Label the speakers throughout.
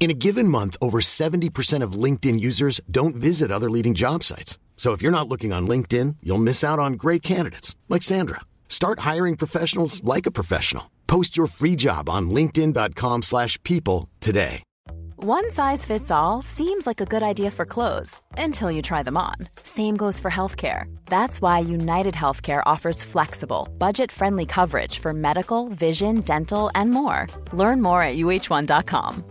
Speaker 1: In a given month, over 70% of LinkedIn users don't visit other leading job sites. So if you're not looking on LinkedIn, you'll miss out on great candidates like Sandra. Start hiring professionals like a professional. Post your free job on linkedin.com/people today.
Speaker 2: One size fits all seems like a good idea for clothes until you try them on. Same goes for healthcare. That's why United Healthcare offers flexible, budget-friendly coverage for medical, vision, dental, and more. Learn more at uh1.com.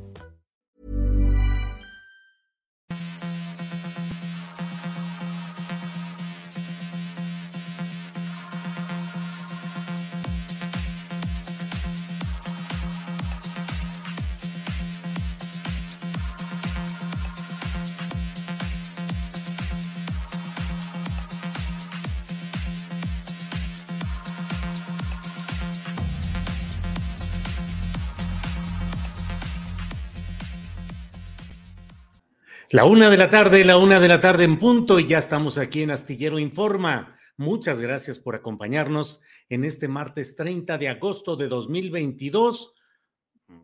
Speaker 3: La una de la tarde, la una de la tarde en punto y ya estamos aquí en Astillero Informa. Muchas gracias por acompañarnos en este martes 30 de agosto de 2022,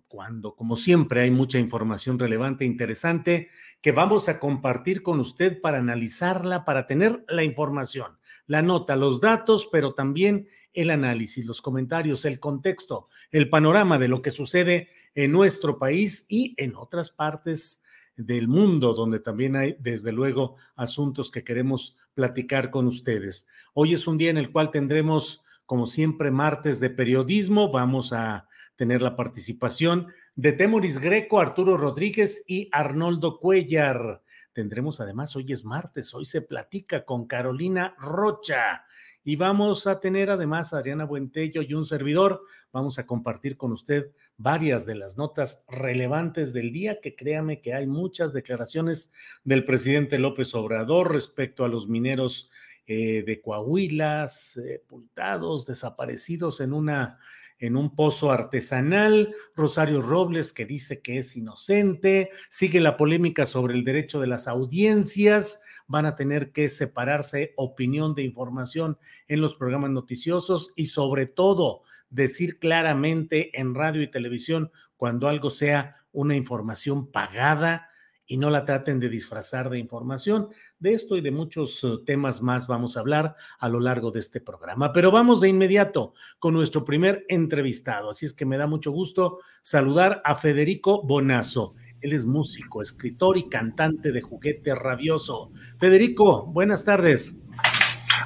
Speaker 3: cuando como siempre hay mucha información relevante e interesante que vamos a compartir con usted para analizarla, para tener la información, la nota, los datos, pero también el análisis, los comentarios, el contexto, el panorama de lo que sucede en nuestro país y en otras partes del mundo, donde también hay, desde luego, asuntos que queremos platicar con ustedes. Hoy es un día en el cual tendremos, como siempre, martes de periodismo. Vamos a tener la participación de Temoris Greco, Arturo Rodríguez y Arnoldo Cuellar. Tendremos además, hoy es martes, hoy se platica con Carolina Rocha. Y vamos a tener además a Adriana Buentello y un servidor. Vamos a compartir con usted varias de las notas relevantes del día, que créame que hay muchas declaraciones del presidente López Obrador respecto a los mineros eh, de Coahuila, sepultados, desaparecidos en una en un pozo artesanal, Rosario Robles que dice que es inocente, sigue la polémica sobre el derecho de las audiencias, van a tener que separarse opinión de información en los programas noticiosos y sobre todo decir claramente en radio y televisión cuando algo sea una información pagada y no la traten de disfrazar de información. De esto y de muchos eh, temas más vamos a hablar a lo largo de este programa. Pero vamos de inmediato con nuestro primer entrevistado. Así es que me da mucho gusto saludar a Federico Bonazo. Él es músico, escritor y cantante de juguete rabioso. Federico, buenas tardes.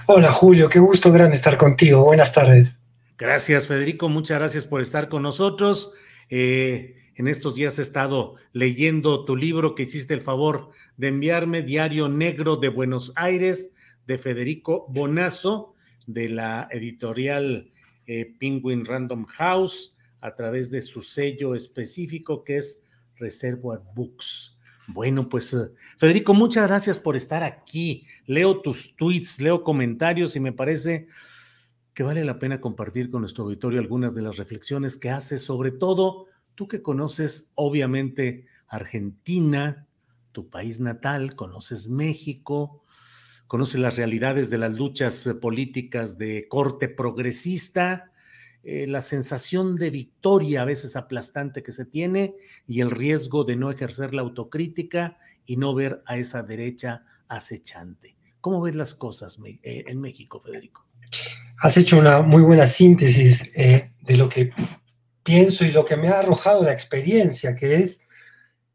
Speaker 4: Hola Julio, qué gusto grande estar contigo. Buenas tardes.
Speaker 3: Gracias Federico, muchas gracias por estar con nosotros. Eh, en estos días he estado leyendo tu libro que hiciste el favor de enviarme, Diario Negro de Buenos Aires, de Federico Bonazo, de la editorial eh, Penguin Random House, a través de su sello específico que es Reservoir Books. Bueno, pues eh, Federico, muchas gracias por estar aquí. Leo tus tweets, leo comentarios y me parece que vale la pena compartir con nuestro auditorio algunas de las reflexiones que haces, sobre todo tú que conoces obviamente Argentina, tu país natal, conoces México, conoces las realidades de las luchas eh, políticas de corte progresista, eh, la sensación de victoria a veces aplastante que se tiene y el riesgo de no ejercer la autocrítica y no ver a esa derecha acechante. ¿Cómo ves las cosas eh, en México, Federico?
Speaker 4: Has hecho una muy buena síntesis eh, de lo que pienso y lo que me ha arrojado la experiencia, que es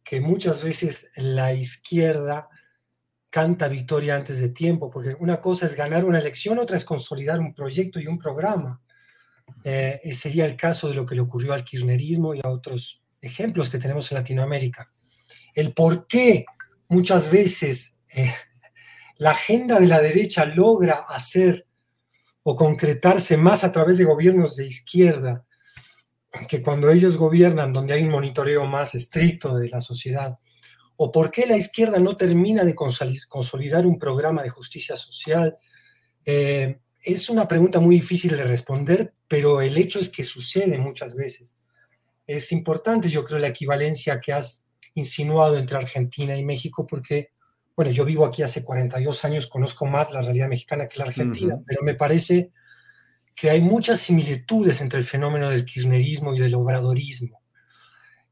Speaker 4: que muchas veces la izquierda canta victoria antes de tiempo, porque una cosa es ganar una elección, otra es consolidar un proyecto y un programa. Eh, sería el caso de lo que le ocurrió al kirchnerismo y a otros ejemplos que tenemos en Latinoamérica. El por qué muchas veces eh, la agenda de la derecha logra hacer o concretarse más a través de gobiernos de izquierda que cuando ellos gobiernan, donde hay un monitoreo más estricto de la sociedad, ¿O por qué la izquierda no termina de consolidar un programa de justicia social? Eh, es una pregunta muy difícil de responder, pero el hecho es que sucede muchas veces. Es importante, yo creo, la equivalencia que has insinuado entre Argentina y México, porque, bueno, yo vivo aquí hace 42 años, conozco más la realidad mexicana que la argentina, pero me parece que hay muchas similitudes entre el fenómeno del kirchnerismo y del obradorismo.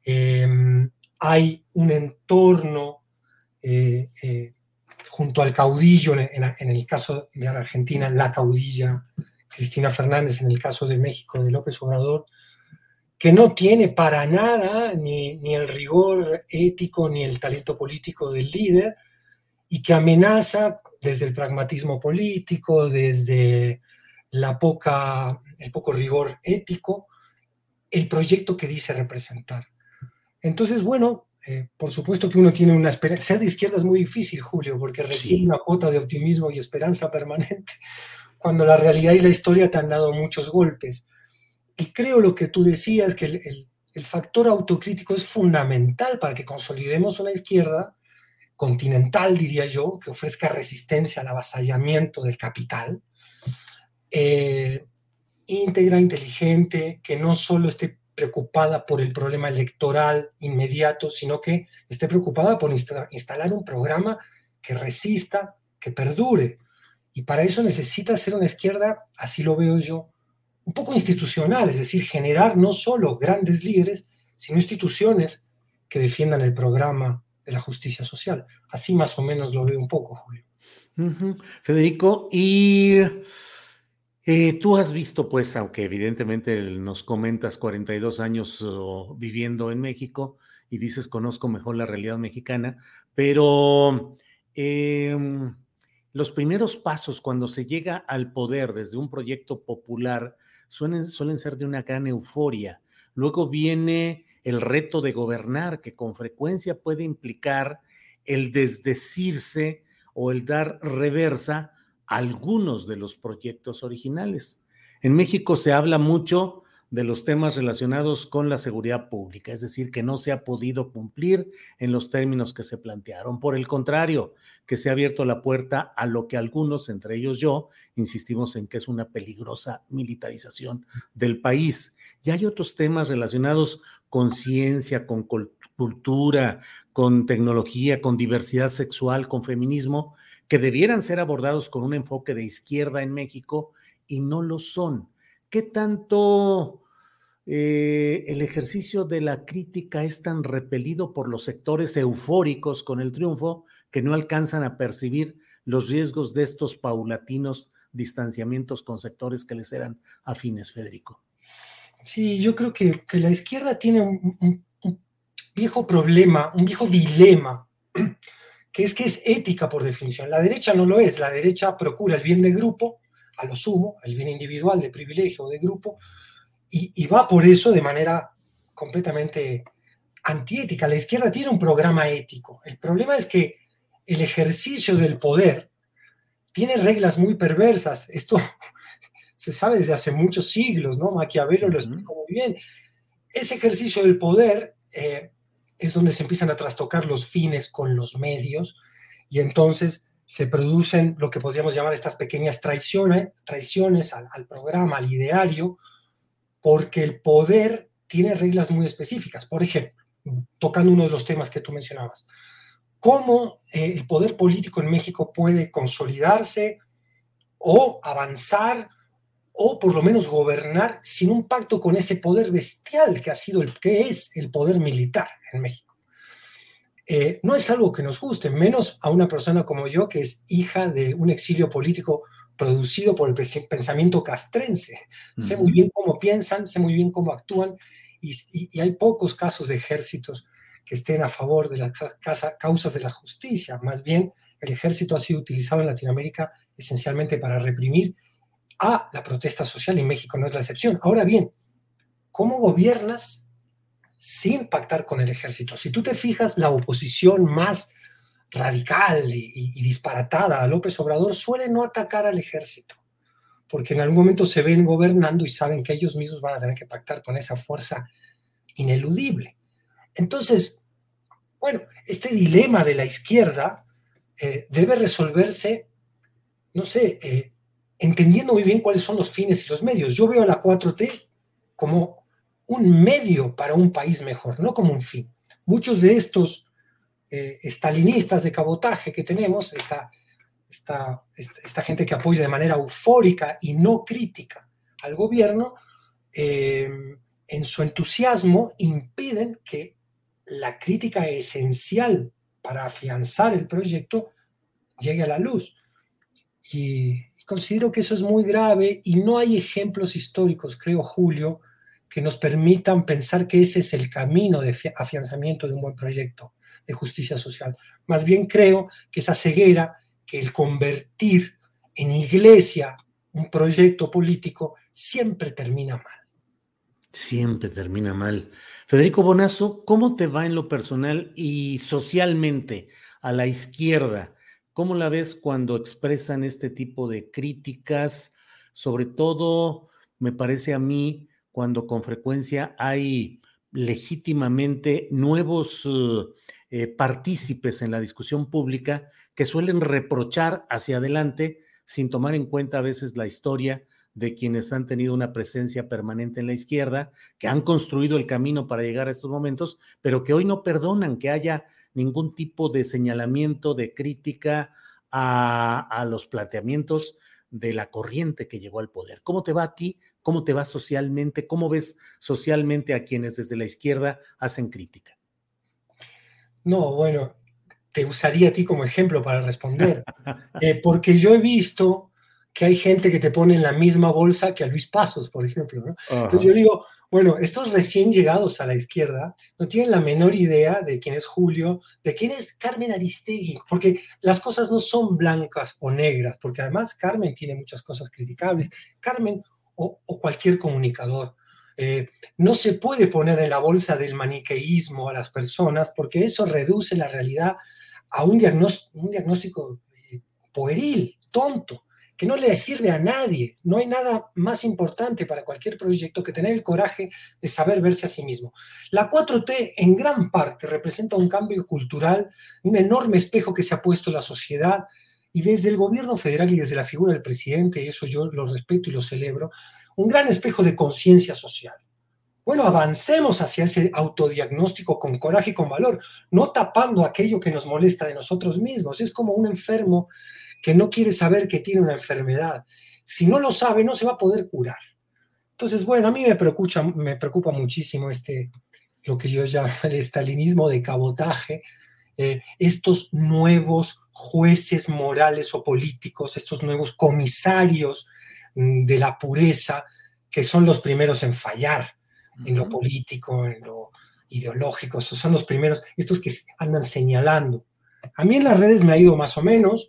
Speaker 4: Em, hay un entorno eh, eh, junto al caudillo, en, el caso de Argentina, la caudilla, Cristina Fernández, en el caso de México, de López Obrador, que no tiene para nada ni, ni el rigor ético ni el talento político del líder y que amenaza desde el pragmatismo político, desde la poca, el poco rigor ético, el proyecto que dice representar. Entonces, bueno, eh, por supuesto que uno tiene una esperanza. Ser de izquierda es muy difícil, Julio, porque requiere una cuota de optimismo y esperanza permanente, cuando la realidad y la historia te han dado muchos golpes. Y creo lo que tú decías, que el, el factor autocrítico es fundamental para que consolidemos una izquierda continental, diría yo, que ofrezca resistencia al avasallamiento del capital, eh, íntegra, inteligente, que no solo esté preocupada por el problema electoral inmediato, sino que esté preocupada por instalar un programa que resista, que perdure. Y para eso necesita ser una izquierda, así lo veo yo, un poco institucional, es decir, generar no solo grandes líderes, sino instituciones que defiendan el programa de la justicia social. Así más o menos lo veo un poco, Julio.
Speaker 3: Federico, y eh, tú has visto, pues, aunque evidentemente nos comentas 42 años viviendo en México y dices conozco mejor la realidad mexicana, pero em, los primeros pasos cuando se llega al poder desde un proyecto popular suelen, suelen ser de una gran euforia. Luego viene el reto de gobernar, que con frecuencia puede implicar el desdecirse o el dar reversa algunos de los proyectos originales. En México se habla mucho de los temas relacionados con la seguridad pública, es decir, que no se ha podido cumplir en los términos que se plantearon. Por el contrario, que se ha abierto la puerta a lo que algunos, entre ellos yo, insistimos en que es una peligrosa militarización del país. Y hay otros temas relacionados con ciencia, con cultura, con tecnología, con diversidad sexual, con feminismo, que debieran ser abordados con un enfoque de izquierda en México y no lo son. ¿Qué tanto eh, el ejercicio de la crítica es tan repelido por los sectores eufóricos con el triunfo que no alcanzan a percibir los riesgos de estos paulatinos distanciamientos con sectores que les eran afines, Federico?
Speaker 4: Sí, yo creo que, la izquierda tiene un viejo problema, un viejo dilema que es que es ética por definición. La derecha no lo es, la derecha procura el bien de grupo, a lo sumo, el bien individual de privilegio o de grupo, y, va por eso de manera completamente antiética. La izquierda tiene un programa ético. El problema es que el ejercicio del poder tiene reglas muy perversas. Esto se sabe desde hace muchos siglos, ¿no? Maquiavelo lo explicó muy bien. Ese ejercicio del poder eh, es donde se empiezan a trastocar los fines con los medios y entonces se producen lo que podríamos llamar estas pequeñas traiciones, traiciones al, programa, al ideario, porque el poder tiene reglas muy específicas. Por ejemplo, tocando uno de los temas que tú mencionabas, cómo eh, el poder político en México puede consolidarse o avanzar o por lo menos gobernar sin un pacto con ese poder bestial que ha sido el que es el poder militar en México. Eh, no es algo que nos guste, menos a una persona como yo que es hija de un exilio político producido por el pensamiento castrense. Sé muy bien cómo piensan, sé muy bien cómo actúan y, hay pocos casos de ejércitos que estén a favor de las causas de la justicia. Más bien, el ejército ha sido utilizado en Latinoamérica esencialmente para reprimir a la protesta social y México no es la excepción. Ahora bien, ¿cómo gobiernas sin pactar con el ejército? Si tú te fijas, la oposición más radical y, disparatada a López Obrador suele no atacar al ejército, porque en algún momento se ven gobernando y saben que ellos mismos van a tener que pactar con esa fuerza ineludible. Entonces, Bueno, este dilema de la izquierda eh, debe resolverse, no sé, eh, entendiendo muy bien cuáles son los fines y los medios. Yo veo a la 4T como un medio para un país mejor, no como un fin. Muchos de estos eh, estalinistas de cabotaje que tenemos, esta, esta, esta, gente que apoya de manera eufórica y no crítica al gobierno, en su entusiasmo impiden que la crítica esencial para afianzar el proyecto llegue a la luz. Y, considero que eso es muy grave y no hay ejemplos históricos, creo, Julio, que nos permitan pensar que ese es el camino de afianzamiento de un buen proyecto de justicia social. Más bien creo que esa ceguera, que el convertir en iglesia un proyecto político, siempre termina mal.
Speaker 3: Siempre termina mal. Federico Bonazo, ¿cómo te va en lo personal y socialmente a la izquierda? ¿Cómo la ves cuando expresan este tipo de críticas? Sobre todo, me parece a mí, cuando con frecuencia hay legítimamente nuevos eh, partícipes en la discusión pública que suelen reprochar hacia adelante sin tomar en cuenta a veces la historia de quienes han tenido una presencia permanente en la izquierda, que han construido el camino para llegar a estos momentos, pero que hoy no perdonan que haya ningún tipo de señalamiento, de crítica a, los planteamientos de la corriente que llegó al poder. ¿Cómo te va a ti? ¿Cómo te va socialmente? ¿Cómo ves socialmente a quienes desde la izquierda hacen crítica?
Speaker 4: No, bueno, te usaría a ti como ejemplo para responder, eh, porque yo he visto que hay gente que te pone en la misma bolsa que a Luis Pasos, por ejemplo. ¿no? Entonces yo digo, bueno, estos recién llegados a la izquierda no tienen la menor idea de quién es Julio, de quién es Carmen Aristegui, porque las cosas no son blancas o negras, porque además Carmen tiene muchas cosas criticables. Carmen o, cualquier comunicador. Eh, no se puede poner en la bolsa del maniqueísmo a las personas porque eso reduce la realidad a un diagnóstico, un diagnóstico eh, pueril, tonto que no le sirve a nadie. No hay nada más importante para cualquier proyecto que tener el coraje de saber verse a sí mismo. La 4T en gran parte representa un cambio cultural, un enorme espejo que se ha puesto la sociedad y desde el gobierno federal y desde la figura del presidente, eso yo lo respeto y lo celebro, un gran espejo de conciencia social. Bueno, avancemos hacia ese autodiagnóstico con coraje y con valor, no tapando aquello que nos molesta de nosotros mismos. Es como un enfermo que no quiere saber que tiene una enfermedad. Si no lo sabe, no se va a poder curar. Entonces, bueno, a mí me preocupa, me preocupa muchísimo este, lo que yo llamo el estalinismo de cabotaje, eh, estos nuevos jueces morales o políticos, estos nuevos comisarios mm, de la pureza, que son los primeros en fallar en lo político, en lo ideológico, son los primeros, estos que andan señalando. A mí en las redes me ha ido más o menos,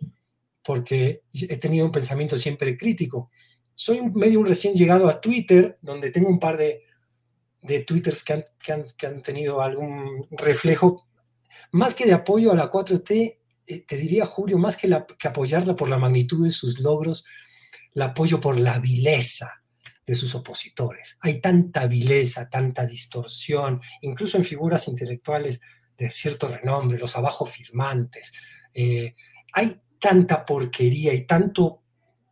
Speaker 4: porque he tenido un pensamiento siempre crítico. Soy medio un recién llegado a Twitter, donde tengo un par de, de twitters que han, que, han, tenido algún reflejo, más que de apoyo a la 4T, eh, te diría, Julio, más que, que apoyarla por la magnitud de sus logros, la apoyo por la vileza de sus opositores. Hay tanta vileza, tanta distorsión, incluso en figuras intelectuales de cierto renombre, los abajo firmantes. Eh, hay tanta porquería y tanto,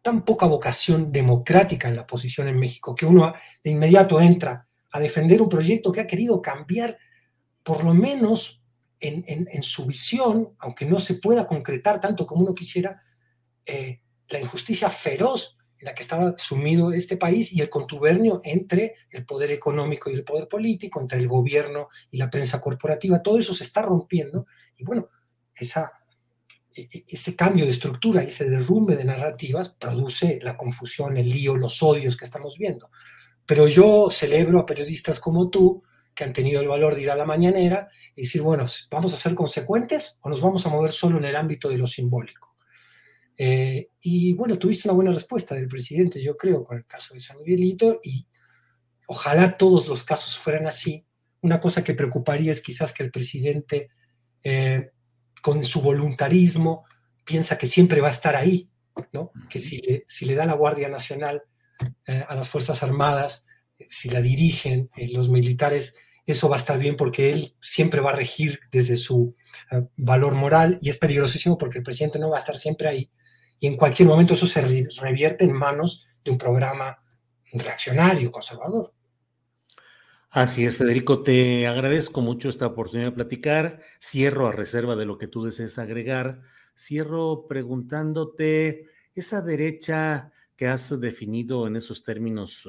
Speaker 4: tan poca vocación democrática en la posición en México que uno de inmediato entra a defender un proyecto que ha querido cambiar, por lo menos en, su visión, aunque no se pueda concretar tanto como uno quisiera, eh, la injusticia feroz en la que estaba sumido este país y el contubernio entre el poder económico y el poder político, entre el gobierno y la prensa corporativa, todo eso se está rompiendo y bueno, esa ese cambio de estructura, ese derrumbe de narrativas produce la confusión, el lío, los odios que estamos viendo. Pero yo celebro a periodistas como tú que han tenido el valor de ir a la mañanera y decir, bueno, ¿vamos a ser consecuentes o nos vamos a mover solo en el ámbito de lo simbólico? Eh, y bueno, tuviste una buena respuesta del presidente, yo creo, con el caso de San Miguelito y ojalá todos los casos fueran así. Una cosa que preocuparía es quizás que el presidente eh, con su voluntarismo, piensa que siempre va a estar ahí, ¿no? Que si le, si le da la Guardia Nacional eh, a las Fuerzas Armadas, eh, si la dirigen eh, los militares eso va a estar bien porque él siempre va a regir desde su valor moral y es peligrosísimo porque el presidente no va a estar siempre ahí y en cualquier momento eso se revierte en manos de un programa reaccionario, conservador.
Speaker 3: Así es, Federico, te agradezco mucho esta oportunidad de platicar. Cierro a reserva de lo que tú desees agregar. Cierro preguntándote, esa derecha que has definido en esos términos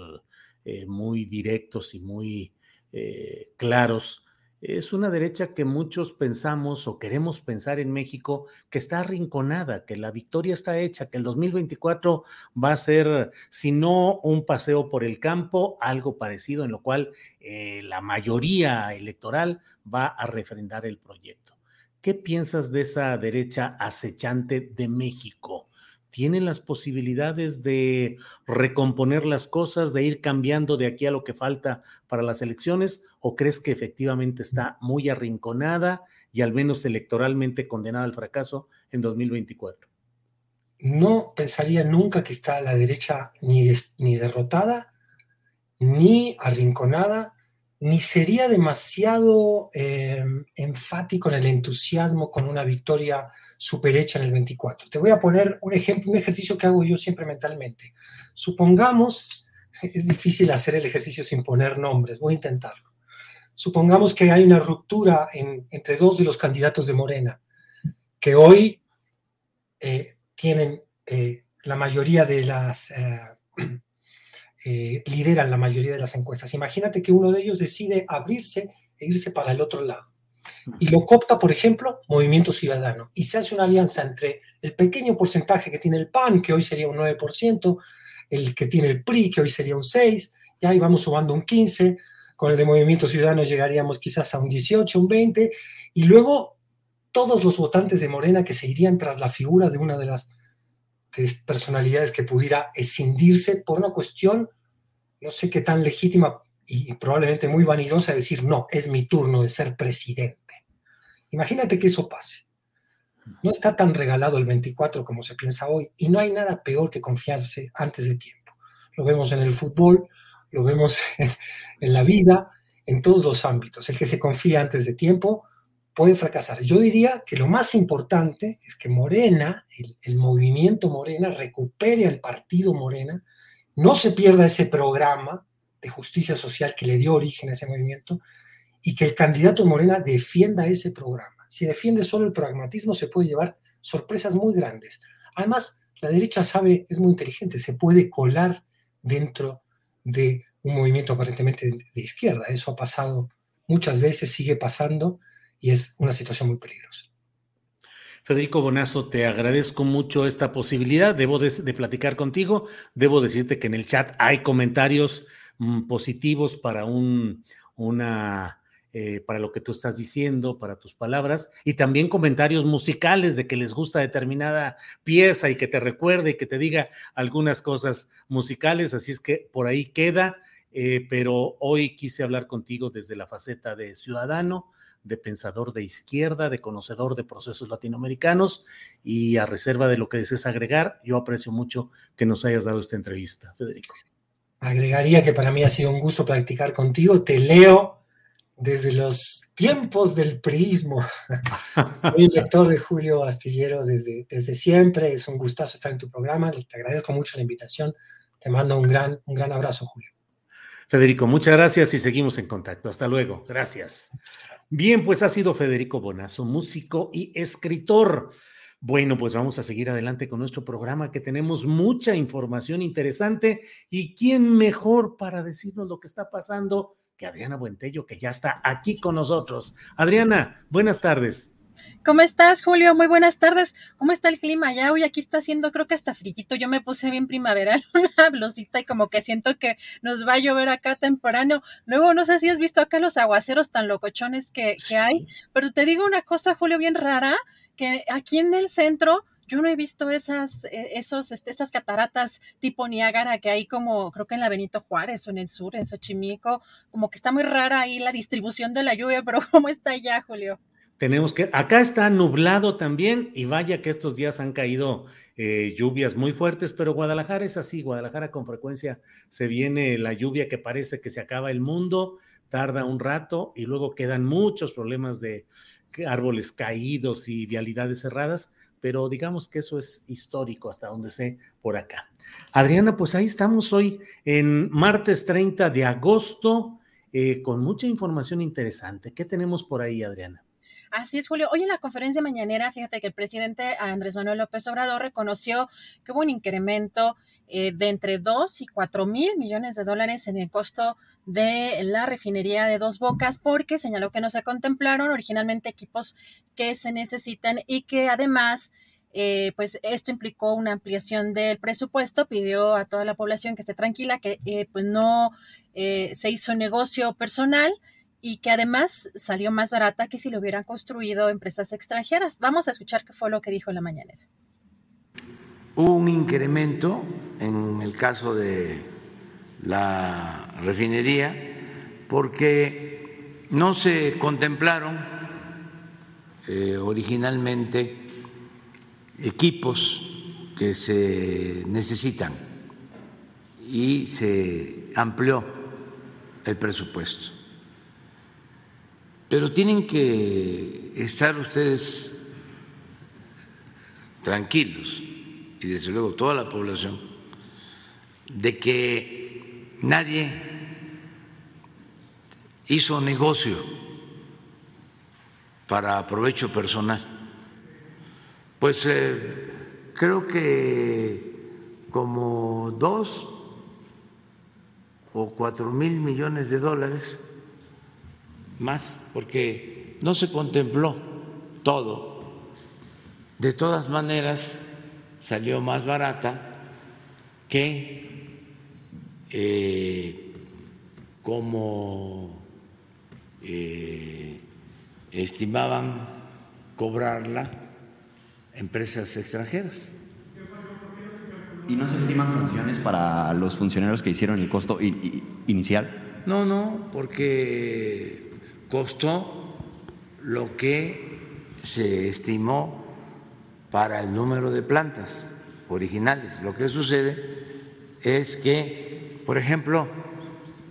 Speaker 3: eh, muy directos y muy eh, claros, es una derecha que muchos pensamos o queremos pensar en México que está arrinconada, que la victoria está hecha, que el 2024 va a ser, si no un paseo por el campo, algo parecido en lo cual eh, la mayoría electoral va a refrendar el proyecto. ¿Qué piensas de esa derecha acechante de México? Tienen las posibilidades de recomponer las cosas, de ir cambiando de aquí a lo que falta para las elecciones? ¿O crees que efectivamente está muy arrinconada y al menos electoralmente condenada al fracaso en 2024?
Speaker 4: No pensaría nunca que está la derecha ni, ni derrotada, ni arrinconada, ni sería demasiado eh, enfático en el entusiasmo con una victoria superhecha en el 24. Te voy a poner un ejemplo, un ejercicio que hago yo siempre mentalmente. Supongamos, es difícil hacer el ejercicio sin poner nombres, voy a intentarlo. Supongamos que hay una ruptura entre dos de los candidatos de Morena, que hoy eh, tienen eh, la mayoría de las eh, lideran la mayoría de las encuestas. Imagínate que uno de ellos decide abrirse e irse para el otro lado. Y lo copta, por ejemplo, Movimiento Ciudadano. Y se hace una alianza entre el pequeño porcentaje que tiene el PAN, que hoy sería un 9%, el que tiene el PRI, que hoy sería un 6%, y ahí vamos sumando un 15%, con el de Movimiento Ciudadano llegaríamos quizás a un 18, un 20, y luego todos los votantes de Morena que se irían tras la figura de una de las de personalidades que pudiera escindirse por una cuestión, no sé qué tan legítima y probablemente muy vanidosa, decir, no, es mi turno de ser presidente. Imagínate que eso pase. No está tan regalado el 24 como se piensa hoy y no hay nada peor que confiarse antes de tiempo. Lo vemos en el fútbol, lo vemos en, la vida, en todos los ámbitos. El que se confía antes de tiempo puede fracasar. Yo diría que lo más importante es que Morena, el, movimiento Morena, recupere al partido Morena, no se pierda ese programa de justicia social que le dio origen a ese movimiento y que el candidato Morena defienda ese programa. Si defiende solo el pragmatismo, se puede llevar sorpresas muy grandes. Además, la derecha sabe, es muy inteligente, se puede colar dentro de un movimiento aparentemente de izquierda. Eso ha pasado muchas veces, sigue pasando y es una situación muy peligrosa.
Speaker 3: Federico Bonazo, te agradezco mucho esta posibilidad. Debo de, platicar contigo. Debo decirte que en el chat hay comentarios mm, positivos para un, una, eh, para lo que tú estás diciendo, para tus palabras, y también comentarios musicales de que les gusta determinada pieza y que te recuerde y que te diga algunas cosas musicales. Así es que por ahí queda. Eh, pero hoy quise hablar contigo desde la faceta de ciudadano, de pensador de izquierda, de conocedor de procesos latinoamericanos y a reserva de lo que desees agregar, yo aprecio mucho que nos hayas dado esta entrevista, Federico.
Speaker 4: Agregaría que para mí ha sido un gusto practicar contigo, te leo desde los tiempos del priismo. Soy lector de Julio Astillero desde, desde siempre, es un gustazo estar en tu programa, te agradezco mucho la invitación, te mando un gran, un gran abrazo, Julio.
Speaker 3: Federico, muchas gracias y seguimos en contacto. Hasta luego. Gracias. Bien, pues ha sido Federico Bonazo, músico y escritor. Bueno, pues vamos a seguir adelante con nuestro programa que tenemos mucha información interesante y quién mejor para decirnos lo que está pasando que Adriana Buentello, que ya está aquí con nosotros. Adriana, buenas tardes.
Speaker 5: ¿Cómo estás, Julio? Muy buenas tardes. ¿Cómo está el clima ya? Hoy aquí está haciendo, creo que hasta frillito. Yo me puse bien primaveral, una blusita y como que siento que nos va a llover acá temprano. Luego, no sé si has visto acá los aguaceros tan locochones que, que hay, pero te digo una cosa, Julio, bien rara, que aquí en el centro yo no he visto esas, e, esos, este, esas cataratas tipo Niágara que hay como, creo que en la Benito Juárez o en el sur, en Xochimilco, como que está muy rara ahí la distribución de la lluvia, pero ¿cómo está allá, Julio?
Speaker 3: Tenemos que, acá está nublado también y vaya que estos días han caído eh, lluvias muy fuertes, pero Guadalajara es así, Guadalajara con frecuencia se viene la lluvia que parece que se acaba el mundo, tarda un rato y luego quedan muchos problemas de árboles caídos y vialidades cerradas, pero digamos que eso es histórico hasta donde sé por acá. Adriana, pues ahí estamos hoy en martes 30 de agosto eh, con mucha información interesante. ¿Qué tenemos por ahí, Adriana?
Speaker 5: Así es, Julio. Hoy en la conferencia mañanera, fíjate que el presidente Andrés Manuel López Obrador reconoció que hubo un incremento eh, de entre 2 y 4 mil millones de dólares en el costo de la refinería de Dos Bocas, porque señaló que no se contemplaron originalmente equipos que se necesitan y que además eh, pues esto implicó una ampliación del presupuesto, pidió a toda la población que esté tranquila, que eh, pues no se hizo negocio personal y que además salió más barata que si lo hubieran construido empresas extranjeras. Vamos a escuchar qué fue lo que dijo en la mañanera
Speaker 6: un incremento en el caso de la refinería porque no se contemplaron eh, originalmente equipos que se necesitan y se amplió el presupuesto. Pero tienen que estar ustedes tranquilos y desde luego toda la población, de que nadie hizo negocio para provecho personal. Pues eh, creo que como dos o cuatro mil millones de dólares más, porque no se contempló todo. De todas maneras, salió más barata que eh, como eh, estimaban cobrarla empresas extranjeras.
Speaker 7: ¿Y no se estiman sanciones para los funcionarios que hicieron el costo inicial?
Speaker 6: No, no, porque costó lo que se estimó para el número de plantas originales. Lo que sucede es que, por ejemplo,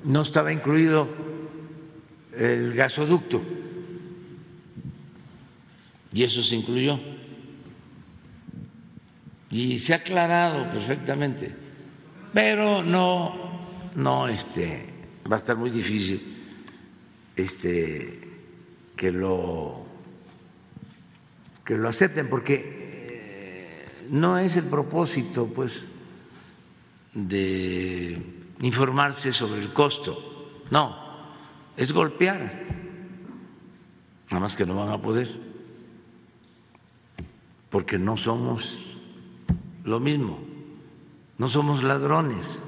Speaker 6: no estaba incluido el gasoducto y eso se incluyó. Y se ha aclarado perfectamente, pero no, no, este, va a estar muy difícil este, que lo que lo acepten, porque no es el propósito, pues, de informarse sobre el costo. No, es golpear. Nada más que no van a poder, porque no somos lo mismo, no somos ladrones.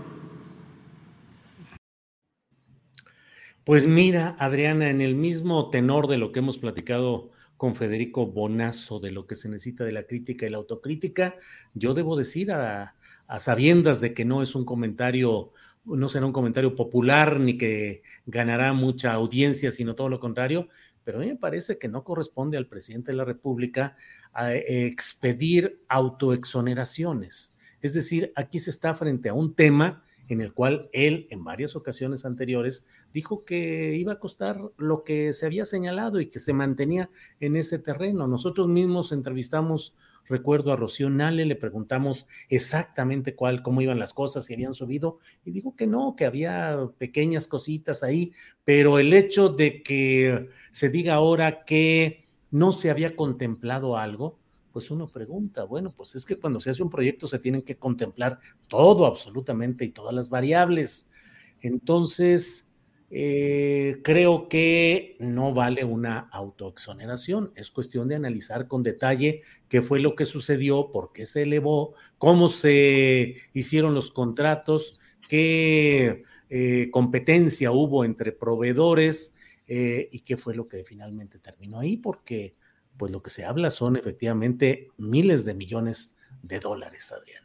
Speaker 3: Pues mira, Adriana, en el mismo tenor de lo que hemos platicado con Federico Bonazo de lo que se necesita de la crítica y la autocrítica, yo debo decir a, sabiendas de que no es un comentario, no será un comentario popular ni que ganará mucha audiencia, sino todo lo contrario, pero a mí me parece que no corresponde al presidente de la República a expedir autoexoneraciones. Es decir, aquí se está frente a un tema en el cual él en varias ocasiones anteriores dijo que iba a costar lo que se había señalado y que se mantenía en ese terreno. Nosotros mismos entrevistamos, recuerdo a Rocío Nale, le preguntamos exactamente cuál, cómo iban las cosas, si habían subido, y dijo que no, que había pequeñas cositas ahí, pero el hecho de que se diga ahora que no se había contemplado algo, pues uno pregunta, bueno, pues es que cuando se hace un proyecto se tienen que contemplar todo absolutamente y todas las variables. Entonces, eh, creo que no vale una autoexoneración, es cuestión de analizar con detalle qué fue lo que sucedió, por qué se elevó, cómo se hicieron los contratos, qué eh, competencia hubo entre proveedores eh, y qué fue lo que finalmente terminó ahí, porque pues lo que se habla son efectivamente miles de millones de dólares, Adriana.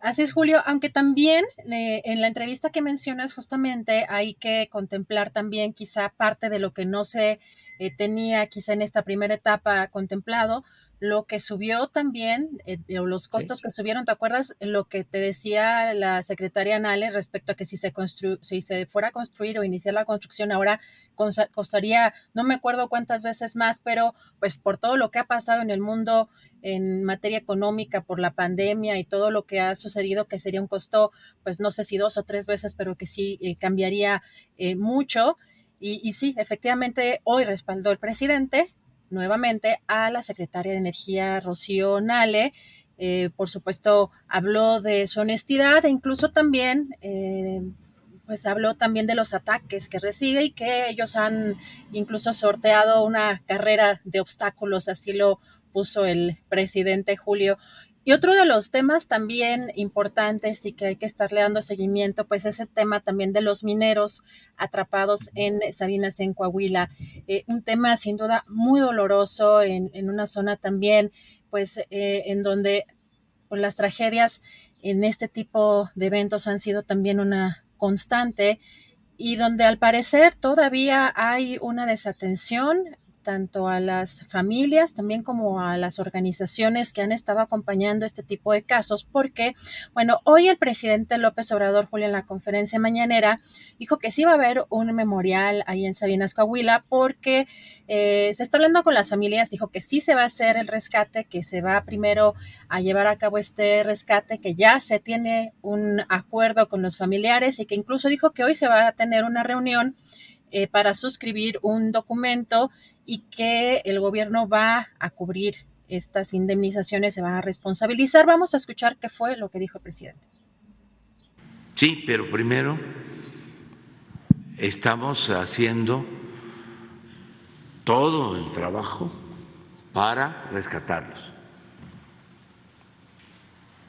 Speaker 5: Así es, Julio, aunque también eh, en la entrevista que mencionas justamente hay que contemplar también quizá parte de lo que no se eh, tenía quizá en esta primera etapa contemplado, lo que subió también, eh, los costos que subieron, ¿te acuerdas lo que te decía la secretaria Nale respecto a que si se, si se fuera a construir o iniciar la construcción ahora costaría, no me acuerdo cuántas veces más, pero pues por todo lo que ha pasado en el mundo en materia económica, por la pandemia y todo lo que ha sucedido, que sería un costo, pues no sé si dos o tres veces, pero que sí eh, cambiaría eh, mucho. Y, y sí, efectivamente, hoy respaldó el presidente nuevamente a la secretaria de Energía, Rocío Nale. Eh, por supuesto, habló de su honestidad e incluso también, eh, pues habló también de los ataques que recibe y que ellos han incluso sorteado una carrera de obstáculos, así lo puso el presidente Julio. Y otro de los temas también importantes y que hay que estarle dando seguimiento, pues es el tema también de los mineros atrapados en Sabinas, en Coahuila. Eh, un tema sin duda muy doloroso en, una zona también, pues eh, en donde pues, las tragedias en este tipo de eventos han sido también una constante y donde al parecer todavía hay una desatención tanto a las familias también como a las organizaciones que han estado acompañando este tipo de casos, porque, bueno, hoy el presidente López Obrador, Julio, en la conferencia mañanera, dijo que sí va a haber un memorial ahí en Sabinas, Coahuila, porque eh, se está hablando con las familias, dijo que sí se va a hacer el rescate, que se va primero a llevar a cabo este rescate, que ya se tiene un acuerdo con los familiares y que incluso dijo que hoy se va a tener una reunión eh, para suscribir un documento y que el gobierno va a cubrir estas indemnizaciones, se va a responsabilizar. Vamos a escuchar qué fue lo que dijo el presidente.
Speaker 6: Sí, pero primero estamos haciendo todo el trabajo para rescatarlos.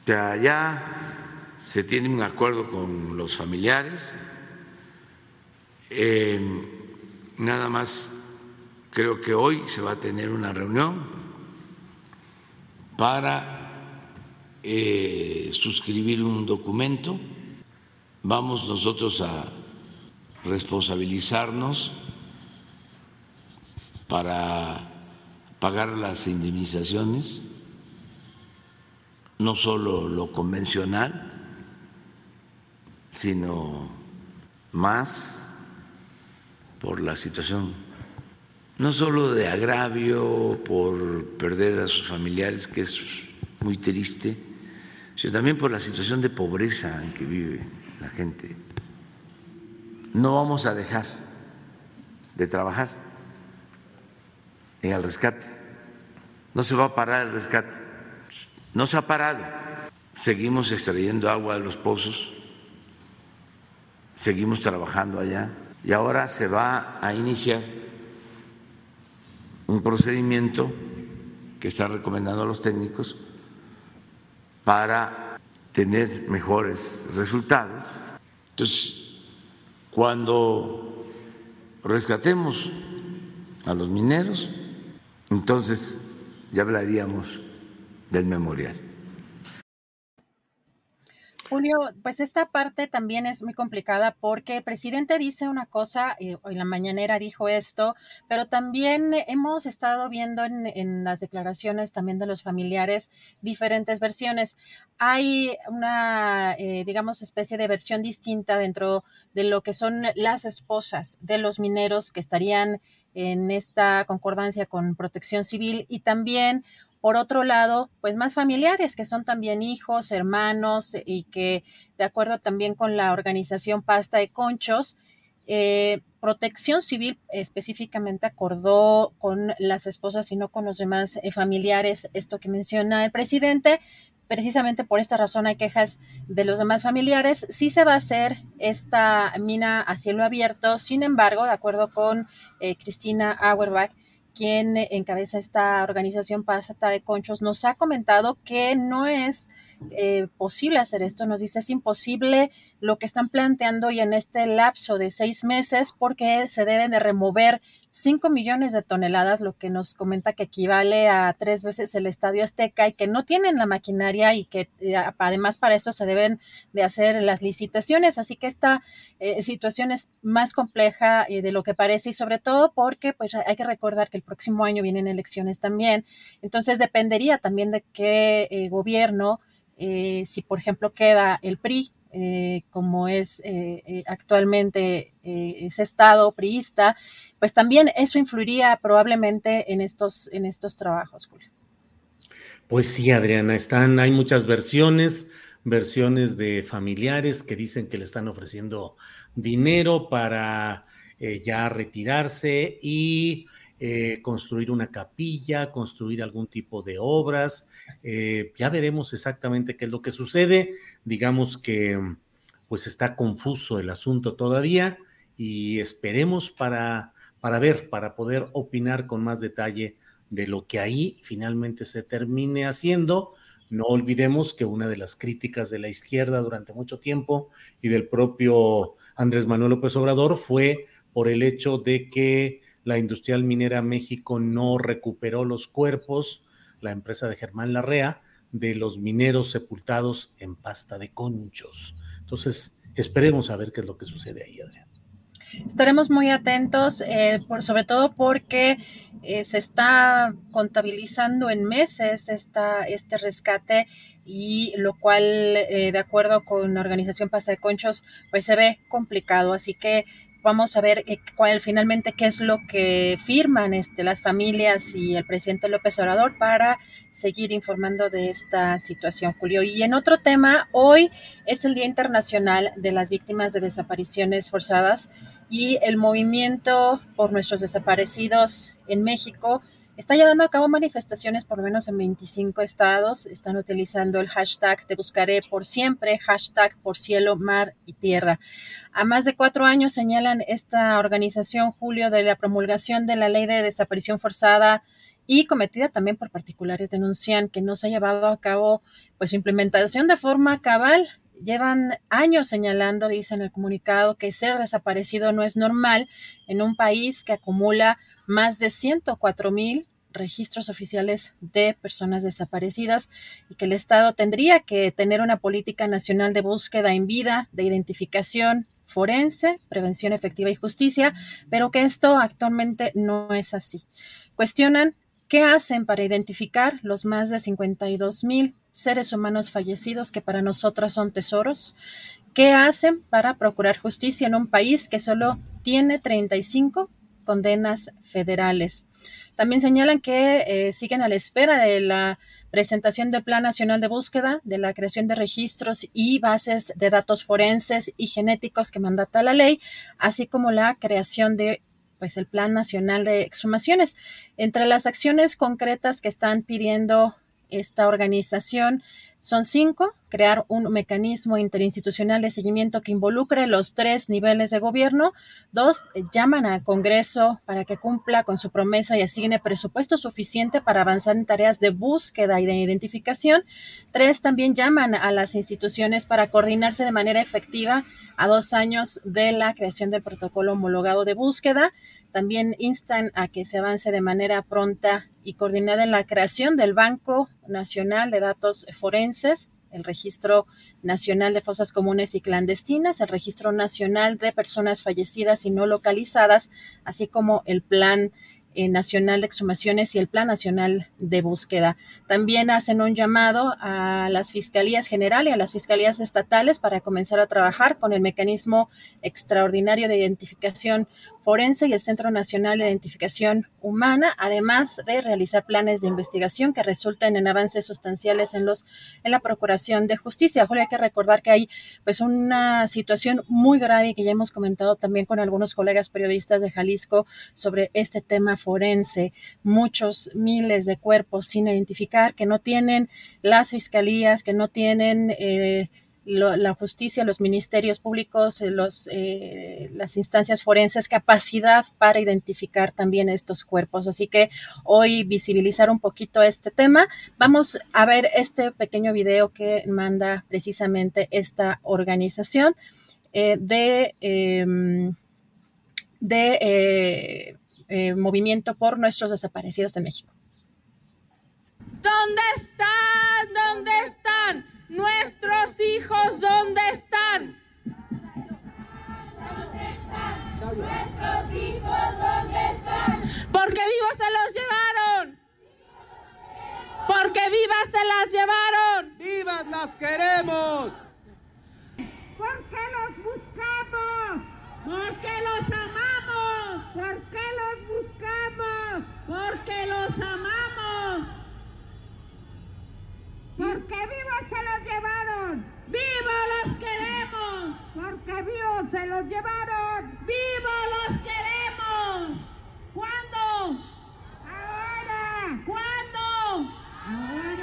Speaker 6: ya se tiene un acuerdo con los familiares. Eh, nada más Creo que hoy se va a tener una reunión para eh, suscribir un documento. Vamos nosotros a responsabilizarnos para pagar las indemnizaciones, no solo lo convencional, sino más por la situación no solo de agravio por perder a sus familiares, que es muy triste, sino también por la situación de pobreza en que vive la gente. No vamos a dejar de trabajar en el rescate. No se va a parar el rescate. No se ha parado. Seguimos extrayendo agua de los pozos, seguimos trabajando allá y ahora se va a iniciar un procedimiento que está recomendando a los técnicos para tener mejores resultados. Entonces, cuando rescatemos a los mineros, entonces ya hablaríamos del memorial.
Speaker 5: Julio, pues esta parte también es muy complicada porque el presidente dice una cosa, eh, en la mañanera dijo esto, pero también hemos estado viendo en, las declaraciones también de los familiares diferentes versiones. Hay una, eh, digamos, especie de versión distinta dentro de lo que son las esposas de los mineros que estarían en esta concordancia con protección civil y también por otro lado, pues más familiares, que son también hijos, hermanos, y que de acuerdo también con la organización Pasta de Conchos, eh, Protección Civil específicamente acordó con las esposas y no con los demás eh, familiares esto que menciona el presidente. Precisamente por esta razón hay quejas de los demás familiares. Sí se va a hacer esta mina a cielo abierto, sin embargo, de acuerdo con eh, Cristina Auerbach, quien encabeza esta organización Pásata de Conchos, nos ha comentado que no es eh, posible hacer esto. Nos dice es imposible lo que están planteando y en este lapso de seis meses porque se deben de remover 5 millones de toneladas, lo que nos comenta que equivale a tres veces el Estadio Azteca y que no tienen la maquinaria y que eh, además para eso se deben de hacer las licitaciones. Así que esta eh, situación es más compleja eh, de lo que parece y sobre todo porque pues hay que recordar que el próximo año vienen elecciones también. Entonces dependería también de qué gobierno, si por ejemplo queda el PRI eh, como es eh, eh, actualmente ese estado priista, pues también eso influiría probablemente en estos, en estos trabajos, Julio.
Speaker 3: Pues sí, Adriana, están, hay muchas versiones, versiones de familiares que dicen que le están ofreciendo dinero para ya retirarse y eh, construir una capilla, construir algún tipo de obras. Eh, ya veremos exactamente qué es lo que sucede. Digamos que pues está confuso el asunto todavía y esperemos para, para ver, para poder opinar con más detalle de lo que ahí finalmente se termine haciendo. No olvidemos que una de las críticas de la izquierda durante mucho tiempo y del propio Andrés Manuel López Obrador fue por el hecho de que la Industrial Minera México no recuperó los cuerpos, la empresa de Germán Larrea, de los mineros sepultados en pasta de conchos. Entonces, esperemos a ver qué es lo que sucede ahí, Adrián.
Speaker 5: Estaremos muy atentos, eh, por, sobre todo porque eh, se está contabilizando en meses esta, este rescate y lo cual, eh, de acuerdo con la organización Pasta de Conchos, pues se ve complicado. Así que vamos a ver eh, cuál finalmente qué es lo que firman este, las familias y el presidente López Obrador para seguir informando de esta situación, Julio. Y en otro tema, hoy es el Día Internacional de las Víctimas de Desapariciones Forzadas y el movimiento por nuestros desaparecidos en México está llevando a cabo manifestaciones por lo menos en 25 estados. Están utilizando el hashtag Te buscaré por siempre, hashtag por cielo, mar y tierra. A más de cuatro años señalan esta organización, Julio, de la promulgación de la ley de desaparición forzada y cometida también por particulares, denuncian que no se ha llevado a cabo pues su implementación de forma cabal. Llevan años señalando, dicen el comunicado, que ser desaparecido no es normal en un país que acumula más de 104 mil registros oficiales de personas desaparecidas y que el Estado tendría que tener una política nacional de búsqueda en vida, de identificación forense, prevención efectiva y justicia, pero que esto actualmente no es así. Cuestionan qué hacen para identificar los más de 52 mil seres humanos fallecidos que para nosotras son tesoros, qué hacen para procurar justicia en un país que solo tiene 35 condenas federales. También señalan que eh, siguen a la espera de la presentación del Plan Nacional de Búsqueda, de la creación de registros y bases de datos forenses y genéticos que mandata la ley, así como la creación de pues el Plan Nacional de Exhumaciones. Entre las acciones concretas que están pidiendo esta organización son cinco, crear un mecanismo interinstitucional de seguimiento que involucre los tres niveles de gobierno. Dos, llaman al Congreso para que cumpla con su promesa y asigne presupuesto suficiente para avanzar en tareas de búsqueda y de identificación. Tres, también llaman a las instituciones para coordinarse de manera efectiva a dos años de la creación del protocolo homologado de búsqueda. También instan a que se avance de manera pronta y coordinada en la creación del Banco Nacional de Datos Forenses, el Registro Nacional de Fosas Comunes y Clandestinas, el Registro Nacional de Personas Fallecidas y No Localizadas, así como el Plan eh, Nacional de Exhumaciones y el Plan Nacional de Búsqueda. También hacen un llamado a las fiscalías generales y a las fiscalías estatales para comenzar a trabajar con el mecanismo extraordinario de identificación forense y el Centro Nacional de Identificación Humana, además de realizar planes de investigación que resulten en avances sustanciales en los en la procuración de justicia. Julio, hay que recordar que hay pues una situación muy grave que ya hemos comentado también con algunos colegas periodistas de Jalisco sobre este tema forense, muchos miles de cuerpos sin identificar que no tienen las fiscalías, que no tienen eh, la justicia, los ministerios públicos, eh, los, eh, las instancias forenses, capacidad para identificar también estos cuerpos. Así que hoy visibilizar un poquito este tema. Vamos a ver este pequeño video que manda precisamente esta organización eh, de, em, de movimiento por nuestros desaparecidos de México.
Speaker 8: ¿Dónde están? ¿Dónde están? Nuestros hijos, ¿dónde están? Nuestros hijos, ¿dónde están? Porque vivos se los llevaron. Porque vivas se las llevaron.
Speaker 9: Vivas las queremos.
Speaker 10: Porque los buscamos. Porque los amamos. Porque los buscamos. Porque los amamos. Porque vivos se los llevaron. ¡Viva los queremos! Porque vivos se los llevaron. ¡Viva los queremos! ¿Cuándo? Ahora. ¿Cuándo? Ahora.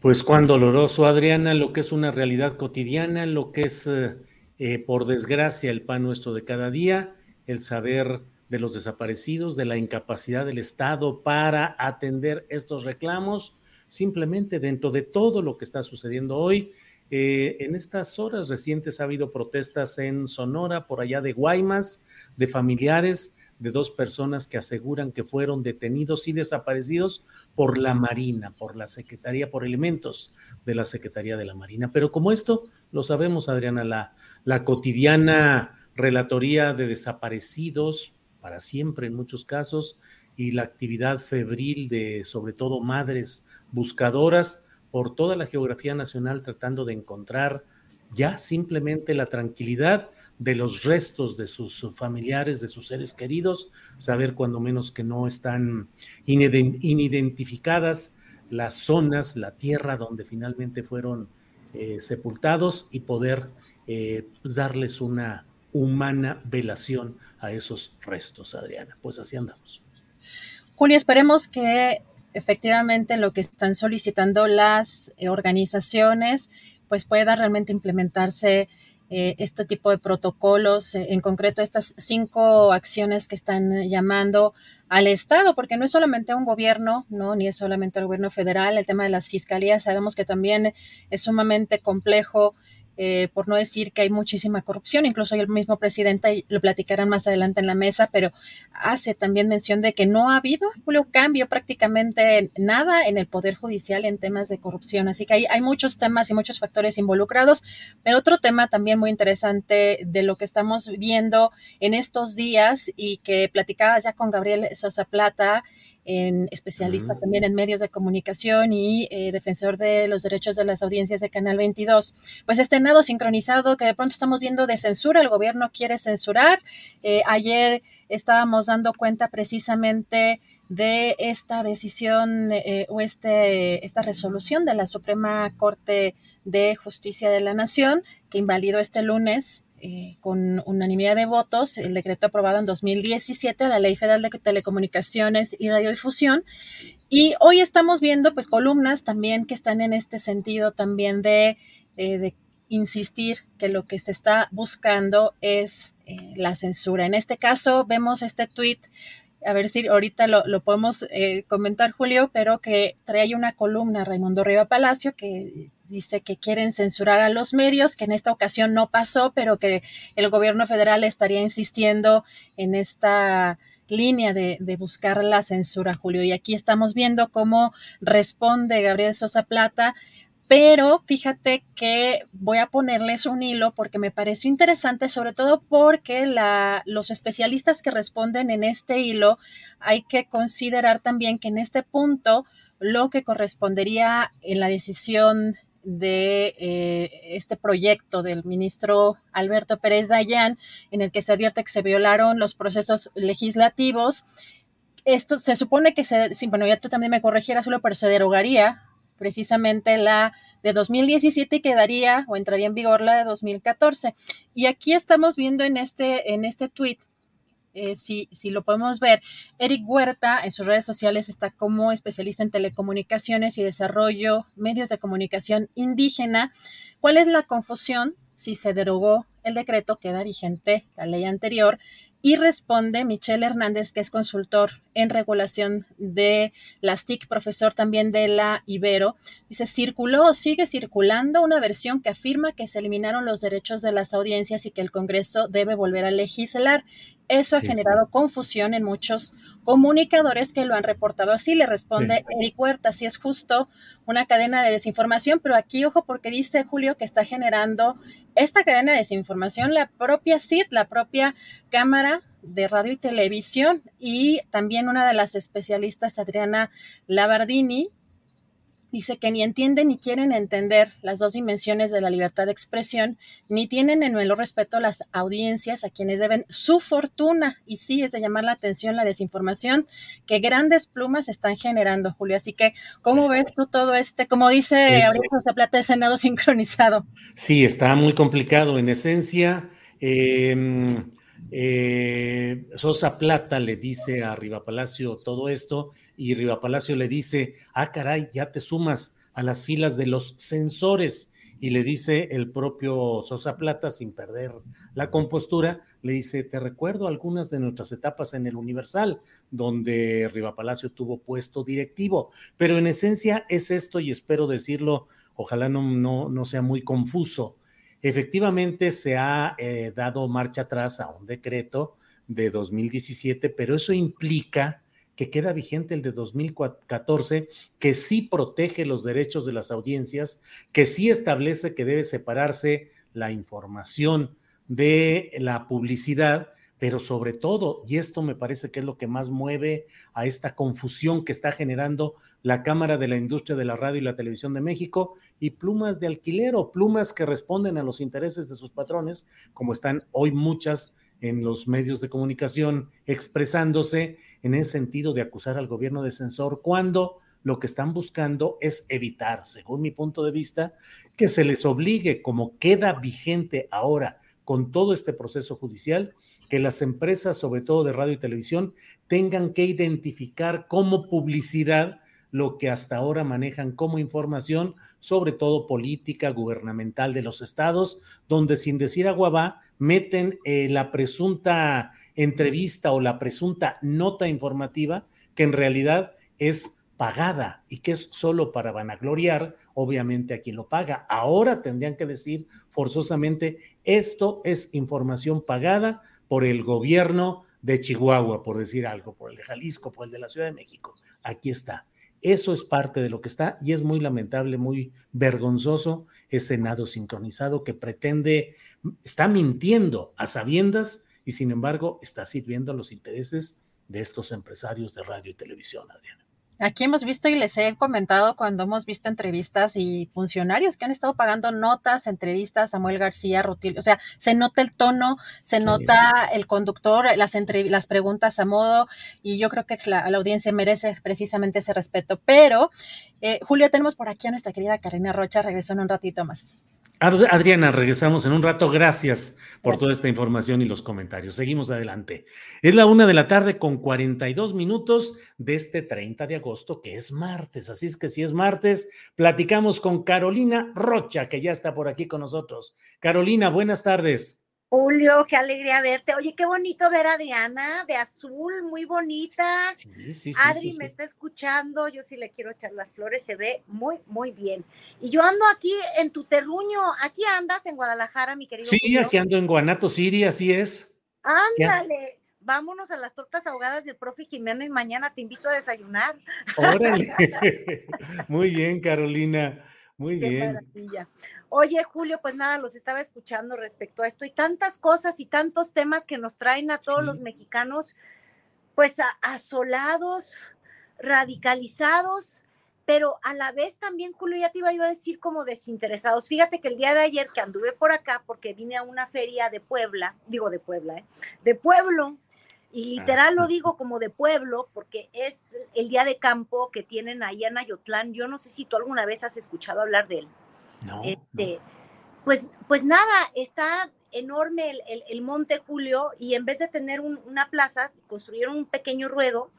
Speaker 3: Pues cuán doloroso, Adriana, lo que es una realidad cotidiana, lo que es, eh, eh, por desgracia, el pan nuestro de cada día, el saber de los desaparecidos, de la incapacidad del Estado para atender estos reclamos, simplemente dentro de todo lo que está sucediendo hoy. Eh, en estas horas recientes ha habido protestas en Sonora, por allá de Guaymas, de familiares de dos personas que aseguran que fueron detenidos y desaparecidos por la Marina, por la Secretaría, por elementos de la Secretaría de la Marina. Pero como esto, lo sabemos, Adriana, la, la cotidiana relatoría de desaparecidos, para siempre en muchos casos, y la actividad febril de sobre todo madres buscadoras por toda la geografía nacional tratando de encontrar ya simplemente la tranquilidad de los restos de sus familiares, de sus seres queridos, saber cuando menos que no están inidentificadas las zonas, la tierra donde finalmente fueron eh, sepultados y poder eh, darles una humana velación a esos restos, Adriana. Pues así andamos.
Speaker 5: Julio, esperemos que efectivamente lo que están solicitando las eh, organizaciones pues pueda realmente implementarse eh, este tipo de protocolos, eh, en concreto estas cinco acciones que están llamando al Estado, porque no es solamente un gobierno, no, ni es solamente el gobierno federal, el tema de las fiscalías, sabemos que también es sumamente complejo eh, por no decir que hay muchísima corrupción, incluso el mismo presidente, lo platicarán más adelante en la mesa, pero hace también mención de que no ha habido un cambio prácticamente nada en el Poder Judicial en temas de corrupción. Así que hay, hay muchos temas y muchos factores involucrados, pero otro tema también muy interesante de lo que estamos viendo en estos días y que platicaba ya con Gabriel Sosa Plata, en especialista también en medios de comunicación y eh, defensor de los derechos de las audiencias de Canal 22. Pues este nado sincronizado que de pronto estamos viendo de censura, el gobierno quiere censurar. Eh, ayer estábamos dando cuenta precisamente de esta decisión eh, o este, esta resolución de la Suprema Corte de Justicia de la Nación que invalidó este lunes eh, con unanimidad de votos el decreto aprobado en 2017, la Ley Federal de Telecomunicaciones y Radiodifusión. Y hoy estamos viendo pues columnas también que están en este sentido también de, eh, insistir que lo que se está buscando es eh, la censura. En este caso vemos este tweet a ver si ahorita lo, podemos comentar, Julio, pero que trae una columna Raimundo Riva Palacio que dice que quieren censurar a los medios, que en esta ocasión no pasó, pero que el gobierno federal estaría insistiendo en esta línea de, buscar la censura, Julio. Y aquí estamos viendo cómo responde Gabriel Sosa Plata, pero fíjate que voy a ponerles un hilo porque me pareció interesante, sobre todo porque la, los especialistas que responden en este hilo hay que considerar también que en este punto lo que correspondería en la decisión de eh, este proyecto del ministro Alberto Pérez Dayán, en el que se advierte que se violaron los procesos legislativos. Esto se supone que se, bueno, ya tú también me corregieras, solo, pero se derogaría precisamente la de 2017 y quedaría o entraría en vigor la de 2014. Y aquí estamos viendo en este, en este tweet eh, si, si, lo podemos ver, Eric Huerta en sus redes sociales está como especialista en telecomunicaciones y desarrollo medios de comunicación indígena. ¿Cuál es la confusión? Si se derogó el decreto, queda vigente la ley anterior Y responde Michelle Hernández, que es consultor en regulación de las TIC, profesor también de la Ibero. Dice, circuló o sigue circulando una versión que afirma que se eliminaron los derechos de las audiencias y que el Congreso debe volver a legislar. Eso ha generado confusión en muchos comunicadores que lo han reportado así. Le responde Eric Huerta, si es justo una cadena de desinformación, pero aquí ojo porque dice Julio que está generando esta cadena de desinformación la propia CID, la propia Cámara de Radio y Televisión y también una de las especialistas, Adriana Labardini, dice que ni entienden ni quieren entender las dos dimensiones de la libertad de expresión, ni tienen en nuevo respeto a las audiencias a quienes deben su fortuna. Y sí, es de llamar la atención la desinformación que grandes plumas están generando, Julio. Así que, ¿cómo ves tú todo este, como dice ahorita se plata de Senado sincronizado?
Speaker 3: Sí, está muy complicado. En esencia, eh, eh, Sosa Plata le dice a Riva Palacio todo esto y Riva Palacio le dice, ah, caray, ya te sumas a las filas de los censores. Y le dice el propio Sosa Plata, sin perder la compostura, le dice, te recuerdo algunas de nuestras etapas en el Universal, donde Riva Palacio tuvo puesto directivo. Pero en esencia es esto y espero decirlo, ojalá no, no, no sea muy confuso Efectivamente, se ha eh, dado marcha atrás a un decreto de 2017, pero eso implica que queda vigente el de 2014, que sí protege los derechos de las audiencias, que sí establece que debe separarse la información de la publicidad pero sobre todo, y esto me parece que es lo que más mueve a esta confusión que está generando la Cámara de la Industria de la Radio y la Televisión de México y plumas de alquiler o plumas que responden a los intereses de sus patrones, como están hoy muchas en los medios de comunicación expresándose en ese sentido de acusar al gobierno de censor cuando lo que están buscando es evitar, según mi punto de vista, que se les obligue, como queda vigente ahora con todo este proceso judicial, que las empresas, sobre todo de radio y televisión, tengan que identificar como publicidad lo que hasta ahora manejan como información, sobre todo política gubernamental de los estados, donde sin decir agua va, meten eh, la presunta entrevista o la presunta nota informativa, que en realidad es pagada y que es solo para vanagloriar, obviamente a quien lo paga. Ahora tendrían que decir forzosamente, esto es información pagada por el gobierno de Chihuahua, por decir algo, por el de Jalisco, por el de la Ciudad de México. Aquí está. Eso es parte de lo que está y es muy lamentable, muy vergonzoso ese Senado sincronizado que pretende, está mintiendo a sabiendas y sin embargo está sirviendo a los intereses de estos empresarios de radio y televisión, Adriana.
Speaker 5: Aquí hemos visto y les he comentado cuando hemos visto entrevistas y funcionarios que han estado pagando notas, entrevistas, Samuel García, Rutil, o sea, se nota el tono, se nota el conductor, las, las preguntas a modo, y yo creo que la, audiencia merece precisamente ese respeto. Pero, eh, Julio, tenemos por aquí a nuestra querida Karina Rocha, regresó en un ratito más.
Speaker 3: Adriana, regresamos en un rato. Gracias por toda esta información y los comentarios. Seguimos adelante. Es la una de la tarde con 42 minutos de este 30 de agosto, que es martes. Así es que si es martes, platicamos con Carolina Rocha, que ya está por aquí con nosotros. Carolina, buenas tardes.
Speaker 11: Julio, qué alegría verte. Oye, qué bonito ver a Adriana de azul, muy bonita. Sí, sí, Adri me está escuchando, yo sí le quiero echar las flores, se ve muy, muy bien. Y yo ando aquí en tu terruño, aquí andas en Guadalajara, mi querido.
Speaker 3: Sí, aquí ando en Guanato City, así es.
Speaker 11: Ándale, vámonos a las tortas ahogadas del profe Jiménez, mañana te invito a desayunar.
Speaker 3: Órale, muy bien, Carolina, muy qué bien.
Speaker 11: Maravilla. Oye, Julio, pues nada, los estaba escuchando respecto a esto y tantas cosas y tantos temas que nos traen a todos los mexicanos, pues asolados, radicalizados, pero a la vez también, Julio, ya te iba yo a decir como desinteresados. Fíjate que el día de ayer que anduve por acá, porque vine a una feria de Puebla, digo de Puebla, ¿eh? de pueblo, y literal lo digo como de pueblo, porque es el día de campo que tienen ahí en Ayotlán. Yo no sé si tú alguna vez has escuchado hablar de él. Este, Pues, pues nada, está enorme el, Monte Julio y en vez de tener una plaza, construyeron un pequeño ruedo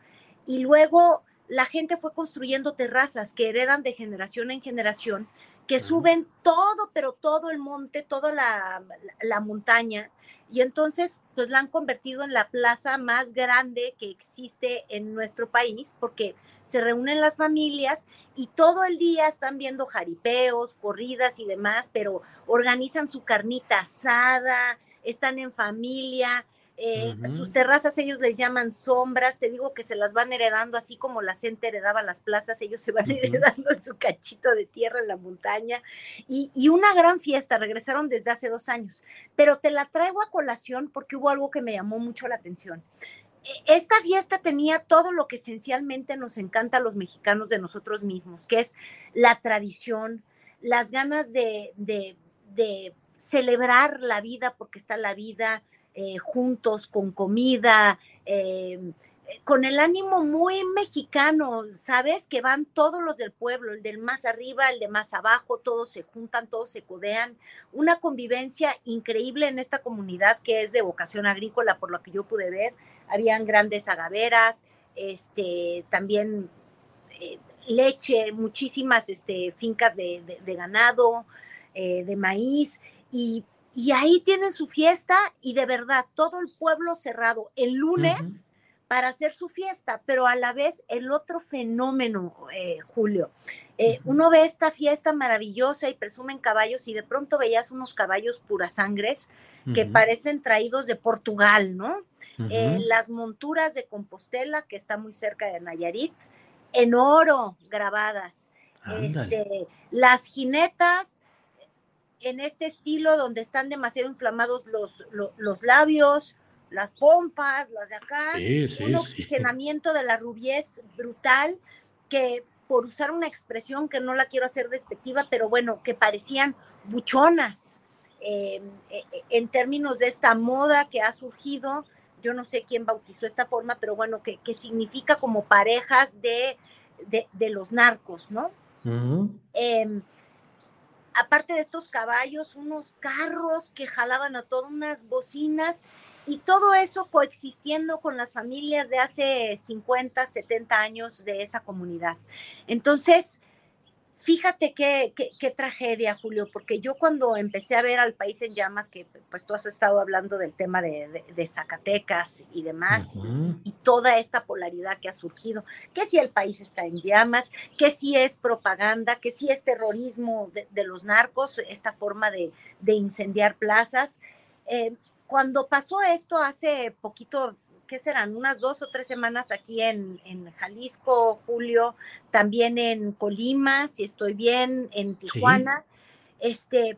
Speaker 11: y luego la gente fue construyendo terrazas que heredan de generación en generación, que suben todo, pero todo el monte, toda la, la montaña, y entonces pues la han convertido en la plaza más grande que existe en nuestro país porque se reúnen las familias y todo el día están viendo jaripeos, corridas y demás, pero organizan su carnita asada, están en familia, eh, sus terrazas ellos les llaman sombras, te digo que se las van heredando así como la gente heredaba las plazas, ellos se van heredando su cachito de tierra en la montaña y, y, una gran fiesta, regresaron desde hace dos años, pero te la traigo a colación porque hubo algo que me llamó mucho la atención. E, esta fiesta tenía todo lo que esencialmente nos encanta a los mexicanos de nosotros mismos, que es la tradición, las ganas de, de, de celebrar la vida porque está la vida, eh, juntos con comida, em, con el ánimo muy mexicano, ¿sabes? Que van todos los del pueblo, el del más arriba, el de más abajo, todos se juntan, todos se codean. Una convivencia increíble en esta comunidad que es de vocación agrícola, por lo que yo pude ver. Habían grandes agaveras, este, también eh, leche, muchísimas este, fincas de, ganado, eh, de maíz, y y ahí tienen su fiesta y de verdad todo el pueblo cerrado el lunes para hacer su fiesta, pero a la vez el otro fenómeno, eh, Julio. Eh, uno ve esta fiesta maravillosa y presumen caballos y de pronto veías unos caballos puras sangres que parecen traídos de Portugal, ¿no? Eh, las monturas de Compostela, que está muy cerca de Nayarit, en oro grabadas. Este, las jinetas en este estilo donde están demasiado inflamados los, los, labios, las pompas, las de acá, un oxigenamiento de la rubiez brutal que por usar una expresión que no la quiero hacer despectiva, pero bueno, que parecían buchonas. Em, e, e, en términos de esta moda que ha surgido, yo no sé quién bautizó esta forma, pero bueno, que, significa como parejas de, de, los narcos, ¿no? Aparte de estos caballos, unos carros que jalaban a todas unas bocinas y todo eso coexistiendo con las familias de hace 50, 70 años de esa comunidad. Entonces, Fíjate qué, qué, tragedia, Julio, porque yo cuando empecé a ver al país en llamas, que pues tú has estado hablando del tema de, Zacatecas y demás, y, toda esta polaridad que ha surgido, que si el país está en llamas, que si es propaganda, que si es terrorismo de, los narcos, esta forma de, incendiar plazas. Eh, cuando pasó esto hace poquito, ¿qué serán? Unas dos o tres semanas aquí en, Jalisco, Julio, también en Colima, si estoy bien, en Tijuana. Este,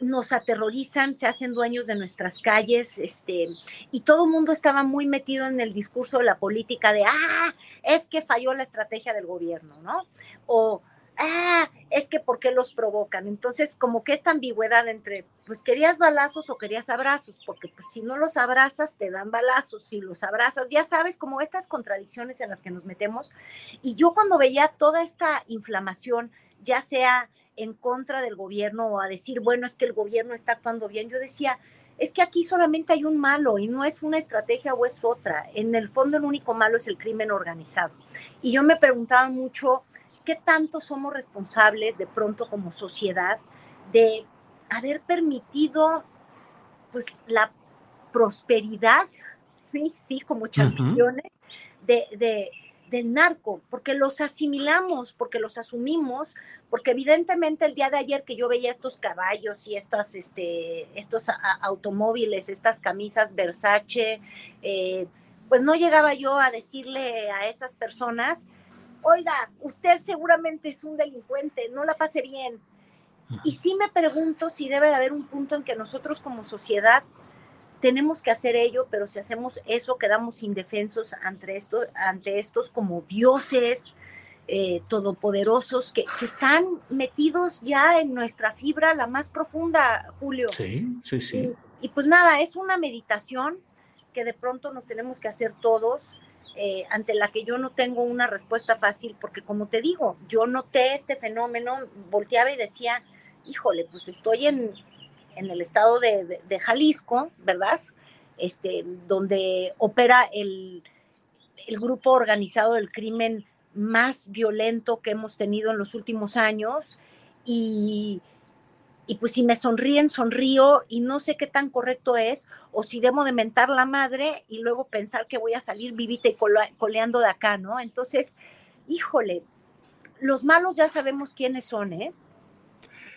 Speaker 11: nos aterrorizan, se hacen dueños de nuestras calles, este, y todo el mundo estaba muy metido en el discurso de la política de, ah, es que falló la estrategia del gobierno, ¿no? O, ah, es que ¿por qué los provocan? Entonces, como que esta ambigüedad entre, pues querías balazos o querías abrazos, porque pues si no los abrazas, te dan balazos, si los abrazas, ya sabes, como estas contradicciones en las que nos metemos. Y yo cuando veía toda esta inflamación, ya sea en contra del gobierno o a decir, bueno, es que el gobierno está actuando bien, yo decía, es que aquí solamente hay un malo y no es una estrategia o es otra. En el fondo el único malo es el crimen organizado. Y yo me preguntaba mucho, ¿Qué tanto somos responsables de pronto como sociedad de haber permitido pues la prosperidad, sí, sí, como champiñones de, del narco, porque los asimilamos, porque los asumimos, porque evidentemente el día de ayer que yo veía estos caballos y estos, este, estos automóviles, estas camisas Versace, eh, pues no llegaba yo a decirle a esas personas, oiga, usted seguramente es un delincuente, no la pase bien. Y sí me pregunto si debe de haber un punto en que nosotros como sociedad tenemos que hacer ello, pero si hacemos eso quedamos indefensos ante, esto, ante estos como dioses eh, todopoderosos que, están metidos ya en nuestra fibra la más profunda, Julio.
Speaker 3: Sí, sí, sí.
Speaker 11: y pues nada, es una meditación que de pronto nos tenemos que hacer todos eh, ante la que yo no tengo una respuesta fácil, porque como te digo, yo noté este fenómeno, volteaba y decía, híjole, pues estoy en, en el estado de, de, Jalisco, ¿verdad? Este, donde opera el, el, grupo organizado del crimen más violento que hemos tenido en los últimos años y, y pues si me sonríen, sonrío y no sé qué tan correcto es, o si debo de mentar la madre y luego pensar que voy a salir vivita y coleando de acá, ¿no? Entonces, híjole, los malos ya sabemos quiénes son, ¿eh?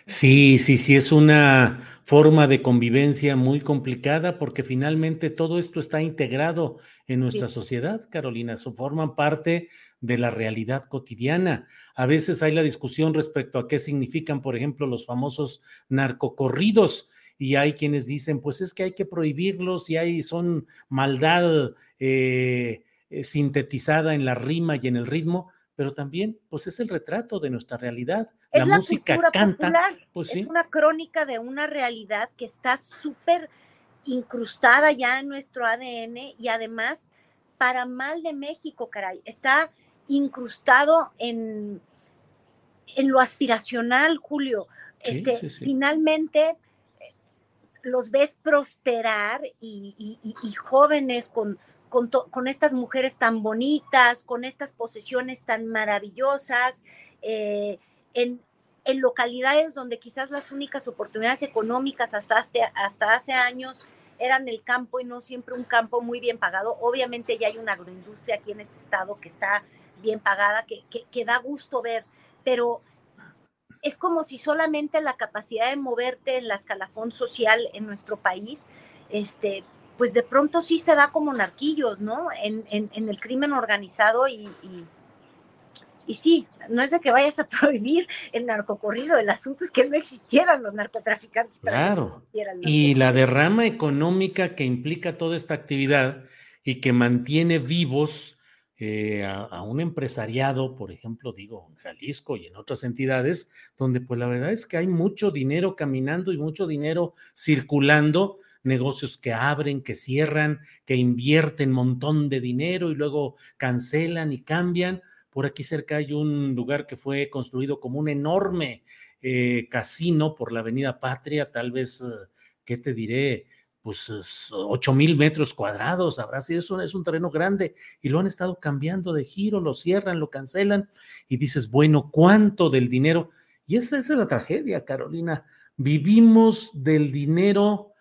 Speaker 3: Sí, sí, sí, es una forma de convivencia muy complicada porque finalmente todo esto está integrado en nuestra sociedad, Carolina, so, forman parte de la realidad cotidiana. A veces hay la discusión respecto a qué significan, por ejemplo, los famosos narcocorridos y hay quienes dicen, pues es que hay que prohibirlos y hay, son maldad eh, eh, sintetizada en la rima y en el ritmo, pero también pues es el retrato de nuestra realidad. la, música canta. Pues,
Speaker 11: Es una crónica de una realidad que está súper incrustada ya en nuestro ADN y además para mal de México, caray, está incrustado en, en lo aspiracional, Julio.
Speaker 3: Sí,
Speaker 11: este,
Speaker 3: sí, sí.
Speaker 11: Finalmente los ves prosperar y, y- y- y jóvenes con, con, to- con estas mujeres tan bonitas, con estas posesiones tan maravillosas, eh, en, en localidades donde quizás las únicas oportunidades económicas hasta, hace- hasta hace años eran el campo y no siempre un campo muy bien pagado. Obviamente ya hay una agroindustria aquí en este estado que está bien pagada, que, que, que da gusto ver, pero es como si solamente la capacidad de moverte en la escalafón social en nuestro país, este, pues de pronto sí se da como narquillos, ¿no? En, en, en el crimen organizado y, y, y sí, no es de que vayas a prohibir el narcocorrido, el asunto es que no existieran los narcotraficantes. no
Speaker 3: Claro.
Speaker 11: existiera el
Speaker 3: Y la derrama económica que implica toda esta actividad y que mantiene vivos eh, a, un empresariado, por ejemplo, digo, en Jalisco y en otras entidades, donde pues la verdad es que hay mucho dinero caminando y mucho dinero circulando, negocios que abren, que cierran, que invierten montón de dinero y luego cancelan y cambian. Por aquí cerca hay un lugar que fue construido como un enorme eh, casino por la Avenida Patria, tal vez, eh, ¿qué te diré? Pues es, ocho mil metros cuadrados, habrá sido, es un, es un terreno grande y lo han estado cambiando de giro, lo cierran, lo cancelan y dices, bueno, ¿cuánto del dinero? Y esa es la tragedia, Carolina. Vivimos del dinero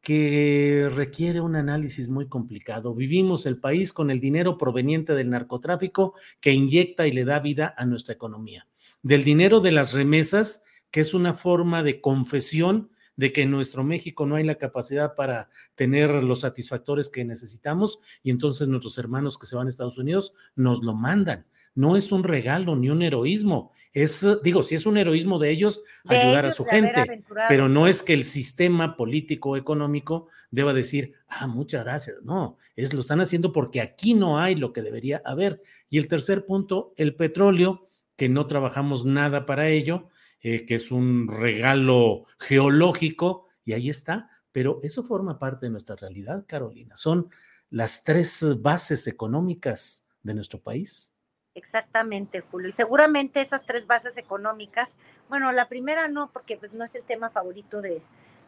Speaker 3: que requiere un análisis muy complicado. Vivimos el país con el dinero proveniente del narcotráfico que inyecta y le da vida a nuestra economía. Del dinero de las remesas, que es una forma de confesión de que en nuestro México no hay la capacidad para tener los satisfactores que necesitamos y entonces nuestros hermanos que se van a Estados Unidos nos lo mandan. No es un regalo ni un heroísmo. Es, digo, si es un heroísmo de ellos,
Speaker 11: De
Speaker 3: ayudar
Speaker 11: ellos
Speaker 3: a su gente, pero no es que el sistema político económico deba decir, ah, muchas gracias. No, es lo están haciendo porque aquí no hay lo que debería haber. Y el tercer punto, el petróleo, que no trabajamos nada para ello, eh, que es un regalo geológico, y ahí está. Pero eso forma parte de nuestra realidad, Carolina. Son las tres bases económicas de nuestro país.
Speaker 11: Exactamente, Julio. Y seguramente esas tres bases económicas, bueno, la primera no, porque pues, no es el tema favorito de,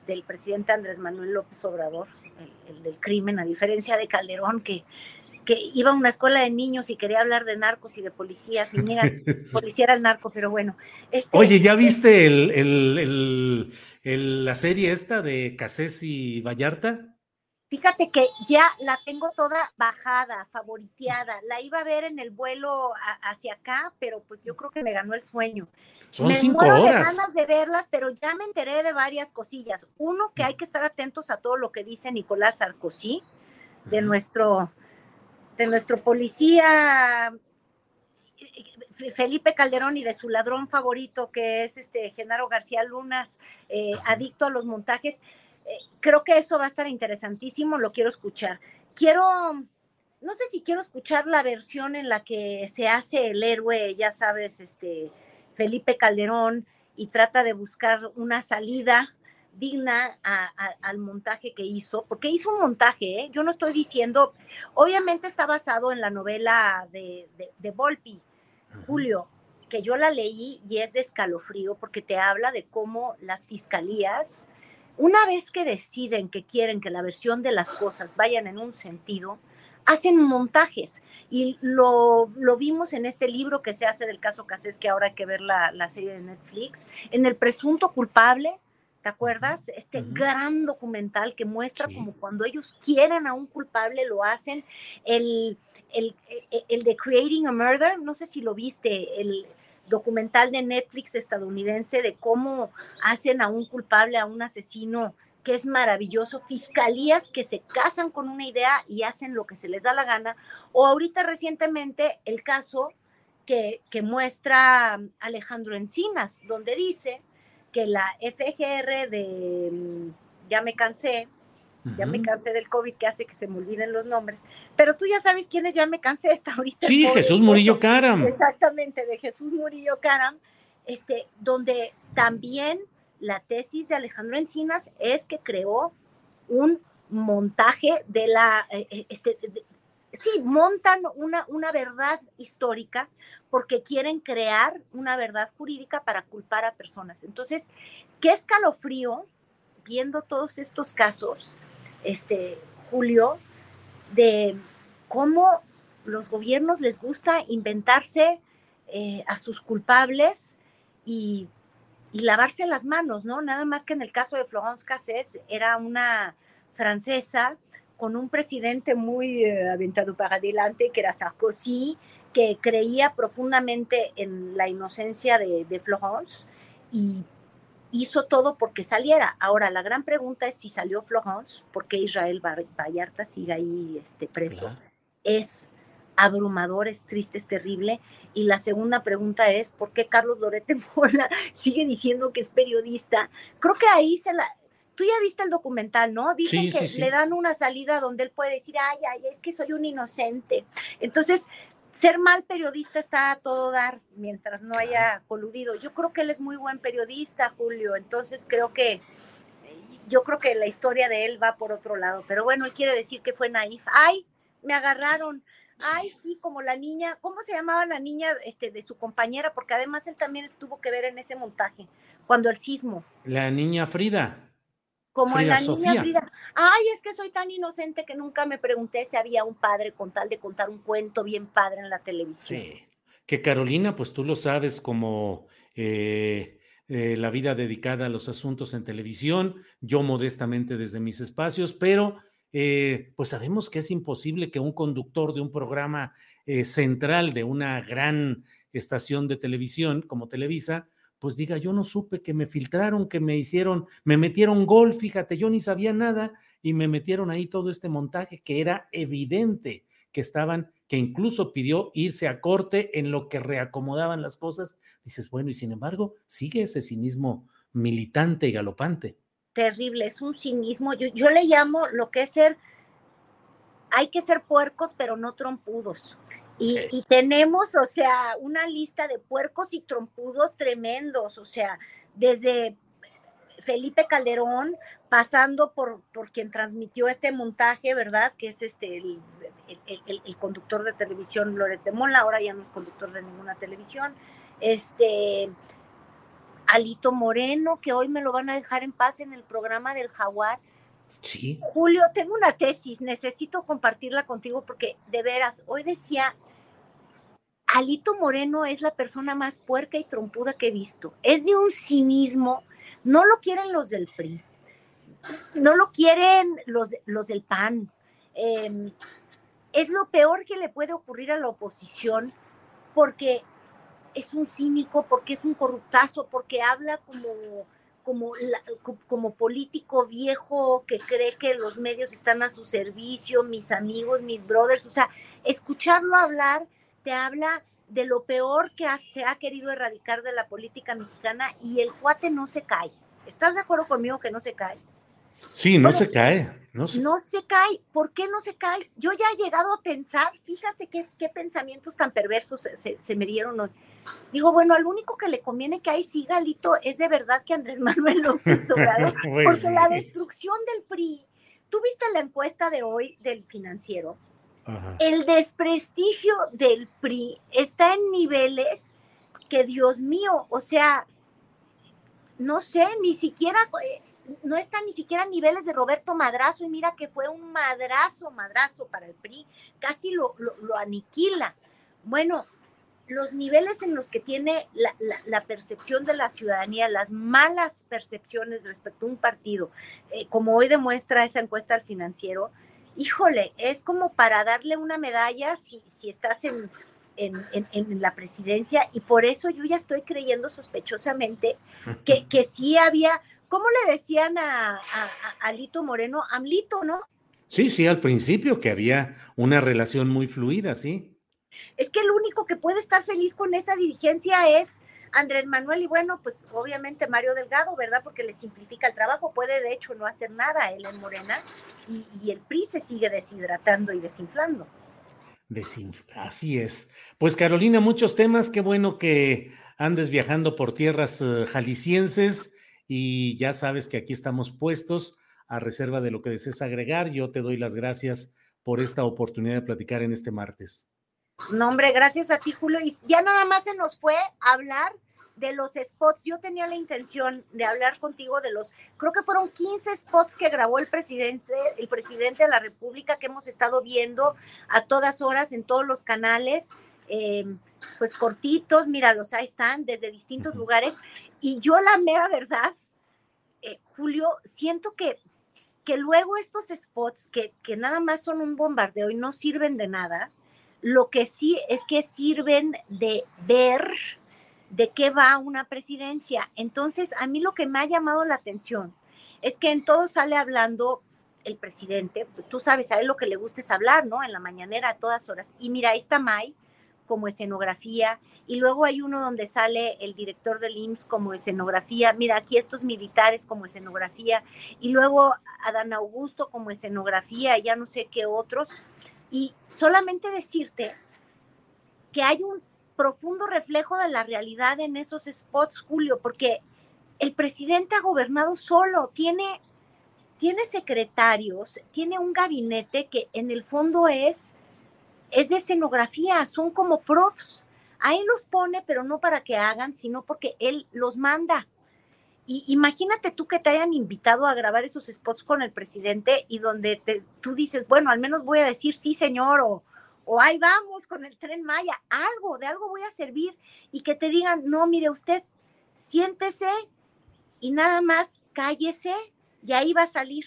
Speaker 11: del presidente Andrés Manuel López Obrador, el, el del crimen, a diferencia de Calderón, que, que iba a una escuela de niños y quería hablar de narcos y de policías, y mira, policía era el narco, pero bueno. Este,
Speaker 3: Oye, ¿ya viste el, el- el- la serie esta de Cassés y Vallarta?
Speaker 11: Fíjate que ya la tengo toda bajada, favoriteada. La iba a ver en el vuelo a- hacia acá, pero pues yo creo que me ganó el sueño.
Speaker 3: Son
Speaker 11: me
Speaker 3: cinco
Speaker 11: muero
Speaker 3: horas.
Speaker 11: de ganas de verlas, pero ya me enteré de varias cosillas. Uno, que hay que estar atentos a todo lo que dice Nicolás Sarkozy, de nuestro, de nuestro policía F- Felipe Calderón y de su ladrón favorito, que es este Genaro García Lunas, eh, adicto a los montajes. Eh, creo que eso va a estar interesantísimo, lo quiero escuchar. Quiero, no sé si quiero escuchar la versión en la que se hace el héroe, ya sabes, este Felipe Calderón, y trata de buscar una salida digna a- a- al montaje que hizo, porque hizo un montaje, ¿eh? yo no estoy diciendo, obviamente está basado en la novela de, de, de Volpi, Julio, que yo la leí y es de escalofrío porque te habla de cómo las fiscalías, una vez que deciden que quieren que la versión de las cosas vayan en un sentido, hacen montajes. Y lo, lo, vimos en este libro que se hace del caso Casés, que ahora hay que ver la, la serie de Netflix, en el presunto culpable, ¿te acuerdas? Este gran documental que muestra como cuando ellos quieren a un culpable lo hacen. El, el, el, el, de Creating a Murder, no sé si lo viste, el documental de Netflix estadounidense de cómo hacen a un culpable, a un asesino que es maravilloso, fiscalías que se casan con una idea y hacen lo que se les da la gana, o ahorita recientemente el caso que, que muestra Alejandro Encinas, donde dice que la FGR de, mm, ya me cansé, ya me cansé del COVID que hace que se me olviden los nombres, pero tú ya sabes quién es, ya me cansé hasta ahorita.
Speaker 3: Sí, Jesús Murillo Caram.
Speaker 11: Exactamente, de Jesús Murillo Caram, este, donde también la tesis de Alejandro Encinas es que creó un montaje de la, eh, eh, este, sí, montan una, una verdad histórica porque quieren crear una verdad jurídica para culpar a personas. Entonces, qué escalofrío viendo todos estos casos, este, Julio, de cómo los gobiernos les gusta inventarse eh, a sus culpables y y lavarse las manos, ¿no? Nada más que en el caso de Florence Cassés era una francesa con un presidente muy eh, aventado para adelante, que era Sarkozy, que creía profundamente en la inocencia de, de, Florence y hizo todo porque saliera. Ahora, la gran pregunta es si salió Florence, porque Israel Vallarta sigue ahí este, preso. Es abrumador, es triste, es terrible. Y la segunda pregunta es, ¿por qué Carlos Lorete Mola sigue diciendo que es periodista? Creo que ahí se la... Tú ya viste el documental, ¿no? Dicen que le dan una salida donde él puede decir, ay, ay, es que soy un inocente. Entonces, ser mal periodista está a todo dar mientras no haya coludido. Yo creo que él es muy buen periodista, Julio. Entonces, creo que yo creo que la historia de él va por otro lado. Pero bueno, él quiere decir que fue naif. Ay, me agarraron. Ay, sí, como la niña, ¿cómo se llamaba la niña este, de su compañera? Porque además él también tuvo que ver en ese montaje, cuando el sismo.
Speaker 3: La niña Frida.
Speaker 11: Como la niña Frida. Ay, es que soy tan inocente que nunca me pregunté si había un padre con tal de contar un cuento bien padre en la televisión. Sí.
Speaker 3: Que Carolina, pues tú lo sabes como eh, eh, la vida dedicada a los asuntos en televisión, yo modestamente desde mis espacios, pero eh, pues sabemos que es imposible que un conductor de un programa central de una gran estación de televisión como Televisa, pues diga, yo no supe que me filtraron, que me hicieron, me metieron gol, fíjate, yo ni sabía nada y me metieron ahí todo este montaje que era evidente que estaban, que incluso pidió irse a corte en lo que reacomodaban las cosas. Dices, bueno, y sin embargo, sigue ese cinismo militante y galopante
Speaker 11: terrible, es un cinismo. Yo, le llamo lo que es ser, hay que ser puercos, pero no trompudos. Y, y, tenemos, o sea, una lista de puercos y trompudos tremendos, o sea, desde Felipe Calderón, pasando por, por quien transmitió este montaje, ¿verdad? Que es este el, el, el, conductor de televisión Lorete Mola, ahora ya no es conductor de ninguna televisión. Este, Alito Moreno, que hoy me lo van a dejar en paz en el programa del Jaguar. Julio, tengo una tesis, necesito compartirla contigo porque de veras, hoy decía, Alito Moreno es la persona más puerca y trompuda que he visto. Es de un cinismo, no lo quieren los del PRI, no lo quieren los, los del PAN. Eh, es lo peor que le puede ocurrir a la oposición porque es un cínico, porque es un corruptazo, porque habla como, como, como político viejo que cree que los medios están a su servicio, mis amigos, mis brothers. O sea, escucharlo hablar te habla de lo peor que se ha querido erradicar de la política mexicana y el cuate no se cae. ¿Estás de acuerdo conmigo que no se cae?
Speaker 3: Sí, no se cae. No se...
Speaker 11: no se... cae. ¿Por qué no se cae? Yo ya he llegado a pensar, fíjate qué, qué pensamientos tan perversos se, se, me dieron hoy. Digo, bueno, al único que le conviene que ahí siga Lito es de verdad que Andrés Manuel López Obrador, pues porque sí. la destrucción del PRI, tú viste la encuesta de hoy del financiero, Ajá. el desprestigio del PRI está en niveles que, Dios mío, o sea, no sé, ni siquiera eh, no está ni siquiera a niveles de Roberto Madrazo, y mira que fue un madrazo, madrazo para el PRI, casi lo, lo, aniquila. Bueno, los niveles en los que tiene la, percepción de la ciudadanía, las malas percepciones respecto a un partido, eh, como hoy demuestra esa encuesta al financiero, híjole, es como para darle una medalla si, si estás en, en, la presidencia y por eso yo ya estoy creyendo sospechosamente que, que sí había, ¿cómo le decían a, a, a Alito Moreno? Amlito, ¿no?
Speaker 3: Sí, sí, al principio que había una relación muy fluida, sí.
Speaker 11: Es que el único que puede estar feliz con esa dirigencia es Andrés Manuel y bueno, pues obviamente Mario Delgado, ¿verdad? Porque le simplifica el trabajo, puede de hecho no hacer nada él en Morena y, y el PRI se sigue deshidratando y desinflando.
Speaker 3: Así es. Pues Carolina, muchos temas, qué bueno que andes viajando por tierras eh, jaliscienses y ya sabes que aquí estamos puestos a reserva de lo que desees agregar. Yo te doy las gracias por esta oportunidad de platicar en este martes.
Speaker 11: No, hombre, gracias a ti, Julio. Y ya nada más se nos fue hablar de los spots. Yo tenía la intención de hablar contigo de los, creo que fueron 15 spots que grabó el presidente, el presidente de la República que hemos estado viendo a todas horas en todos los canales. Em, pues cortitos, míralos, ahí están, desde distintos lugares. Y yo la mera verdad, eh, Julio, siento que, que luego estos spots que, que nada más son un bombardeo y no sirven de nada, lo que sí es que sirven de ver de qué va una presidencia. Entonces, a mí lo que me ha llamado la atención es que en todo sale hablando el presidente, tú sabes, a él lo que le gusta es hablar, ¿no? En la mañanera a todas horas. Y mira, ahí está May como escenografía, y luego hay uno donde sale el director del IMSS como escenografía, mira, aquí estos militares como escenografía, y luego Adán Augusto como escenografía, ya no sé qué otros, y solamente decirte que hay un profundo reflejo de la realidad en esos spots, Julio, porque el presidente ha gobernado solo, tiene, tiene secretarios, tiene un gabinete que en el fondo es, es de escenografía, son como props. Ahí los pone, pero no para que hagan, sino porque él los manda. Y imagínate tú que te hayan invitado a grabar esos spots con el presidente y donde te, tú dices, bueno, al menos voy a decir sí, señor, o, o ahí vamos con el tren Maya, algo, de algo voy a servir y que te digan, no, mire usted, siéntese y nada más cállese y ahí va a salir.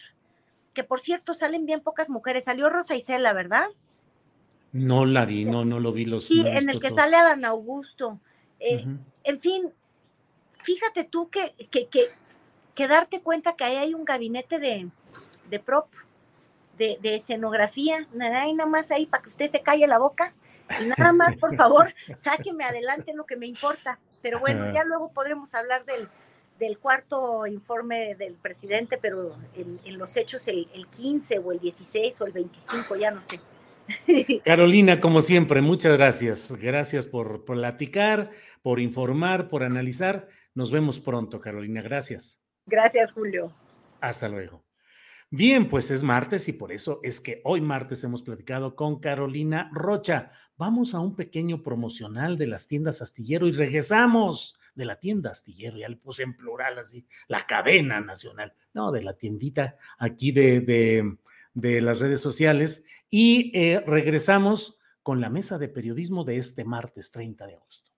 Speaker 11: Que por cierto, salen bien pocas mujeres. Salió Rosa Isela, ¿verdad?
Speaker 3: No la vi, no, no lo vi los.
Speaker 11: Sí, en el que sale Adán Augusto. Eh, en fin, fíjate tú que, que, que, que, darte cuenta que ahí hay un gabinete de, de prop de, escenografía, nada, y nada más ahí para que usted se calle la boca y nada más, por favor, sáqueme adelante lo que me importa. Pero bueno, ya luego podremos hablar del, del cuarto informe del presidente, pero en, los hechos el, 15 o el 16 o el 25, ya no sé.
Speaker 3: Carolina, como siempre, muchas gracias. Gracias por platicar, por informar, por analizar. Nos vemos pronto, Carolina. Gracias.
Speaker 11: Gracias, Julio.
Speaker 3: Hasta luego. Bien, pues es martes y por eso es que hoy martes hemos platicado con Carolina Rocha. Vamos a un pequeño promocional de las tiendas Astillero y regresamos de la tienda Astillero, ya le puse en plural así, la cadena nacional, no, de la tiendita aquí de, de, las redes sociales y eh, regresamos con la mesa de periodismo de este martes 30 de agosto.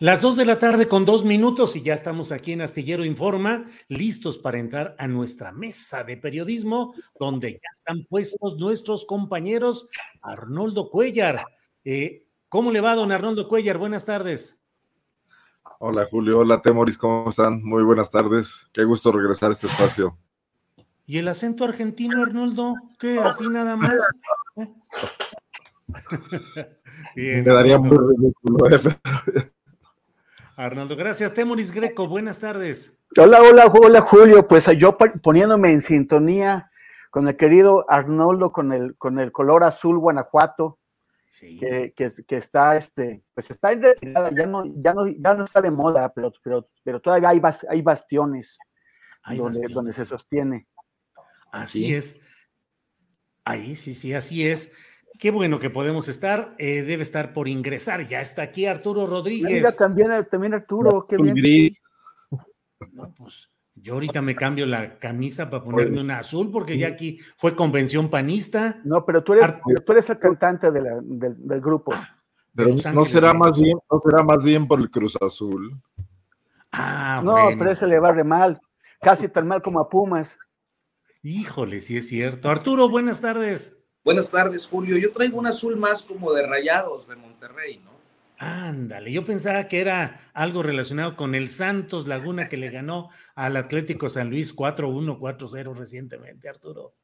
Speaker 3: Las dos de la tarde con dos minutos y ya estamos aquí en Astillero Informa, listos para entrar a nuestra mesa de periodismo, donde ya están puestos nuestros compañeros Arnoldo Cuellar. Eh, ¿Cómo le va, don Arnoldo Cuellar? Buenas tardes.
Speaker 12: Hola, Julio. Hola, Temoris. ¿Cómo están? Muy buenas tardes. Qué gusto regresar a este espacio.
Speaker 3: ¿Y el acento argentino, Arnoldo? ¿Qué? ¿Así nada más?
Speaker 12: Me daría muy ridículo. ¿eh?
Speaker 3: Arnoldo, gracias. Temoris Greco, buenas tardes.
Speaker 13: Hola, hola, hola Julio. Pues yo poniéndome en sintonía con el querido Arnoldo, con el, con el color azul Guanajuato, que, que, está, este, pues está en retirada, ya no, ya no, ya no está de moda, pero, pero, pero todavía hay, hay bastiones, donde, donde se sostiene.
Speaker 3: Así es. Ahí, sí, sí, así es. Qué bueno que podemos estar. Eh, debe estar por ingresar. Ya está aquí Arturo Rodríguez.
Speaker 13: Mira, también, también Arturo, qué bien.
Speaker 3: No, pues yo ahorita me cambio la camisa para ponerme pues, una azul porque ya aquí fue convención panista.
Speaker 13: No, pero tú eres, tú eres el cantante del, grupo.
Speaker 12: Ah, pero no será más bien, no será más bien por el Cruz Azul.
Speaker 13: Ah, no, pero ese le va re mal, casi tan mal como a Pumas.
Speaker 3: Híjole, sí es cierto. Arturo, buenas tardes.
Speaker 14: Buenas tardes, Julio. Yo traigo un azul más como de rayados de Monterrey, ¿no?
Speaker 3: Ándale, yo pensaba que era algo relacionado con el Santos Laguna que le ganó al Atlético San Luis 4-1, 4-0 recientemente, Arturo.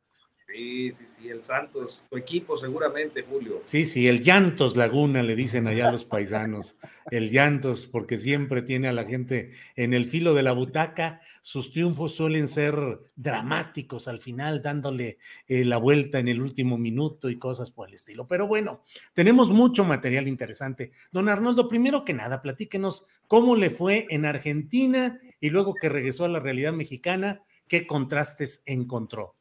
Speaker 14: Sí, sí, sí, el Santos, tu equipo seguramente, Julio.
Speaker 3: Sí, sí, el Llantos Laguna le dicen allá los paisanos, el Llantos, porque siempre tiene a la gente en el filo de la butaca. Sus triunfos suelen ser dramáticos al final, dándole eh, la vuelta en el último minuto y cosas por el estilo. Pero bueno, tenemos mucho material interesante. Don Arnoldo, primero que nada, platíquenos cómo le fue en Argentina y luego que regresó a la realidad mexicana, qué contrastes encontró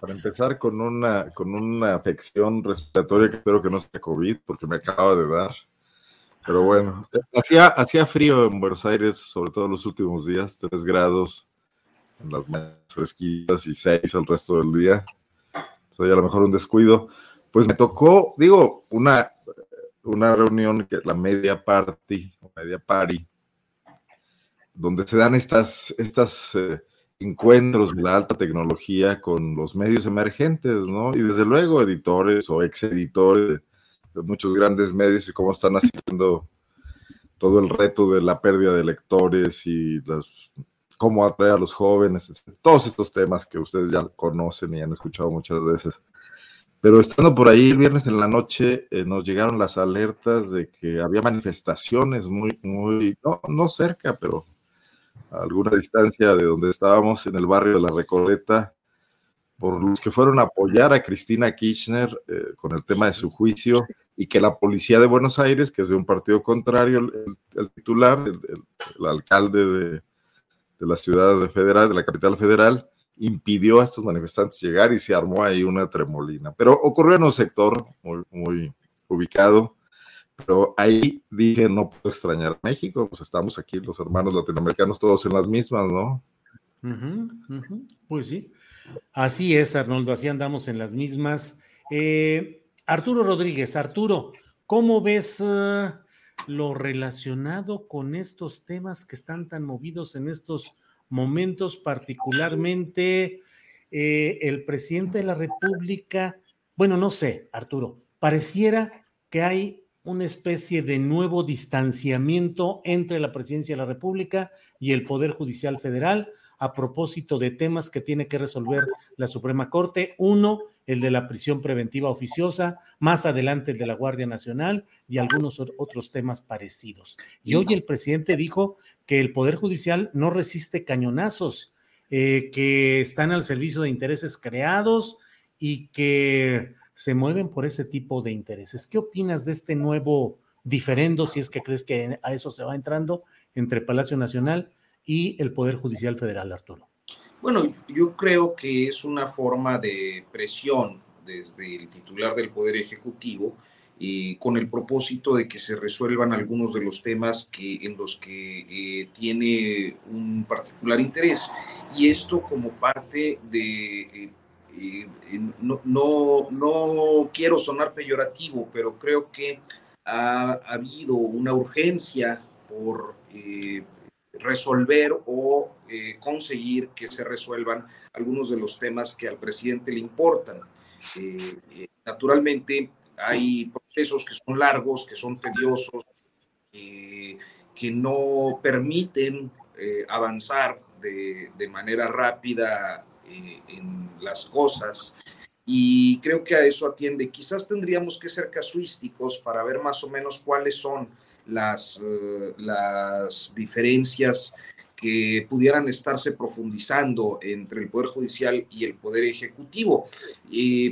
Speaker 12: para empezar con una, con una afección respiratoria que espero que no sea COVID, porque me acaba de dar. Pero bueno, hacía, hacía frío en Buenos Aires, sobre todo los últimos días, 3 grados en las fresquitas y 6 el resto del día. Soy a lo mejor un descuido. Pues me tocó, digo, una, una reunión que la media party, media party, donde se dan estas, estas eh, encuentros de la alta tecnología con los medios emergentes, ¿no? Y desde luego editores o ex editores de muchos grandes medios y cómo están haciendo todo el reto de la pérdida de lectores y cómo atraer a los jóvenes, todos estos temas que ustedes ya conocen y han escuchado muchas veces. Pero estando por ahí el viernes en la noche, eh, nos llegaron las alertas de que había manifestaciones muy, muy, no, no cerca, pero alguna distancia de donde estábamos en el barrio de la Recoleta, por los que fueron a apoyar a Cristina Kirchner eh, con el tema de su juicio y que la policía de Buenos Aires, que es de un partido contrario, el, titular, el, alcalde de, de, la ciudad federal, de la capital federal, impidió a estos manifestantes llegar y se armó ahí una tremolina. Pero ocurrió en un sector muy, muy ubicado pero ahí dije, no puedo extrañar México, pues estamos aquí los hermanos latinoamericanos todos en las mismas, ¿no?
Speaker 3: Pues sí, así es, Arnoldo, así andamos en las mismas. Eh, Arturo Rodríguez, Arturo, ¿cómo ves eh, lo relacionado con estos temas que están tan movidos en estos momentos, particularmente eh, el presidente de la República? Bueno, no sé, Arturo, pareciera que hay una especie de nuevo distanciamiento entre la presidencia de la República y el Poder Judicial Federal a propósito de temas que tiene que resolver la Suprema Corte. Uno, el de la prisión preventiva oficiosa, más adelante el de la Guardia Nacional y algunos otros temas parecidos. Y hoy el presidente dijo que el Poder Judicial no resiste cañonazos, eh, que están al servicio de intereses creados y que se mueven por ese tipo de intereses. ¿Qué opinas de este nuevo diferendo, si es que crees que a eso se va entrando, entre Palacio Nacional y el Poder Judicial Federal, Arturo?
Speaker 14: Bueno, yo creo que es una forma de presión desde el titular del Poder Ejecutivo con el propósito de que se resuelvan algunos de los temas que, en los que eh, tiene un particular interés. Y esto como parte de eh, no, no, no, quiero sonar peyorativo, pero creo que ha, habido una urgencia por eh, resolver o eh, conseguir que se resuelvan algunos de los temas que al presidente le importan. Eh, naturalmente, hay procesos que son largos, que son tediosos, que no permiten avanzar de, de manera rápida eh, en las cosas. Y creo que a eso atiende. Quizás tendríamos que ser casuísticos para ver más o menos cuáles son las, eh, las diferencias que pudieran estarse profundizando entre el Poder Judicial y el Poder Ejecutivo.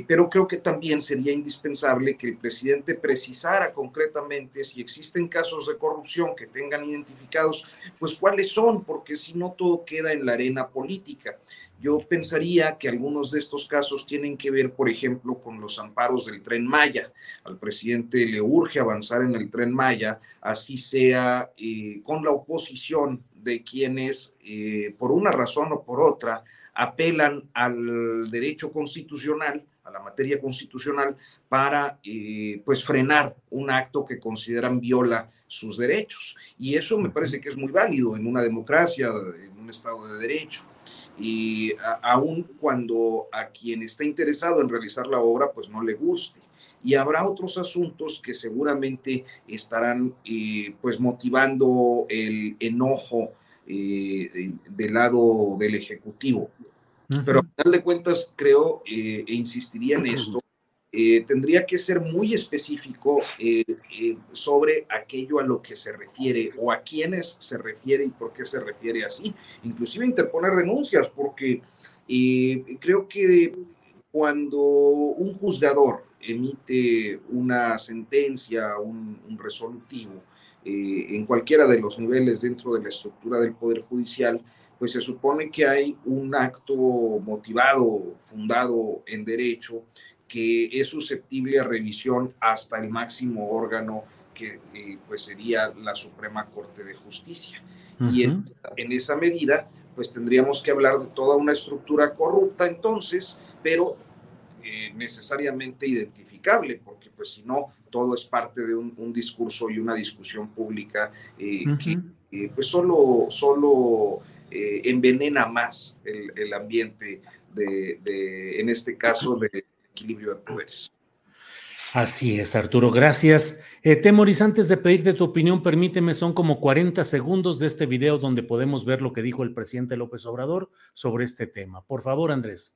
Speaker 14: pero creo que también sería indispensable que el presidente precisara concretamente si existen casos de corrupción que tengan identificados, pues cuáles son, porque si no todo queda en la arena política. Yo pensaría que algunos de estos casos tienen que ver, por ejemplo, con los amparos del tren Maya. Al presidente le urge avanzar en el tren Maya, así sea eh, con la oposición de quienes, eh, por una razón o por otra, apelan al derecho constitucional, a la materia constitucional, para eh, pues frenar un acto que consideran viola sus derechos. Y eso me parece que es muy válido en una democracia, en un Estado de Derecho. Y aun cuando a quien está interesado en realizar la obra, pues no le guste y habrá otros asuntos que seguramente estarán eh, pues motivando el enojo eh, del lado del Ejecutivo. Pero a final de cuentas creo eh, e insistiría en esto, tendría que ser muy específico sobre aquello a lo que se refiere o a quiénes se refiere y por qué se refiere así. Inclusive interponer denuncias, porque creo que cuando un juzgador emite una sentencia, un, resolutivo, eh, en cualquiera de los niveles dentro de la estructura del Poder Judicial, pues se supone que hay un acto motivado, fundado en derecho, que es susceptible a revisión hasta el máximo órgano que eh, pues sería la Suprema Corte de Justicia. Y en, en, esa medida, pues tendríamos que hablar de toda una estructura corrupta entonces, pero eh, necesariamente identificable, porque pues si no, todo es parte de un, discurso y una discusión pública eh, que eh, pues solo, solo envenena más el, ambiente de, en este caso, de equilibrio de poderes.
Speaker 3: Así es, Arturo, gracias. Temoris, antes de pedirte tu opinión, permíteme, son como 40 segundos de este video donde podemos ver lo que dijo el presidente López Obrador sobre este tema. Por favor, Andrés.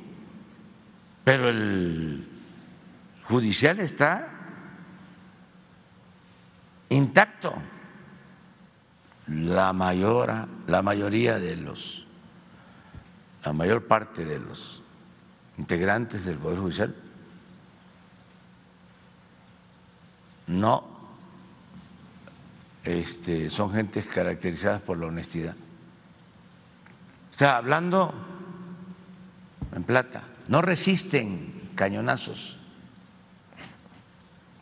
Speaker 6: pero el judicial está intacto. La mayor, la mayoría de los, la mayor parte de los integrantes del Poder Judicial no este, son gentes caracterizadas por la honestidad. O sea, hablando en plata, no resisten cañonazos,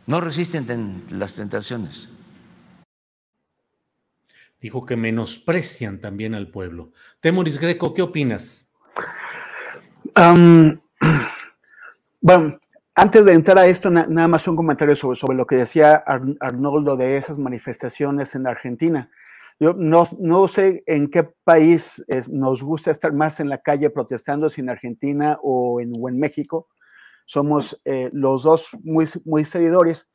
Speaker 6: no resisten las tentaciones.
Speaker 3: Dijo que menosprecian también al pueblo. Temoris Greco, ¿qué opinas?
Speaker 13: bueno, antes de entrar a esto, nada más un comentario sobre, sobre lo que decía Arnoldo de esas manifestaciones en Argentina. Yo no, no sé en qué país nos gusta estar más en la calle protestando, si en Argentina o en, en México. Somos eh, los dos muy, muy seguidores,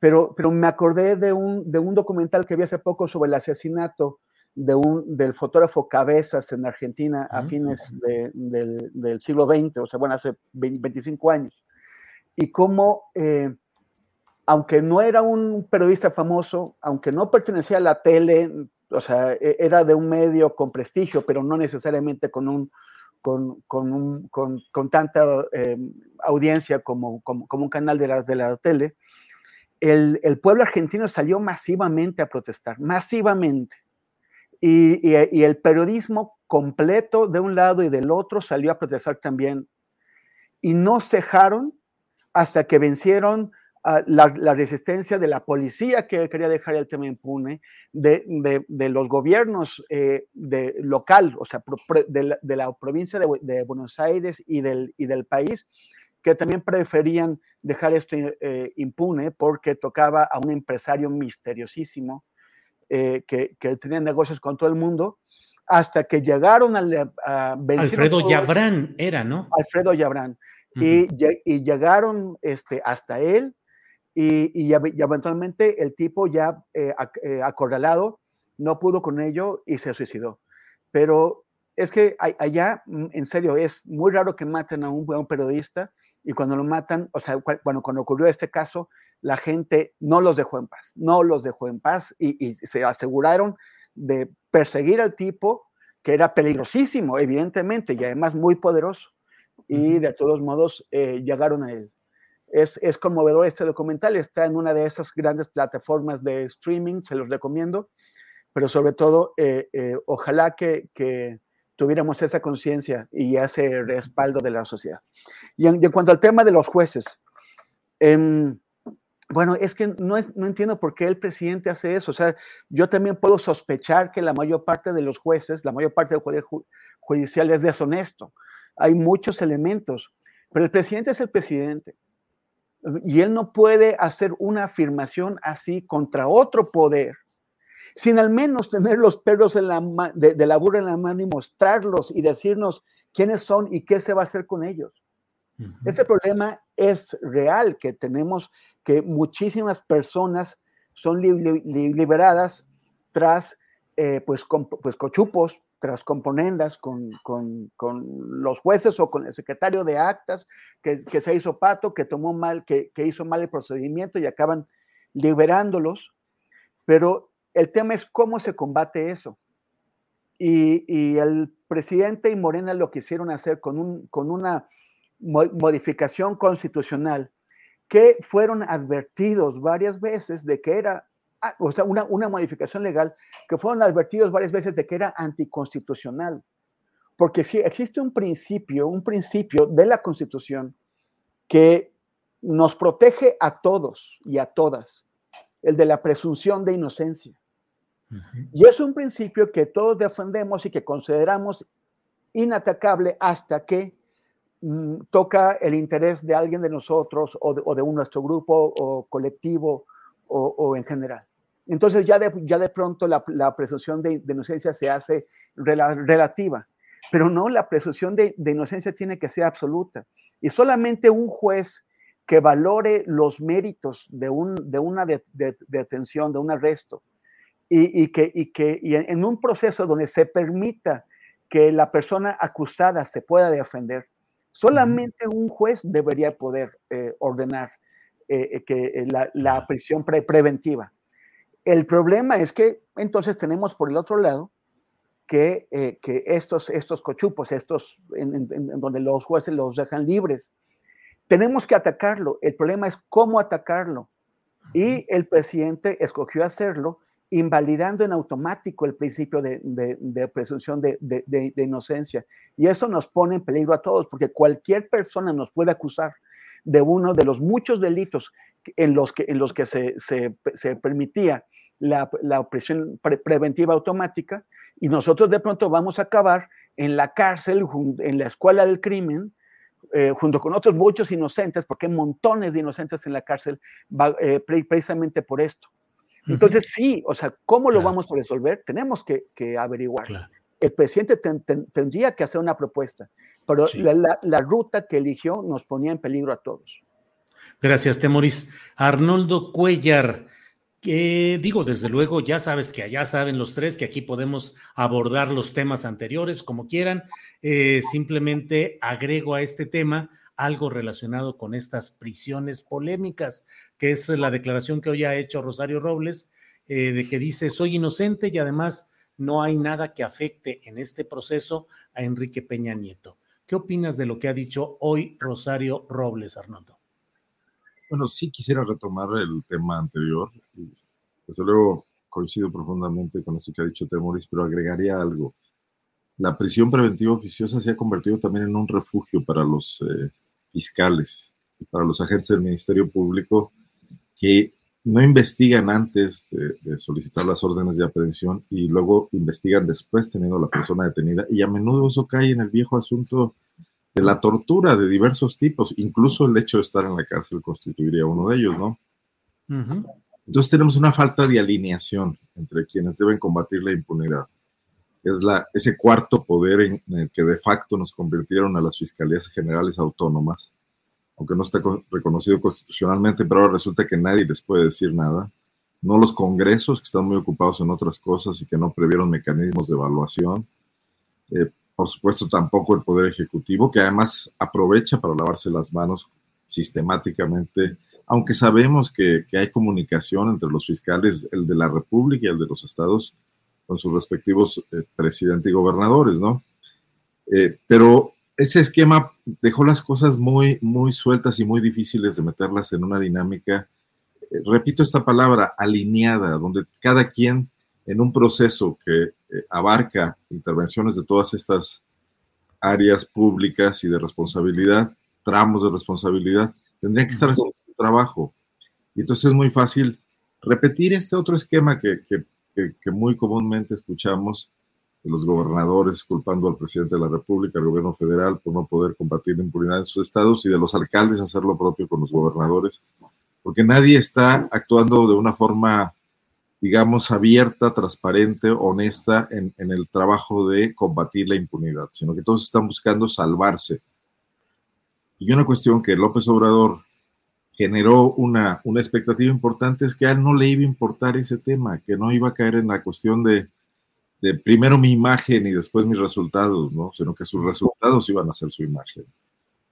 Speaker 13: pero, pero me acordé de un, de un documental que vi hace poco sobre el asesinato de un, del fotógrafo Cabezas en Argentina a fines del, del, siglo XX, o sea, bueno, hace 25 años, y cómo eh, aunque no era un periodista famoso, aunque no pertenecía a la tele, o sea, e, era de un medio con prestigio, pero no necesariamente con un con, con, con, tanta eh, audiencia como, como, un canal de la, de la tele, el, el, pueblo argentino salió masivamente a protestar, masivamente. Y, y, y, el periodismo completo de un lado y del otro salió a protestar también. Y no cejaron hasta que vencieron la, resistencia de la policía que quería dejar el tema impune, de, de, los gobiernos eh, de, local, o sea, de la, provincia de, Buenos Aires y del, y del país, que también preferían dejar esto eh, impune porque tocaba a un empresario misteriosísimo eh, que, que, tenía negocios con todo el mundo, hasta que llegaron al... A
Speaker 3: Alfredo Yabrán era, ¿no?
Speaker 13: Alfredo Yabrán. y, y, llegaron este, hasta él y, eventualmente el tipo ya eh, eh, acorralado no pudo con ello y se suicidó. Pero es que allá, mm, en serio, es muy raro que maten a un buen periodista y cuando lo matan, o sea, bueno, cuando ocurrió este caso, la gente no los dejó en paz, no los dejó en paz y, se aseguraron de perseguir al tipo que era peligrosísimo, evidentemente, y además muy poderoso. Y de todos modos eh, llegaron a él. Es, conmovedor este documental, está en una de esas grandes plataformas de streaming, se los recomiendo, pero sobre todo, eh, eh, ojalá que, tuviéramos esa conciencia y ese respaldo de la sociedad. Y en, cuanto al tema de los jueces, em, bueno, es que no, no, entiendo por qué el presidente hace eso. O sea, yo también puedo sospechar que la mayor parte de los jueces, la mayor parte del Poder Judicial es deshonesto. Hay muchos elementos, pero el presidente es el presidente y él no puede hacer una afirmación así contra otro poder sin al menos tener los perros de, la burra en la mano y mostrarlos y decirnos quiénes son y qué se va a hacer con ellos. Ese problema es real, que tenemos que muchísimas personas son liberadas tras eh, pues, pues, cochupos, tras componendas con, los jueces o con el secretario de actas que, se hizo pato, que tomó mal, que, hizo mal el procedimiento y acaban liberándolos. Pero el tema es cómo se combate eso. Y, el presidente y Morena lo quisieron hacer con, un, con una modificación constitucional que fueron advertidos varias veces de que era o sea, una, una modificación legal que fueron advertidos varias veces de que era anticonstitucional. Porque si existe un principio, un principio de la Constitución que nos protege a todos y a todas, el de la presunción de inocencia. Y es un principio que todos defendemos y que consideramos inatacable hasta que mm, toca el interés de alguien de nosotros o de, o de un, nuestro grupo o colectivo o, o en general. Entonces ya de, ya de pronto la, presunción de, inocencia se hace relativa, pero no, la presunción de, inocencia tiene que ser absoluta. Y solamente un juez que valore los méritos de, un, de una detención, de un arresto, y, que, y que en un proceso donde se permita que la persona acusada se pueda defender, solamente un juez debería poder eh, ordenar eh, eh, que la, prisión preventiva. El problema es que entonces tenemos por el otro lado que, eh, que estos, estos cochupos, estos en, donde los jueces los dejan libres, tenemos que atacarlo. El problema es cómo atacarlo. Y el presidente escogió hacerlo invalidando en automático el principio de, de, presunción de, de, inocencia. Y eso nos pone en peligro a todos, porque cualquier persona nos puede acusar de uno de los muchos delitos en los que, en los que se, se, se permitía la, la prisión preventiva automática y nosotros de pronto vamos a acabar en la cárcel, en la escuela del crimen, eh, junto con otros muchos inocentes, porque hay montones de inocentes en la cárcel eh, precisamente por esto. Entonces, sí, o sea, ¿cómo lo vamos a resolver? Tenemos que, que averiguar. El presidente tendría que hacer una propuesta, pero la, la, ruta que eligió nos ponía en peligro a todos.
Speaker 3: Gracias, Temoris. Arnoldo Cuellar, que digo, desde luego, ya sabes que allá saben los tres que aquí podemos abordar los temas anteriores como quieran. Eh, simplemente agrego a este tema algo relacionado con estas prisiones polémicas, que es la declaración que hoy ha hecho Rosario Robles, eh, de que dice soy inocente y además no hay nada que afecte en este proceso a Enrique Peña Nieto. ¿Qué opinas de lo que ha dicho hoy Rosario Robles, Arnoldo?
Speaker 12: Bueno, sí quisiera retomar el tema anterior. Y desde luego coincido profundamente con esto que ha dicho Temoris, pero agregaría algo. La prisión preventiva oficiosa se ha convertido también en un refugio para los eh, fiscales y para los agentes del Ministerio Público que no investigan antes de, solicitar las órdenes de aprehensión y luego investigan después teniendo a la persona detenida. Y a menudo eso cae en el viejo asunto de la tortura de diversos tipos. Incluso el hecho de estar en la cárcel constituiría uno de ellos, ¿no? Entonces tenemos una falta de alineación entre quienes deben combatir la impunidad. Es la, ese cuarto poder en el que de facto nos convirtieron a las fiscalías generales autónomas aunque no está reconocido constitucionalmente, pero ahora resulta que nadie les puede decir nada. No los congresos, que están muy ocupados en otras cosas y que no previeron mecanismos de evaluación. Eh, por supuesto, tampoco el Poder Ejecutivo, que además aprovecha para lavarse las manos sistemáticamente, aunque sabemos que, que hay comunicación entre los fiscales, el de la República y el de los estados, con sus respectivos eh, presidentes y gobernadores, ¿no? Eh, pero ese esquema dejó las cosas muy, muy sueltas y muy difíciles de meterlas en una dinámica, eh, repito esta palabra, alineada, donde cada quien en un proceso que eh, abarca intervenciones de todas estas áreas públicas y de responsabilidad, tramos de responsabilidad, tendría que estar haciendo su trabajo. Y entonces es muy fácil repetir este otro esquema que, que muy comúnmente escuchamos, de los gobernadores culpando al presidente de la República, al gobierno federal por no poder combatir la impunidad en sus estados y de los alcaldes hacer lo propio con los gobernadores, porque nadie está actuando de una forma, digamos, abierta, transparente, honesta en, el trabajo de combatir la impunidad, sino que todos están buscando salvarse. Y una cuestión que López Obrador generó una, una expectativa importante es que a él no le iba a importar ese tema, que no iba a caer en la cuestión de de primero mi imagen y después mis resultados, ¿no? Sino que sus resultados iban a ser su imagen.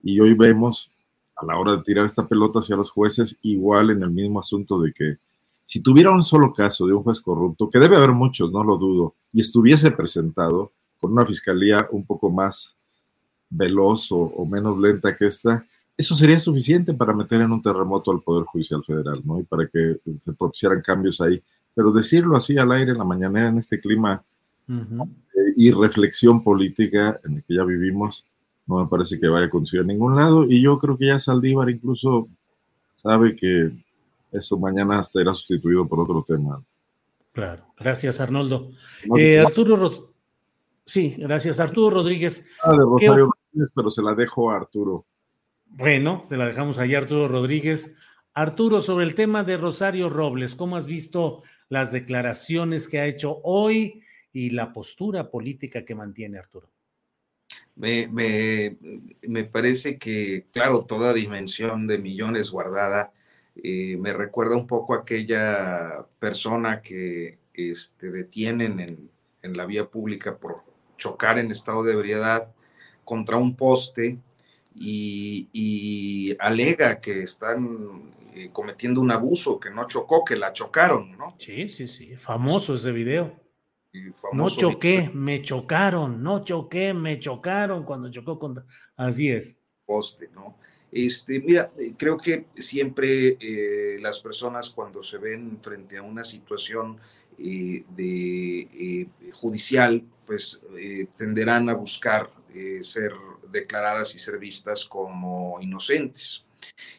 Speaker 12: Y hoy vemos, a la hora de tirar esta pelota hacia los jueces, igual en el mismo asunto de que si tuviera un solo caso de un juez corrupto, que debe haber muchos, no lo dudo, y estuviese presentado con una fiscalía un poco más veloz o, menos lenta que esta, eso sería suficiente para meter en un terremoto al Poder Judicial Federal, ¿no? Y para que se propiciaran cambios ahí. Pero decirlo así al aire en la mañanera en este clima y reflexión política en el que ya vivimos, no me parece que vaya a conducir a ningún lado. Y yo creo que ya Saldívar incluso sabe que eso mañana será sustituido por otro tema.
Speaker 3: Claro, gracias Arnoldo. Eh, Arturo Sí, gracias Arturo Rodríguez.
Speaker 12: Ah, de Rosario pero se la dejo a Arturo.
Speaker 3: Bueno, se la dejamos ahí a Arturo Rodríguez. Arturo, sobre el tema de Rosario Robles, ¿cómo has visto las declaraciones que ha hecho hoy y la postura política que mantiene Arturo.
Speaker 14: Me, me, parece que, claro, toda dimensión de millones guardada eh, me recuerda un poco a aquella persona que este, detienen en, en, la vía pública por chocar en estado de ebriedad contra un poste y, y alega que están eh, cometiendo un abuso, que no chocó, que la chocaron, ¿no?
Speaker 3: Sí, sí, sí, famoso ese video. No choqué, me chocaron, no choqué, me chocaron cuando chocó contra. Así es.
Speaker 14: Poste, ¿no? Este, mira, eh, creo que siempre eh, las personas cuando se ven frente a una situación eh, de, judicial, pues tenderán a buscar ser declaradas y ser vistas como inocentes.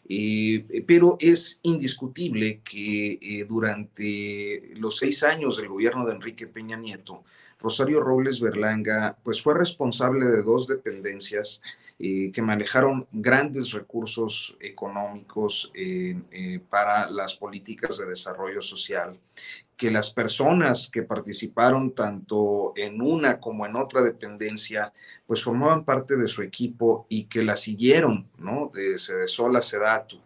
Speaker 14: Eh, pero es indiscutible que eh, durante los seis años del gobierno de Enrique Peña Nieto, Rosario Robles Berlanga pues fue responsable de dos dependencias eh, que manejaron grandes recursos económicos para las políticas de desarrollo social que las personas que participaron tanto en una como en otra dependencia, pues formaban parte de su equipo y que la siguieron, ¿no? De Sedesola Sedatu.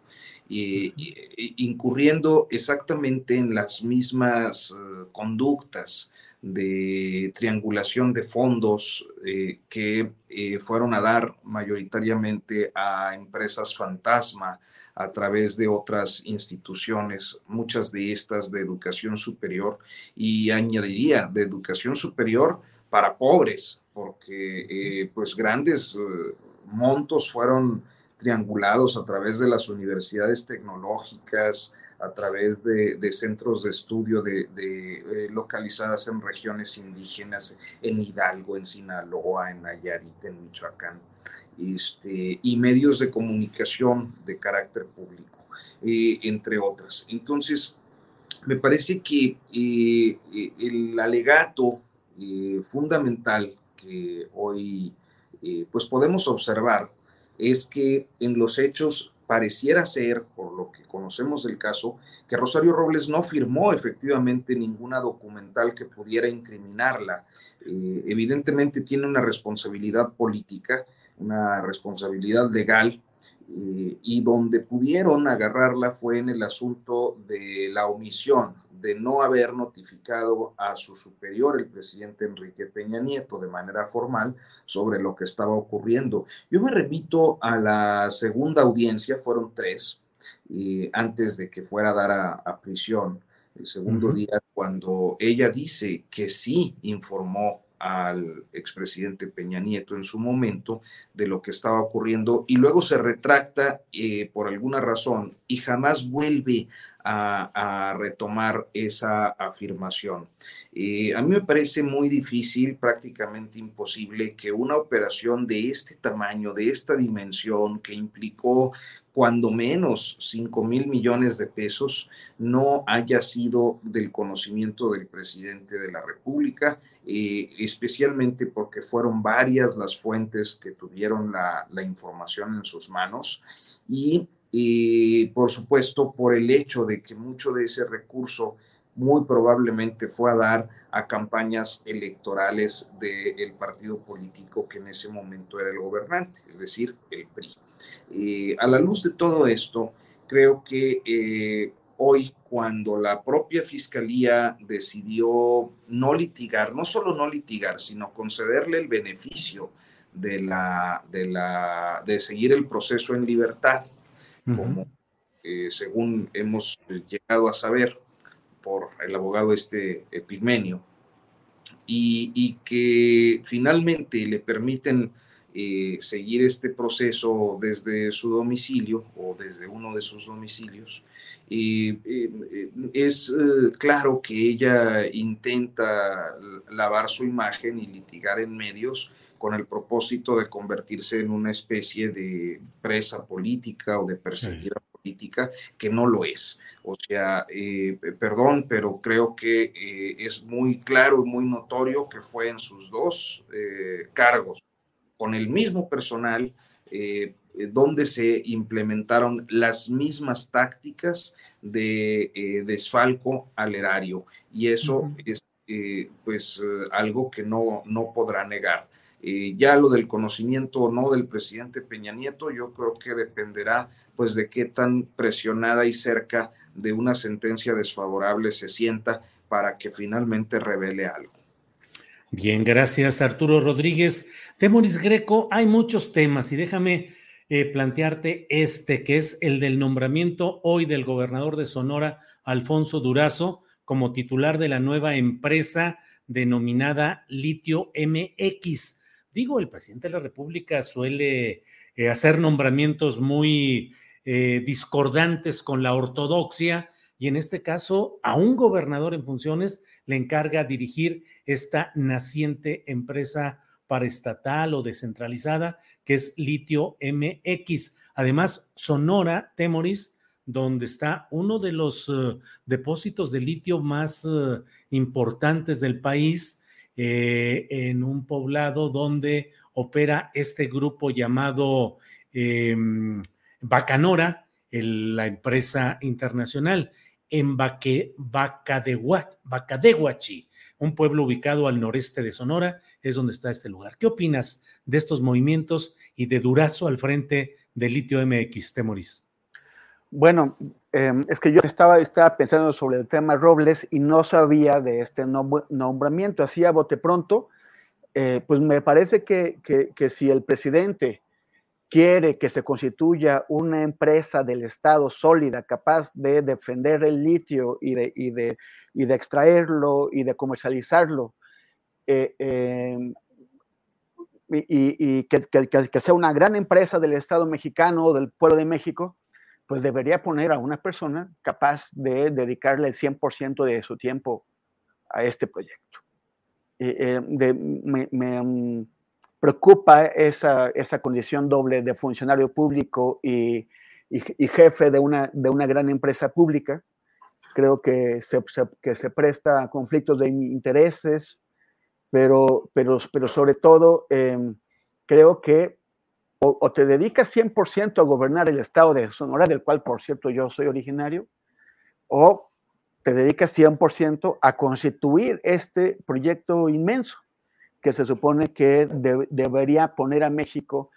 Speaker 14: incurriendo exactamente en las mismas eh, conductas de triangulación de fondos eh, que eh, fueron a dar mayoritariamente a empresas fantasma a través de otras instituciones, muchas de estas de educación superior y añadiría de educación superior para pobres, porque pues grandes montos fueron triangulados a través de las universidades tecnológicas, a través de, centros de estudio de, eh, localizadas en regiones indígenas, en Hidalgo, en Sinaloa, en Nayarit, en Michoacán, este, y medios de comunicación de carácter público, eh, entre otras. Entonces, me parece que eh, el alegato fundamental que hoy pues podemos observar es que en los hechos pareciera ser, por lo que conocemos del caso, que Rosario Robles no firmó efectivamente ninguna documental que pudiera incriminarla. Eh, evidentemente tiene una responsabilidad política, una responsabilidad legal, eh, y donde pudieron agarrarla fue en el asunto de la omisión, de no haber notificado a su superior, el presidente Enrique Peña Nieto, de manera formal sobre lo que estaba ocurriendo. Yo me remito a la segunda audiencia, fueron tres, y antes de que fuera a dar a, prisión, el segundo día, cuando ella dice que sí informó al expresidente Peña Nieto en su momento de lo que estaba ocurriendo y luego se retracta eh, por alguna razón y jamás vuelve a, retomar esa afirmación. Eh, a mí me parece muy difícil, prácticamente imposible, que una operación de este tamaño, de esta dimensión, que implicó cuando menos 5 mil millones de pesos, no haya sido del conocimiento del presidente de la República, eh, especialmente porque fueron varias las fuentes que tuvieron la, la información en sus manos y y por supuesto por el hecho de que mucho de ese recurso muy probablemente fue a dar a campañas electorales del partido político que en ese momento era el gobernante, es decir, el PRI. Eh, a la luz de todo esto, creo que eh, hoy cuando la propia fiscalía decidió no litigar, no solo no litigar, sino concederle el beneficio de, la, de, la, de seguir el proceso en libertad, como eh, según hemos llegado a saber por el abogado este Epigmenio, y, que finalmente le permiten eh, seguir este proceso desde su domicilio o desde uno de sus domicilios. Eh, es claro que ella intenta lavar su imagen y litigar en medios con el propósito de convertirse en una especie de presa política o de perseguida política, que no lo es. O sea, eh, perdón, pero creo que eh, es muy claro y muy notorio que fue en sus dos eh, cargos, con el mismo personal, donde se implementaron las mismas tácticas de desfalco al erario. Y eso es pues algo que no, no podrá negar. Eh, ya lo del conocimiento o no del presidente Peña Nieto, yo creo que dependerá pues de qué tan presionada y cerca de una sentencia desfavorable se sienta para que finalmente revele algo.
Speaker 3: Bien, gracias Arturo Rodríguez. Temoris Greco, hay muchos temas y déjame eh, plantearte este, que es el del nombramiento hoy del gobernador de Sonora, Alfonso Durazo, como titular de la nueva empresa denominada Litio MX. Digo, el presidente de la República suele eh, hacer nombramientos muy eh, discordantes con la ortodoxia y en este caso a un gobernador en funciones le encarga dirigir esta naciente empresa paraestatal o descentralizada que es Litio MX. Además, Sonora, Temoris, donde está uno de los eh, depósitos de litio más importantes del país, eh, en un poblado donde opera este grupo llamado em, Bacanora, la empresa internacional, en Bacadehuachi, un pueblo ubicado al noreste de Sonora, es donde está este lugar. ¿Qué opinas de estos movimientos y de Durazo al frente de Litio MX, Temoris?
Speaker 13: Bueno, em, es que yo estaba, pensando sobre el tema Robles y no sabía de este nombramiento. Así a bote pronto, eh, pues me parece que, si el presidente quiere que se constituya una empresa del Estado sólida, capaz de defender el litio y de, y de, y de extraerlo y de comercializarlo, eh, em, y, y que, que, sea una gran empresa del Estado mexicano o del pueblo de México, pues debería poner a una persona capaz de dedicarle el 100% de su tiempo a este proyecto. Eh, me, mm, preocupa esa, esa, condición doble de funcionario público y, y, jefe de una, de una gran empresa pública. Creo que se, que se presta a conflictos de intereses, pero, pero, pero sobre todo em, creo que o, te dedicas 100% a gobernar el estado de Sonora, del cual, por cierto, yo soy originario, o te dedicas 100% a constituir este proyecto inmenso que se supone que debería poner a México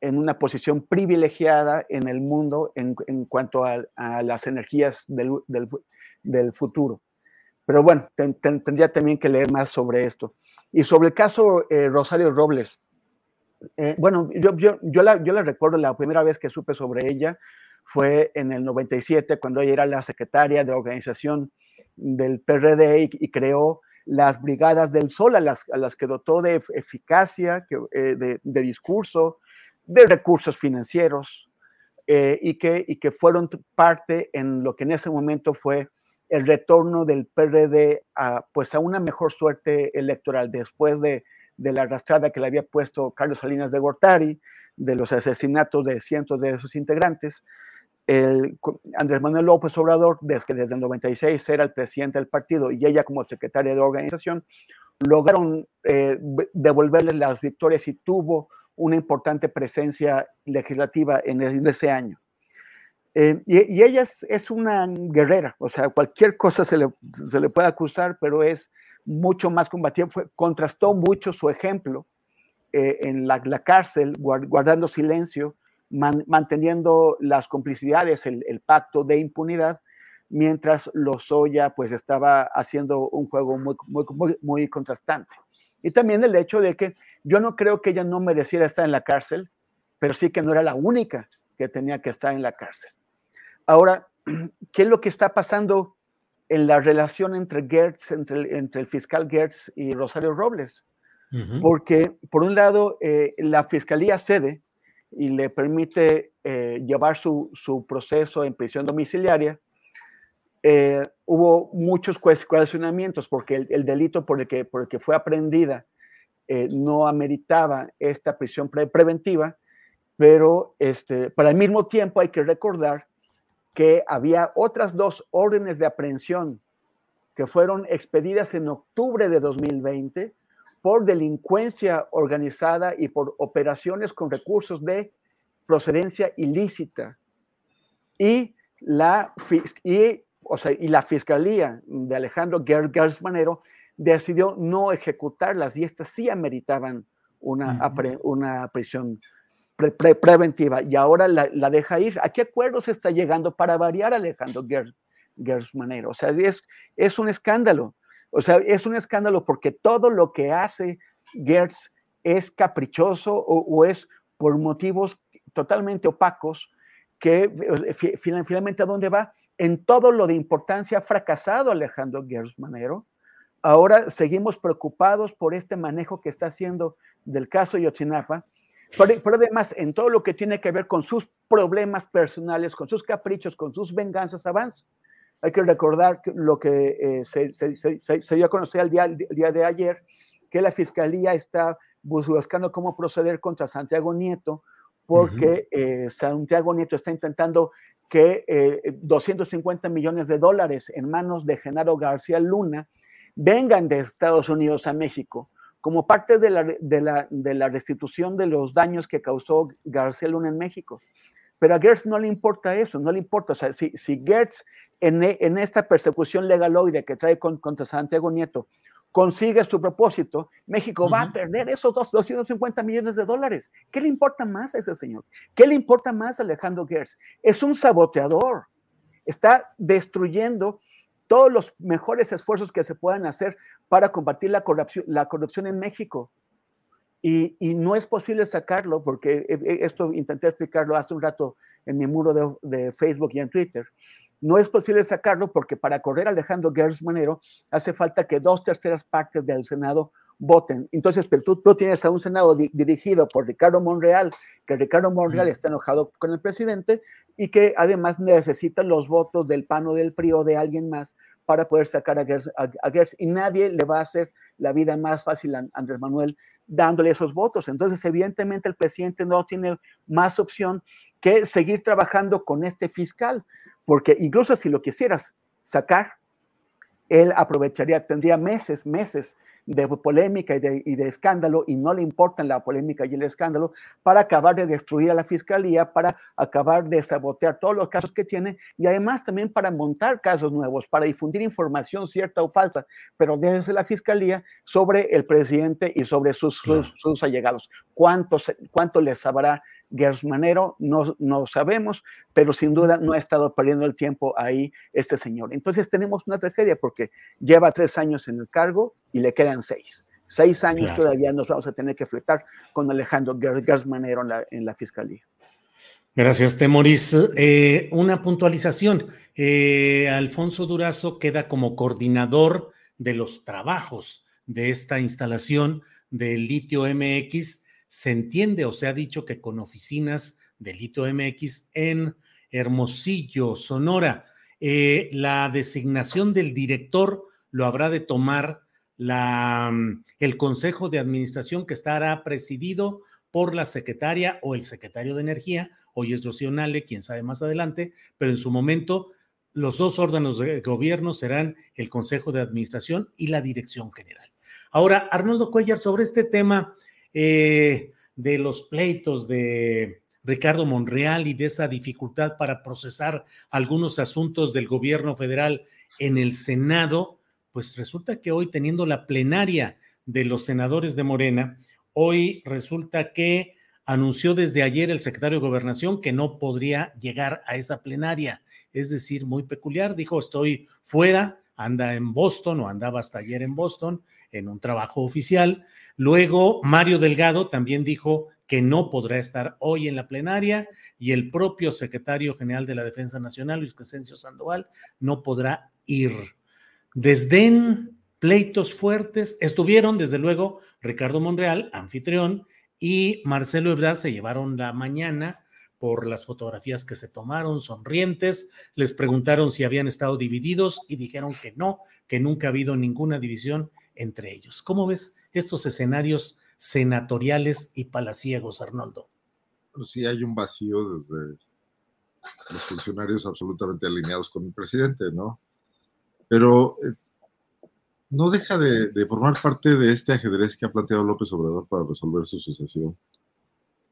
Speaker 13: en una posición privilegiada en el mundo en, cuanto a, las energías del, futuro. Pero bueno, tendría también que leer más sobre esto. Y sobre el caso eh, Rosario Robles, eh, bueno, yo, yo, yo, la, yo la recuerdo la primera vez que supe sobre ella fue en el 97, cuando ella era la secretaria de organización del PRD y, creó las brigadas del sol, a las, que dotó de eficacia, eh, de, de, discurso, de recursos financieros, eh, y, que, y que fueron parte en lo que en ese momento fue el retorno del PRD a, pues a una mejor suerte electoral después de de la arrastrada que le había puesto Carlos Salinas de Gortari, de los asesinatos de cientos de sus integrantes. El, Andrés Manuel López Obrador, desde que desde el 96 era el presidente del partido y ella como secretaria de organización, lograron eh, devolverles las victorias y tuvo una importante presencia legislativa en, ese año. Eh, y, ella es, es, una guerrera, o sea, cualquier cosa se le, se le puede acusar, pero es mucho más combativo, contrastó mucho su ejemplo eh, en la, cárcel, guardando silencio, manteniendo las complicidades, el, pacto de impunidad, mientras Lozoya pues estaba haciendo un juego muy, muy, muy, contrastante. Y también el hecho de que yo no creo que ella no mereciera estar en la cárcel, pero sí que no era la única que tenía que estar en la cárcel. Ahora, ¿qué es lo que está pasando en la relación entre Gertz, entre, entre el fiscal Gertz y Rosario Robles. Porque, por un lado, eh, la fiscalía cede y le permite eh, llevar su, su, proceso en prisión domiciliaria. Eh, hubo muchos cuestionamientos porque el, delito por el, que, por el que fue aprendida no ameritaba esta prisión preventiva, pero este, para el mismo tiempo hay que recordar que había otras dos órdenes de aprehensión que fueron expedidas en octubre de 2020 por delincuencia organizada y por operaciones con recursos de procedencia ilícita. Y la, y, o sea, y la fiscalía de Alejandro Gergers Manero decidió no ejecutarlas y estas sí ameritaban una, una prisión preventiva y ahora la, deja ir. ¿A qué acuerdos está llegando para variar Alejandro Gers, Manero? O sea, es, es un escándalo. O sea, es un escándalo porque todo lo que hace Gertz es caprichoso o, es por motivos totalmente opacos que finalmente a dónde va. En todo lo de importancia ha fracasado Alejandro Gers Manero. Ahora seguimos preocupados por este manejo que está haciendo del caso Yotzinapa pero, además, en todo lo que tiene que ver con sus problemas personales, con sus caprichos, con sus venganzas, avanza. Hay que recordar lo que eh, se, se, dio a conocer el día, día de ayer, que la fiscalía está buscando cómo proceder contra Santiago Nieto, porque eh, Santiago Nieto está intentando que 250 eh, millones de dólares en manos de Genaro García Luna vengan de Estados Unidos a México como parte de la, de la, restitución de los daños que causó García Luna en México. Pero a Gertz no le importa eso, no le importa. O sea, si, si Gertz en, en esta persecución legaloide que trae contra Santiago Nieto consigue su propósito, México va a perder esos 250 millones de dólares. ¿Qué le importa más a ese señor? ¿Qué le importa más a Alejandro Gers? Es un saboteador. Está destruyendo todos los mejores esfuerzos que se puedan hacer para combatir la corrupción, la corrupción en México. Y, no es posible sacarlo, porque eh, eh, esto intenté explicarlo hace un rato en mi muro de, Facebook y en Twitter. No es posible sacarlo porque para correr a Alejandro Gers Manero hace falta que dos terceras partes del Senado voten. Entonces, pero tú, tú tienes a un Senado dirigido por Ricardo Monreal, que Ricardo Monreal está enojado con el presidente y que además necesita los votos del PAN o del PRI o de alguien más para poder sacar a Gers, y nadie le va a hacer la vida más fácil a Andrés Manuel dándole esos votos. Entonces, evidentemente, el presidente no tiene más opción que seguir trabajando con este fiscal, porque incluso si lo quisieras sacar, él aprovecharía, tendría meses, meses de polémica y de, escándalo y no le importan la polémica y el escándalo para acabar de destruir a la fiscalía, para acabar de sabotear todos los casos que tiene y además también para montar casos nuevos, para difundir información cierta o falsa, pero desde la fiscalía sobre el presidente y sobre sus, sus, allegados. ¿Cuánto, ¿Cuánto les sabrá Gers Manero? No, no sabemos, pero sin duda no ha estado perdiendo el tiempo ahí este señor. Entonces tenemos una tragedia porque lleva tres años en el cargo y le quedan seis. Seis años todavía nos vamos a tener que fletar con Alejandro Gers Manero en la, fiscalía.
Speaker 3: Gracias, Temoris. Eh, una puntualización. Eh, Alfonso Durazo queda como coordinador de los trabajos de esta instalación del litio MX. Se entiende o se ha dicho que con oficinas de litio MX en Hermosillo, Sonora. Eh, la designación del director lo habrá de tomar la, mm, el Consejo de Administración que estará presidido por la secretaria o el secretario de Energía, hoy es Rocío Nale, quién sabe más adelante, pero en su momento los dos órganos de gobierno serán el Consejo de Administración y la Dirección General. Ahora, Arnoldo Cuellar, sobre este tema eh, de los pleitos de Ricardo Monreal y de esa dificultad para procesar algunos asuntos del gobierno federal en el Senado, pues resulta que hoy teniendo la plenaria de los senadores de Morena, hoy resulta que anunció desde ayer el secretario de Gobernación que no podría llegar a esa plenaria. Es decir, muy peculiar, dijo, estoy fuera, anda en Boston o andaba hasta ayer en Boston en un trabajo oficial. Luego, Mario Delgado también dijo que no podrá estar hoy en la plenaria y el propio secretario general de la Defensa Nacional, Luis Crescencio Sandoval, no podrá ir desdén, pleitos fuertes. Estuvieron, desde luego, Ricardo Monreal, anfitrión, y Marcelo Ebrard se llevaron la mañana por las fotografías que se tomaron, sonrientes, les preguntaron si habían estado divididos y dijeron que no, que nunca ha habido ninguna división entre ellos. ¿Cómo ves estos escenarios senatoriales y palaciegos, Arnoldo?
Speaker 12: Sí, hay un vacío desde los funcionarios absolutamente alineados con el presidente, ¿no? pero eh, no deja de, formar parte de este ajedrez que ha planteado López Obrador para resolver su sucesión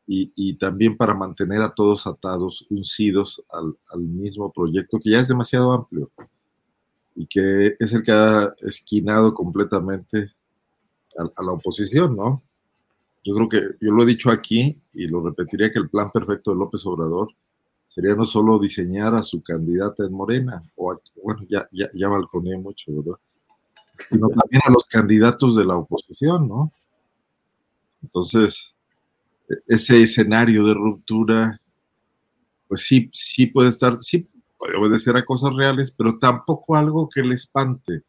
Speaker 12: y, también para mantener a todos atados, uncidos al, mismo proyecto que ya es demasiado amplio y que es el que ha esquinado completamente a, a la oposición, ¿no? Yo creo que yo lo he dicho aquí y lo repetiría que el plan perfecto de López Obrador sería no solo diseñar a su candidata en Morena, o bueno, ya, ya, ya balconé mucho, ¿verdad? Sino también a los candidatos de la oposición, ¿no? Entonces, e, ese escenario de ruptura, pues sí, sí puede estar, sí puede obedecer a cosas reales, pero tampoco algo que le espante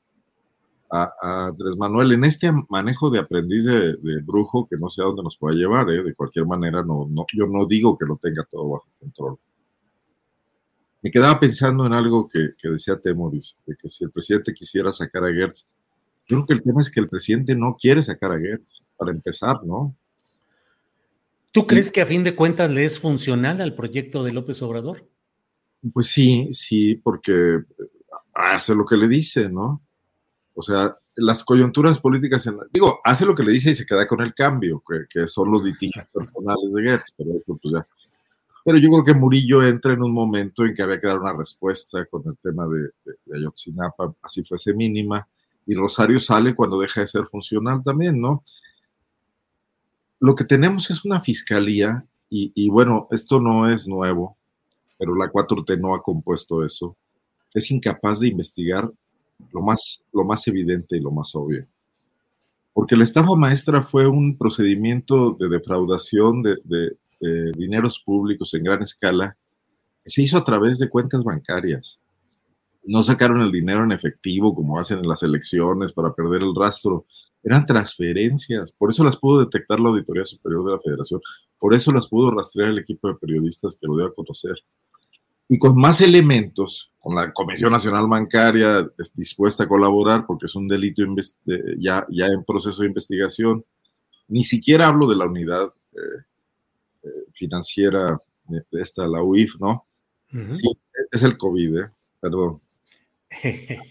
Speaker 12: a, Andrés Manuel en este manejo de aprendiz de, brujo que no sé a dónde nos pueda llevar, ¿eh? de cualquier manera, no, no, yo no digo que lo tenga todo bajo control me quedaba pensando en algo que, decía Temoris, de que si el presidente quisiera sacar a Gertz, yo creo que el tema es que el presidente no quiere sacar a Gertz, para empezar, ¿no?
Speaker 3: ¿Tú crees que a fin de cuentas le es funcional al proyecto de López Obrador?
Speaker 12: Pues sí, sí, porque hace lo que le dice, ¿no? O sea, las coyunturas políticas, digo, hace lo que le dice y se queda con el cambio, que, son los litigios personales de Gertz, pero eso pues ya pero yo creo que Murillo entra en un momento en que había que dar una respuesta con el tema de, Ayotzinapa, así fuese mínima, y Rosario sale cuando deja de ser funcional también, ¿no? Lo que tenemos es una fiscalía y, y bueno, esto no es nuevo, pero la 4T no ha compuesto eso. Es incapaz de investigar lo más, lo más evidente y lo más obvio. Porque la estafa maestra fue un procedimiento de defraudación de, de, dineros públicos en gran escala se hizo a través de cuentas bancarias. No sacaron el dinero en efectivo como hacen en las elecciones para perder el rastro. Eran transferencias. Por eso las pudo detectar la Auditoría Superior de la Federación. Por eso las pudo rastrear el equipo de periodistas que lo dio a conocer y con más elementos, con la Comisión Nacional Bancaria dispuesta a colaborar porque es un delito ya, ya en proceso de investigación. Ni siquiera hablo de la unidad eh, eh, financiera, esta, la UIF, ¿no? sí, es el COVID, ¿eh? perdón.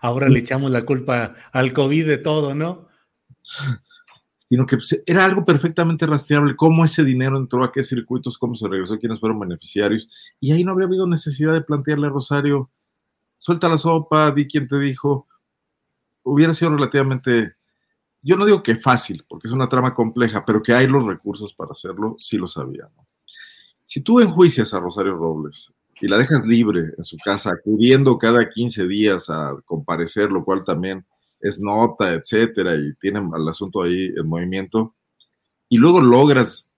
Speaker 3: Ahora le echamos la culpa al COVID de todo, ¿no?
Speaker 12: sino que pues, era algo perfectamente rastreable, cómo ese dinero entró a qué circuitos, cómo se regresó, quiénes fueron beneficiarios, y ahí no habría habido necesidad de plantearle a Rosario, suelta la sopa, di quién te dijo, hubiera sido relativamente, yo no digo que fácil, porque es una trama compleja, pero que hay los recursos para hacerlo, sí lo sabía. Si tú enjuicias a Rosario Robles y la dejas libre en su casa, acudiendo cada 15 días a comparecer, lo cual también es nota, etcétera, y tienen el asunto ahí en movimiento, y luego logras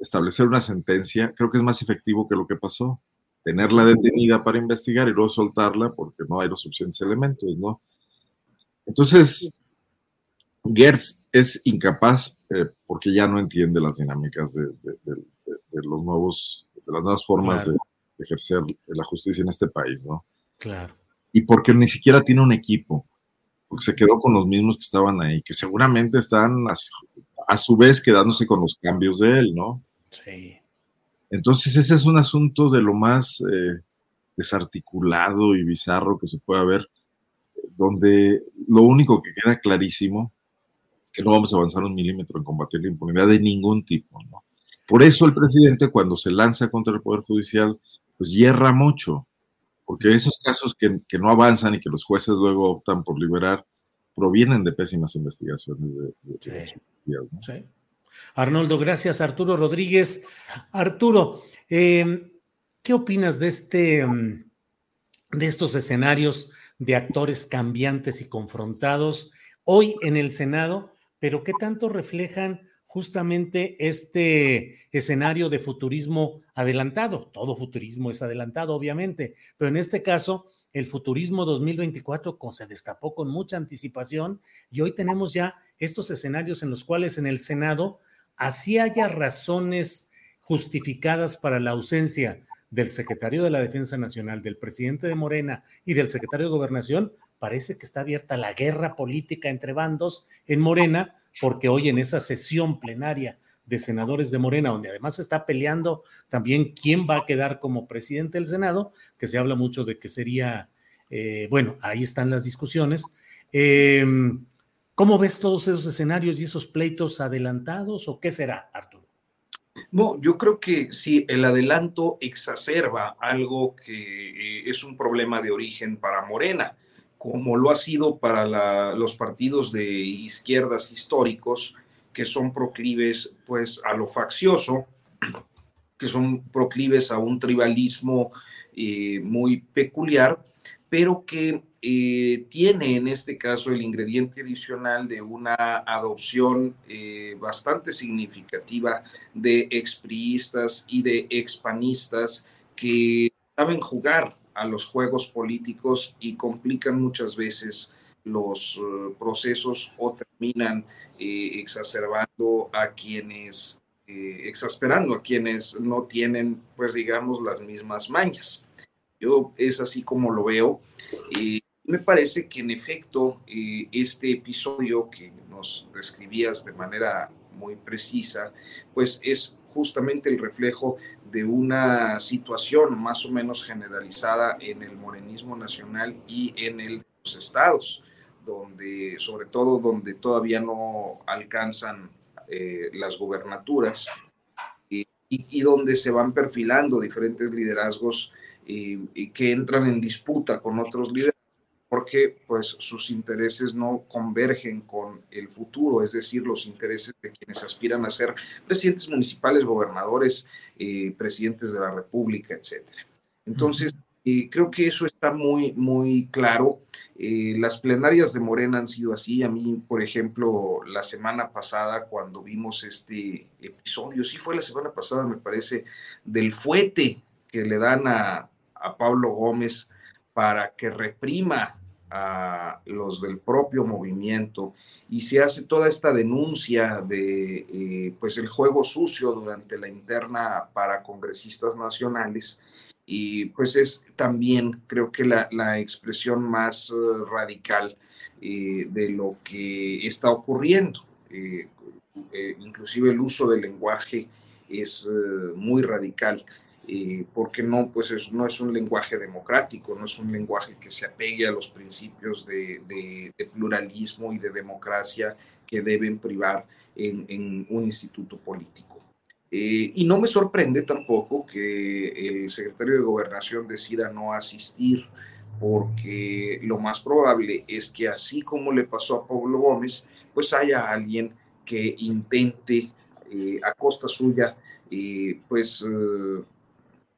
Speaker 12: establecer una sentencia, creo que es más efectivo que lo que pasó. Tenerla detenida para investigar y luego soltarla porque no hay los suficientes elementos, ¿no? Entonces, Gertz es incapaz eh, porque ya no entiende las dinámicas de, los nuevos, de las nuevas formas de ejercer la justicia en este país, ¿no?
Speaker 3: Claro.
Speaker 12: Y porque ni siquiera tiene un equipo porque se quedó con los mismos que estaban ahí, que seguramente están a, su vez quedándose con los cambios de él, ¿no?
Speaker 3: Sí.
Speaker 12: Entonces ese es un asunto de lo más eh, desarticulado y bizarro que se puede ver, donde lo único que queda clarísimo es que no vamos a avanzar un milímetro en combatir la impunidad de ningún tipo, ¿no? Por eso el presidente cuando se lanza contra el Poder Judicial, pues hierra mucho, porque esos casos que, que, no avanzan y que los jueces luego optan por liberar provienen de pésimas investigaciones de,
Speaker 3: sí. Arnoldo, gracias. Arturo Rodríguez. Arturo, eh, ¿qué opinas de este, mm, de estos escenarios de actores cambiantes y confrontados hoy en el Senado, pero qué tanto reflejan justamente este escenario de futurismo adelantado. Todo futurismo es adelantado, obviamente, pero en este caso, el futurismo 2024 se destapó con mucha anticipación y hoy tenemos ya estos escenarios en los cuales en el Senado así haya razones justificadas para la ausencia del secretario de la Defensa Nacional, del presidente de Morena y del secretario de Gobernación, parece que está abierta la guerra política entre bandos en Morena porque hoy en esa sesión plenaria de senadores de Morena, donde además se está peleando también quién va a quedar como presidente del Senado, que se habla mucho de que sería, eh, bueno, ahí están las discusiones. Em, ¿Cómo ves todos esos escenarios y esos pleitos adelantados o qué será, Arturo?
Speaker 14: No, yo creo que sí, el adelanto exacerba algo que eh, es un problema de origen para Morena como lo ha sido para los partidos de izquierdas históricos, que son proclives pues a lo faccioso, que son proclives a un tribalismo eh, muy peculiar, pero que eh, tiene en este caso el ingrediente adicional de una adopción eh, bastante significativa de expriistas y de expanistas que saben jugar a los juegos políticos y complican muchas veces los eh, procesos o terminan eh, exacerbando a quienes, eh, exasperando a quienes no tienen, pues digamos, las mismas mañas. Yo es así como lo veo. me parece que en efecto este episodio que nos describías de manera muy precisa, pues es justamente el reflejo de una situación más o menos generalizada en el morenismo nacional y en el, los estados, donde, sobre todo donde todavía no alcanzan eh, las gubernaturas y, y, donde se van perfilando diferentes liderazgos que entran en disputa con otros liderazgos porque pues sus intereses no convergen con el futuro, es decir, los intereses de quienes aspiran a ser presidentes municipales, gobernadores, eh, presidentes de la República, etcétera. Entonces, eh, creo que eso está muy, muy claro. Eh, las plenarias de Morena han sido así. A mí, por ejemplo, la semana pasada, cuando vimos este episodio, sí fue la semana pasada, me parece, del fuete que le dan a, a Pablo Gómez para que reprima a los del propio movimiento y se hace toda esta denuncia de eh, pues el juego sucio durante la interna para congresistas nacionales y pues es también creo que la, la expresión más uh, radical eh, de lo que está ocurriendo. Eh, inclusive el uso del lenguaje es muy radical porque no, pues es, no es un lenguaje democrático, no es un lenguaje que se apegue a los principios de, de, pluralismo y de democracia que deben privar en, en un instituto político. Eh, y no me sorprende tampoco que el secretario de Gobernación decida no asistir, porque lo más probable es que así como le pasó a Pablo Gómez, pues haya alguien que intente eh, a costa suya, eh, pues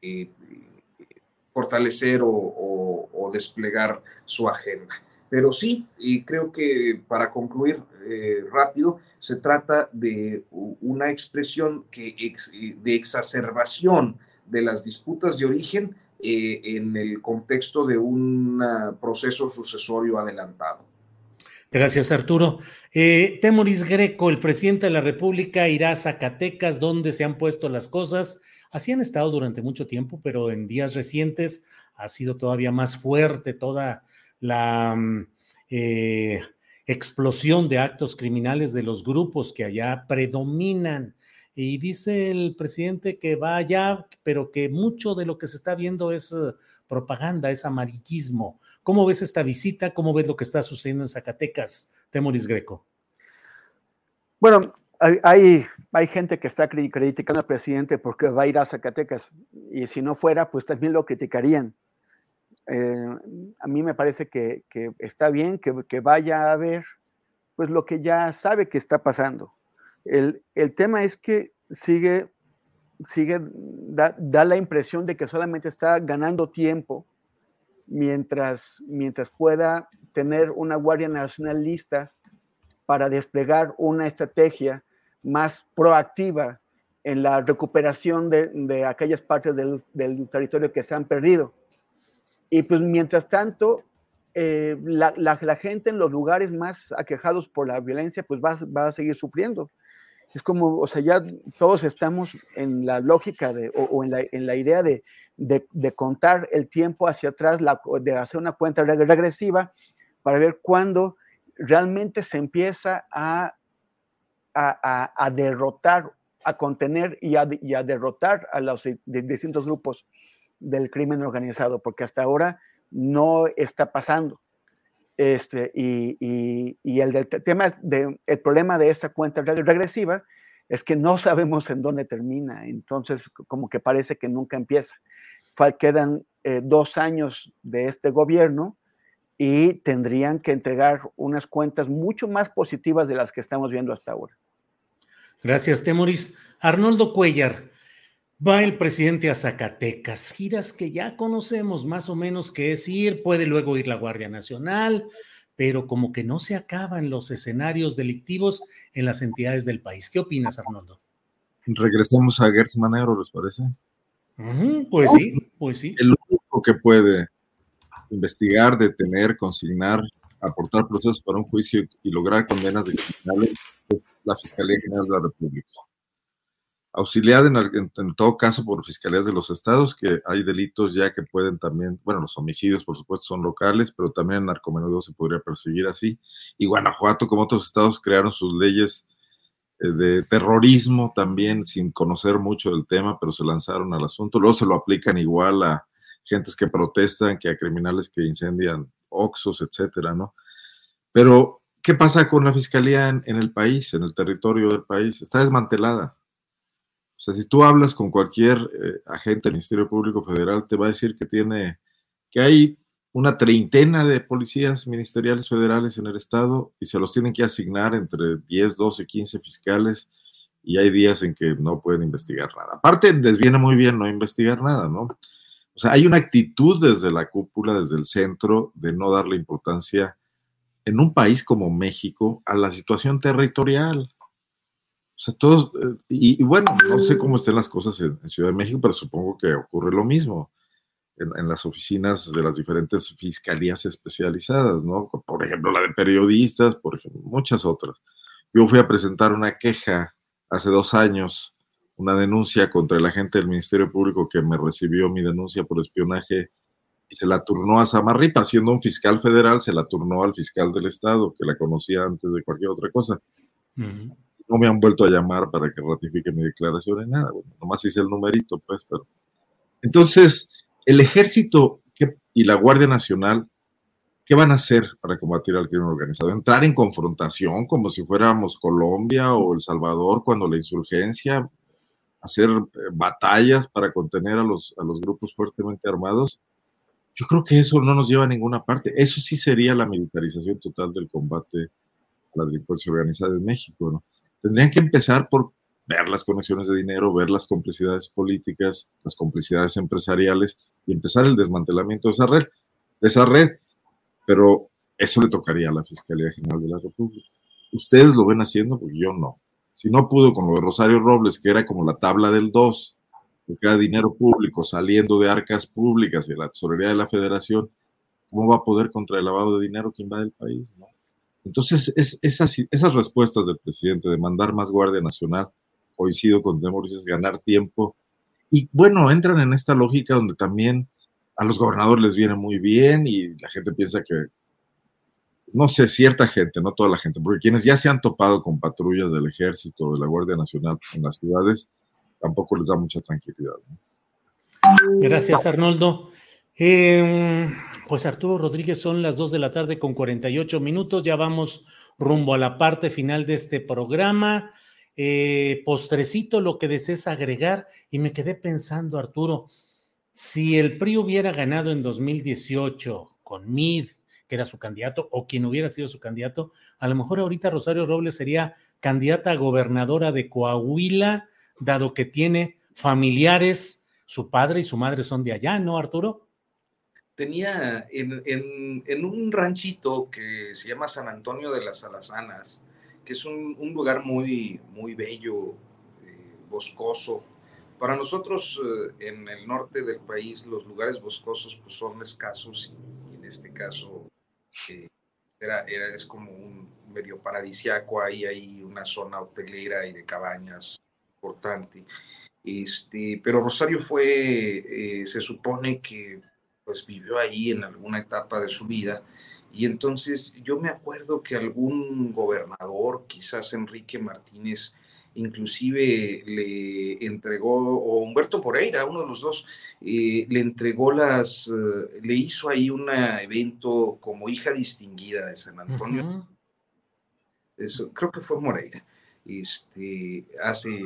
Speaker 14: eh, fortalecer o, desplegar su agenda. Pero sí, y creo que para concluir eh, rápido, se trata de una expresión que de exacerbación de las disputas de origen eh, en el contexto de un proceso sucesorio adelantado.
Speaker 3: Gracias, Arturo. Temoris Greco, el presidente de la República, irá a Zacatecas, donde se han puesto las cosas Así han estado durante mucho tiempo, pero en días recientes ha sido todavía más fuerte toda la mm, eh, explosión de actos criminales de los grupos que allá predominan. Y dice el presidente que va allá, pero que mucho de lo que se está viendo es eh, propaganda, es amarillismo. ¿Cómo ves esta visita? ¿Cómo ves lo que está sucediendo en Zacatecas, Temoris Greco?
Speaker 13: Bueno, hay, hay, gente que está criticando al presidente porque va a ir a Zacatecas y si no fuera, pues también lo criticarían. Eh, a mí me parece que, está bien que, vaya a ver pues lo que ya sabe que está pasando. El, tema es que sigue, sigue da, la impresión de que solamente está ganando tiempo mientras, mientras pueda tener una Guardia Nacional lista para desplegar una estrategia más proactiva en la recuperación de, aquellas partes del, territorio que se han perdido. Y pues mientras tanto, eh, la, gente en los lugares más aquejados por la violencia, pues va, va, a seguir sufriendo. Es como, o sea, ya todos estamos en la lógica de, o, en, la, en, la, idea de, de, contar el tiempo hacia atrás, de hacer una cuenta regresiva para ver cuándo realmente se empieza a a, derrotar, a contener y a, derrotar a los distintos grupos del crimen organizado, porque hasta ahora no está pasando. Este, y, el, tema de, el problema de esta cuenta regresiva es que no sabemos en dónde termina, entonces como que parece que nunca empieza. Quedan eh, dos años de este gobierno y tendrían que entregar unas cuentas mucho más positivas de las que estamos viendo hasta ahora.
Speaker 3: Gracias, Temoris. Arnoldo Cuellar, va el presidente a Zacatecas, giras que ya conocemos más o menos que es ir, puede luego ir la Guardia Nacional, pero como que no se acaban los escenarios delictivos en las entidades del país. ¿Qué opinas, Arnoldo?
Speaker 12: Regresemos a Gertz Manero, ¿les parece?
Speaker 3: pues sí, pues sí.
Speaker 12: El único que puede investigar, detener, consignar, aportar procesos para un juicio y lograr condenas de criminales es la Fiscalía General de la República. Auxiliada en, todo caso por fiscalías de los estados, que hay delitos ya que pueden también, bueno, los homicidios por supuesto son locales, pero también el narcomenudeo se podría perseguir así. Y Guanajuato, como otros estados, crearon sus leyes eh, de terrorismo también sin conocer mucho del tema, pero se lanzaron al asunto. Luego se lo aplican igual a gentes que protestan que a criminales que incendian oxos, etcétera, ¿no? Pero ¿Qué pasa con la fiscalía en, el país, en el territorio del país? Está desmantelada. O sea, si tú hablas con cualquier eh, agente del Ministerio Público Federal, te va a decir que tiene, que hay una treintena de policías ministeriales federales en el estado y se los tienen que asignar entre 10, 12, 15 fiscales y hay días en que no pueden investigar nada. Aparte, les viene muy bien no investigar nada, ¿no? O sea, hay una actitud desde la cúpula, desde el centro, de no darle importancia en un país como México a la situación territorial. O sea, todos, eh, y, bueno, no sé cómo estén las cosas en, Ciudad de México, pero supongo que ocurre lo mismo en, las oficinas de las diferentes fiscalías especializadas, ¿no? Por ejemplo, la de periodistas, por ejemplo, muchas otras. Yo fui a presentar una queja hace dos años, una denuncia contra el agente del Ministerio Público que me recibió mi denuncia por espionaje y se la turnó a Samarripa, siendo un fiscal federal, se la turnó al fiscal del Estado, que la conocía antes de cualquier otra cosa. No me han vuelto a llamar para que ratifique mi declaración ni nada, bueno, nomás hice el numerito, pues, pero... Entonces, el ejército y la Guardia Nacional, ¿qué van a hacer para combatir al crimen organizado? Entrar en confrontación como si fuéramos Colombia o El Salvador cuando la insurgencia, hacer eh, batallas para contener a los, a los grupos fuertemente armados. Yo creo que eso no nos lleva a ninguna parte. Eso sí sería la militarización total del combate a la delincuencia organizada en México. Tendrían que empezar por ver las conexiones de dinero, ver las complicidades políticas, las complicidades empresariales y empezar el desmantelamiento de esa red, de esa red. Pero eso le tocaría a la Fiscalía General de la República. Ustedes lo ven haciendo, porque yo no. Si no pudo con lo de Rosario Robles, que era como la tabla del 2, que era dinero público saliendo de arcas públicas y la tesorería de la federación, ¿cómo va a poder contra el lavado de dinero que invade el país? Entonces, es, esas, esas respuestas del presidente de mandar más Guardia Nacional, coincido con Demoris, es ganar tiempo. Y bueno, entran en esta lógica donde también a los gobernadores les viene muy bien y la gente piensa que, no sé, cierta gente, no toda la gente, porque quienes ya se han topado con patrullas del ejército, de la Guardia Nacional en las ciudades, tampoco les da mucha tranquilidad.
Speaker 3: Gracias, Arnoldo. Em, pues Arturo Rodríguez, son las 2 de la tarde con 48 minutos, ya vamos rumbo a la parte final de este programa. Eh, postrecito, lo que desees agregar, y me quedé pensando, Arturo, si el PRI hubiera ganado en 2018 con Mid, era su candidato, o quien hubiera sido su candidato, a lo mejor ahorita Rosario Robles sería candidata a gobernadora de Coahuila, dado que tiene familiares, su padre y su madre son de allá, ¿no, Arturo?
Speaker 14: Tenía en, en un ranchito que se llama San Antonio de las Alazanas, que es un, lugar muy, muy bello, eh, boscoso. Para nosotros eh, en el norte del país los lugares boscosos pues, son escasos y, en este caso eh, era, era, es como un medio paradisiaco, ahí hay una zona hotelera y de cabañas importante. Este, pero Rosario fue, se supone que pues vivió ahí en alguna etapa de su vida y entonces yo me acuerdo que algún gobernador, quizás Enrique Martínez, inclusive le entregó, o Humberto Moreira, uno de los dos, eh, le entregó las, eh, le hizo ahí un evento como hija distinguida de San Antonio. Eso, creo que fue Moreira, este, hace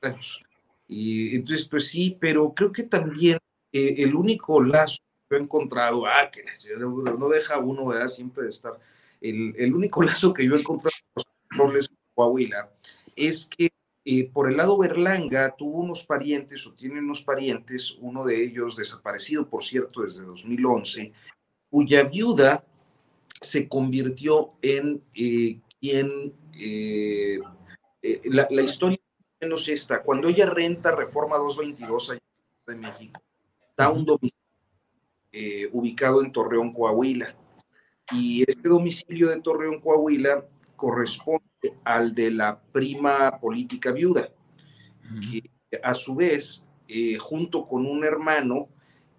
Speaker 14: años. Y entonces, pues sí, pero creo que también eh, el único lazo he encontrado, ah, que no deja uno, ¿verdad? Siempre de estar. El, el único lazo que yo he encontrado con los Coahuila es que eh, por el lado Berlanga tuvo unos parientes o tiene unos parientes, uno de ellos desaparecido, por cierto, desde 2011, cuya viuda se convirtió en eh, quien, eh, la, la, historia menos esta, cuando ella renta Reforma 222 allá de México, da un domicilio ubicado en Torreón, Coahuila. Y este domicilio de Torreón, Coahuila, corresponde al de la prima política viuda, que a su vez, eh, junto con un hermano,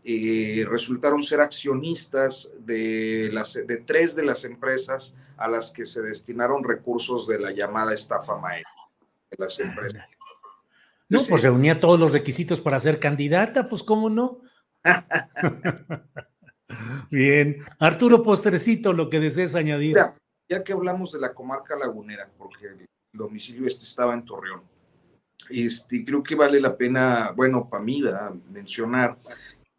Speaker 14: eh, resultaron ser accionistas de, las, de tres de las empresas a las que se destinaron recursos de la llamada estafa maestra de las empresas.
Speaker 3: No, pues reunía todos los requisitos para ser candidata, pues cómo no. Bien. Arturo Postrecito, lo que desees añadir.
Speaker 14: Ya que hablamos de la comarca lagunera, porque el domicilio este estaba en Torreón, este, creo que vale la pena, bueno, para mí, mencionar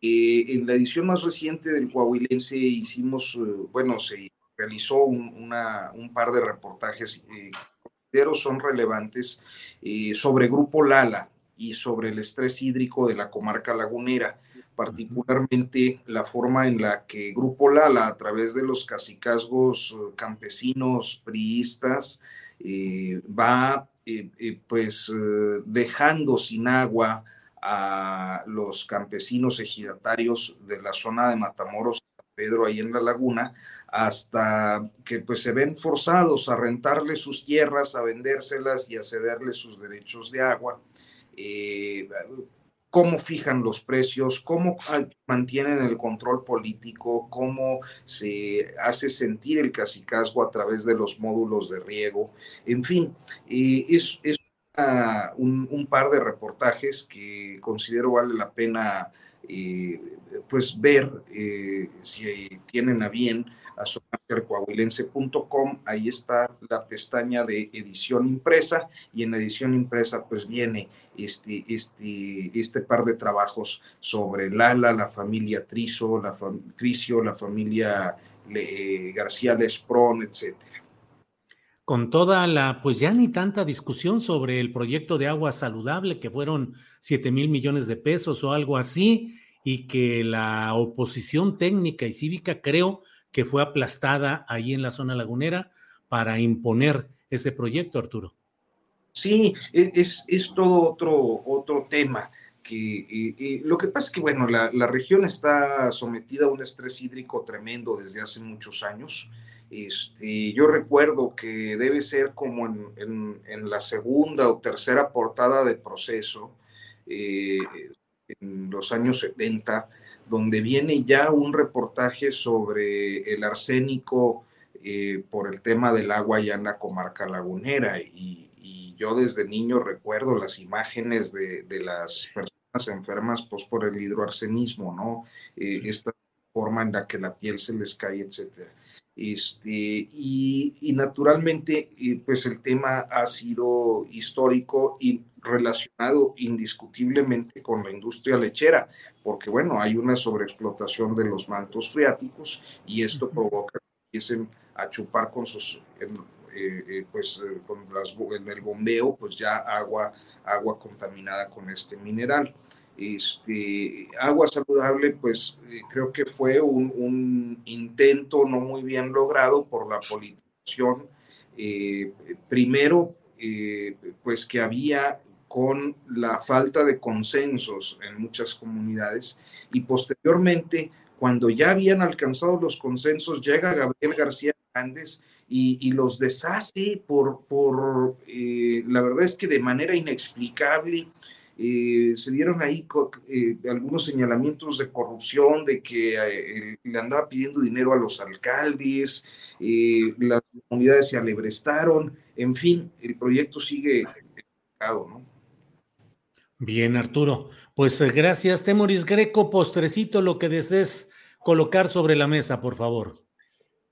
Speaker 14: Eh, en la edición más reciente del Coahuilense hicimos, eh, bueno, se realizó un, par de reportajes que son relevantes sobre Grupo Lala y sobre el estrés hídrico de la comarca lagunera particularmente la forma en la que Grupo Lala, a través de los cacicazgos eh, campesinos priistas, eh, va eh, pues dejando sin agua a los campesinos ejidatarios de la zona de Matamoros, Pedro, ahí en la laguna, hasta que pues se ven forzados a rentarle sus tierras, a vendérselas y a cederle sus derechos de agua cómo fijan los precios, cómo mantienen el control político, cómo se hace sentir el cacicazgo a través de los módulos de riego. En fin, eh, es, un, par de reportajes que considero vale la pena eh, pues ver eh, si tienen a bien asomarse ahí está la pestaña de edición impresa y en la edición impresa pues viene este, este, este par de trabajos sobre Lala, la familia Triso, la Tricio, la familia eh, García Lesprón, etcétera.
Speaker 3: Con toda la, pues ya ni tanta discusión sobre el proyecto de agua saludable, que fueron 7 mil millones de pesos o algo así, y que la oposición técnica y cívica, creo, que fue aplastada ahí en la zona lagunera para imponer ese proyecto, Arturo.
Speaker 14: Sí, e, es, es todo otro, otro tema. Que, lo que pasa es que, bueno, la, la, región está sometida a un estrés hídrico tremendo desde hace muchos años. Este, yo recuerdo que debe ser como en, en, la segunda o tercera portada de proceso, eh, en los años 70, donde viene ya un reportaje sobre el arsénico eh, por el tema del agua ya en la comarca lagunera. Y, yo desde niño recuerdo las imágenes de, las personas enfermas pues, por el hidroarsenismo, ¿no? Eh, esta forma en la que la piel se les cae, etcétera. Este, y, y, naturalmente, eh, pues el tema ha sido histórico y relacionado indiscutiblemente con la industria lechera, porque bueno, hay una sobreexplotación de los mantos freáticos y esto provoca que empiecen a chupar con sus, eh, eh, pues con las, en el bombeo, pues ya agua, agua contaminada con este mineral. Este, agua saludable, pues eh, creo que fue un, intento no muy bien logrado por la politización. Eh, primero, eh, pues que había con la falta de consensos en muchas comunidades y posteriormente, cuando ya habían alcanzado los consensos, llega Gabriel García Hernández y, los deshace por, por la verdad es que de manera inexplicable, eh, se dieron ahí eh, algunos señalamientos de corrupción, de que eh, le andaba pidiendo dinero a los alcaldes, las comunidades se alebrestaron, en fin, el proyecto sigue ¿no?
Speaker 3: Bien, Arturo. Pues gracias, Temoris Greco. Postrecito, lo que desees colocar sobre la mesa, por favor.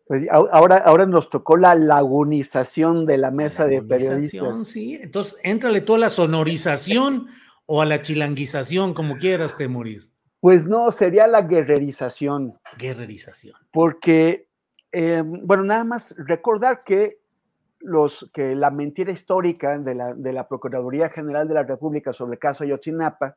Speaker 13: Pues ahora, ahora nos tocó la lagunización de la mesa de periodistas.
Speaker 3: Sí, entonces éntrale toda la sonorización o a la chilanguización, como quieras, Temoris.
Speaker 13: Pues no, sería la guerrerización.
Speaker 3: Guerrerización.
Speaker 13: Porque, eh, bueno, nada más recordar que, los, que la mentira histórica de la, de la Procuraduría General de la República sobre el caso Ayotzinapa,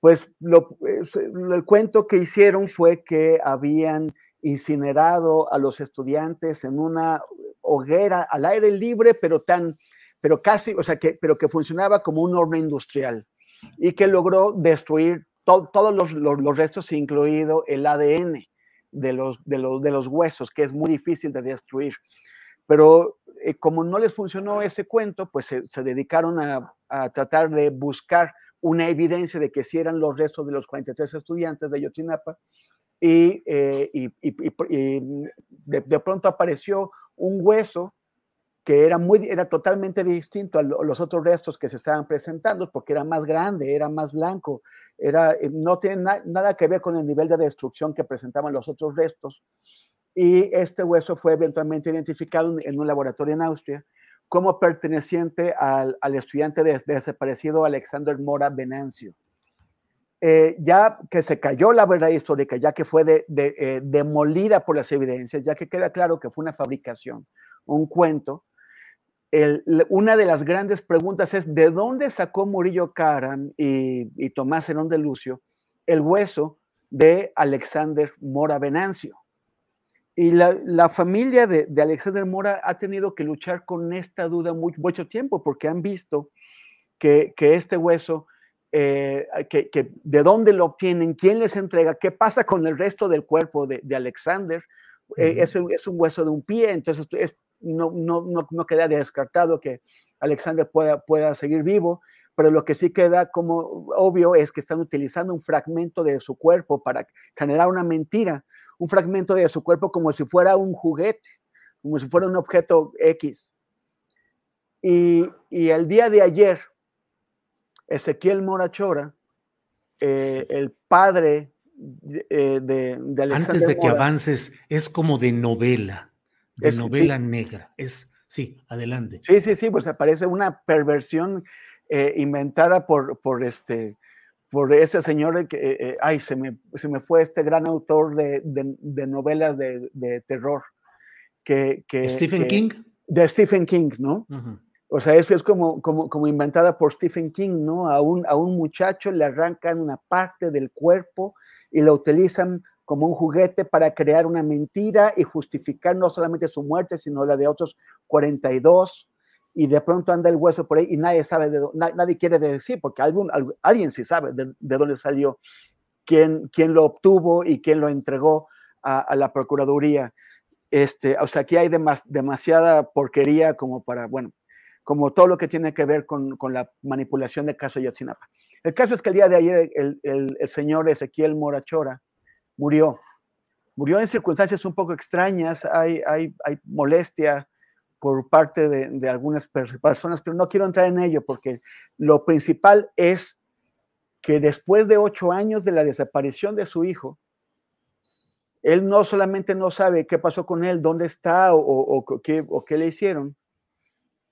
Speaker 13: pues lo, el cuento que hicieron fue que habían incinerado a los estudiantes en una hoguera al aire libre, pero tan, pero casi, o sea, que, pero que funcionaba como un horno industrial y que logró destruir todos los, restos, incluido el ADN de los, de, los, de los huesos, que es muy difícil de destruir. Pero eh, como no les funcionó ese cuento, pues se, dedicaron a, tratar de buscar una evidencia de que si eran los restos de los 43 estudiantes de Yotinapa, y, eh, de, pronto apareció un hueso que era, muy, era totalmente distinto a los otros restos que se estaban presentando, porque era más grande, era más blanco, era, eh, no tiene nada que ver con el nivel de destrucción que presentaban los otros restos. Y este hueso fue eventualmente identificado en un laboratorio en Austria como perteneciente al, al estudiante desaparecido Alexander Mora Venancio. eh, ya que se cayó la verdad histórica, ya que fue eh, demolida por las evidencias, ya que queda claro que fue una fabricación, un cuento, una de las grandes preguntas es, ¿de dónde sacó Murillo Karam y, Tomás Herón de Lucio el hueso de Alexander Mora Venancio? Y la, familia de, Alexander Mora ha tenido que luchar con esta duda mucho tiempo porque han visto que, este hueso, eh, que, de dónde lo obtienen, quién les entrega, qué pasa con el resto del cuerpo de, Alexander. Eh, es, es, un hueso de un pie, entonces es no, no, no, no queda descartado que Alexander pueda, pueda seguir vivo, pero lo que sí queda como obvio es que están utilizando un fragmento de su cuerpo para generar una mentira, un fragmento de su cuerpo como si fuera un juguete, como si fuera un objeto X. Y, y el día de ayer, Ezequiel Morachora, eh, el padre eh, de, de, Alexander
Speaker 3: Antes de que avances, es como de novela de novela negra. Es, sí, adelante.
Speaker 13: Sí, sí, sí, pues aparece una perversión eh, inventada por, por este por ese señor que, eh, eh, ay, se me, se me fue este gran autor de, de, novelas de, de, terror. Que, que
Speaker 3: Stephen King.
Speaker 13: De Stephen King, ¿no? O sea, eso es como, como, como, inventada por Stephen King, ¿no? A un, a un muchacho le arrancan una parte del cuerpo y lo utilizan como un juguete para crear una mentira y justificar no solamente su muerte, sino la de otros 42. Y de pronto anda el hueso por ahí y nadie sabe, de, nadie quiere decir, porque algún, alguien sí sabe de, dónde salió, quién, quién lo obtuvo y quién lo entregó a, la Procuraduría. Este, o sea, aquí hay demasiada porquería como para, bueno, como todo lo que tiene que ver con, con la manipulación del caso Yotzinapa. El caso es que el día de ayer el, el, el señor Ezequiel Morachora, murió. Murió en circunstancias un poco extrañas, hay, hay, hay molestia por parte de, algunas personas, pero no quiero entrar en ello porque lo principal es que después de ocho años de la desaparición de su hijo, él no solamente no sabe qué pasó con él, dónde está o, o, qué, o qué le hicieron,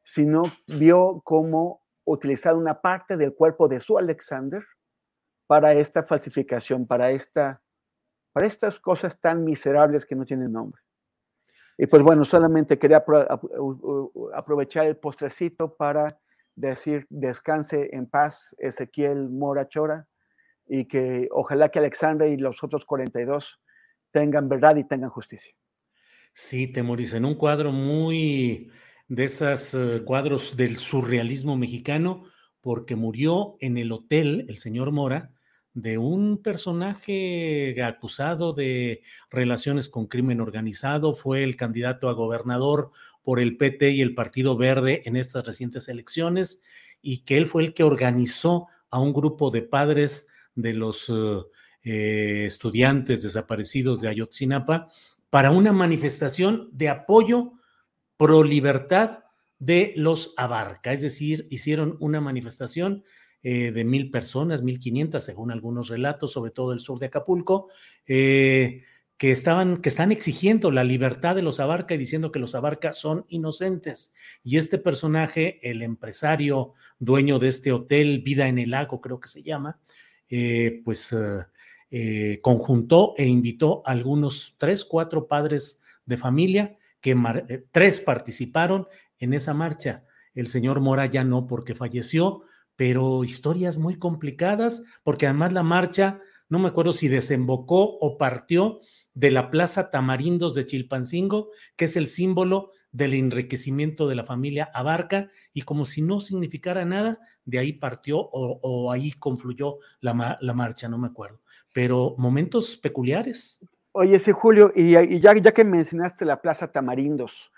Speaker 13: sino vio cómo utilizar una parte del cuerpo de su Alexander para esta falsificación, para esta para estas cosas tan miserables que no tienen nombre. Y pues bueno, solamente quería aprovechar el postrecito para decir descanse en paz Ezequiel Mora Chora y que ojalá que Alexandra y los otros 42 tengan verdad y tengan justicia.
Speaker 3: Sí, Temoris, en un cuadro muy de esos eh, cuadros del surrealismo mexicano, porque murió en el hotel el señor Mora, de un personaje acusado de relaciones con crimen organizado, fue el candidato a gobernador por el PT y el Partido Verde en estas recientes elecciones, y que él fue el que organizó a un grupo de padres de los eh, eh, estudiantes desaparecidos de Ayotzinapa para una manifestación de apoyo pro libertad de los Abarca, es decir, hicieron una manifestación eh, de mil personas, mil quinientas, según algunos relatos, sobre todo el sur de Acapulco, eh, que, estaban, que están exigiendo la libertad de los Abarca y diciendo que los Abarca son inocentes. Y este personaje, el empresario dueño de este hotel, Vida en el Lago, creo que se llama, eh, pues conjuntó e invitó a algunos tres, cuatro padres de familia que tres participaron en esa marcha. El señor Mora ya no porque falleció, pero historias muy complicadas, porque además la marcha, no me acuerdo si desembocó o partió de la Plaza Tamarindos de Chilpancingo, que es el símbolo del enriquecimiento de la familia Abarca, y como si no significara nada, de ahí partió o, ahí confluyó la, la, marcha, no me acuerdo. Pero momentos peculiares.
Speaker 13: Oye, sí, Julio, y, ya, ya que mencionaste la Plaza Tamarindos,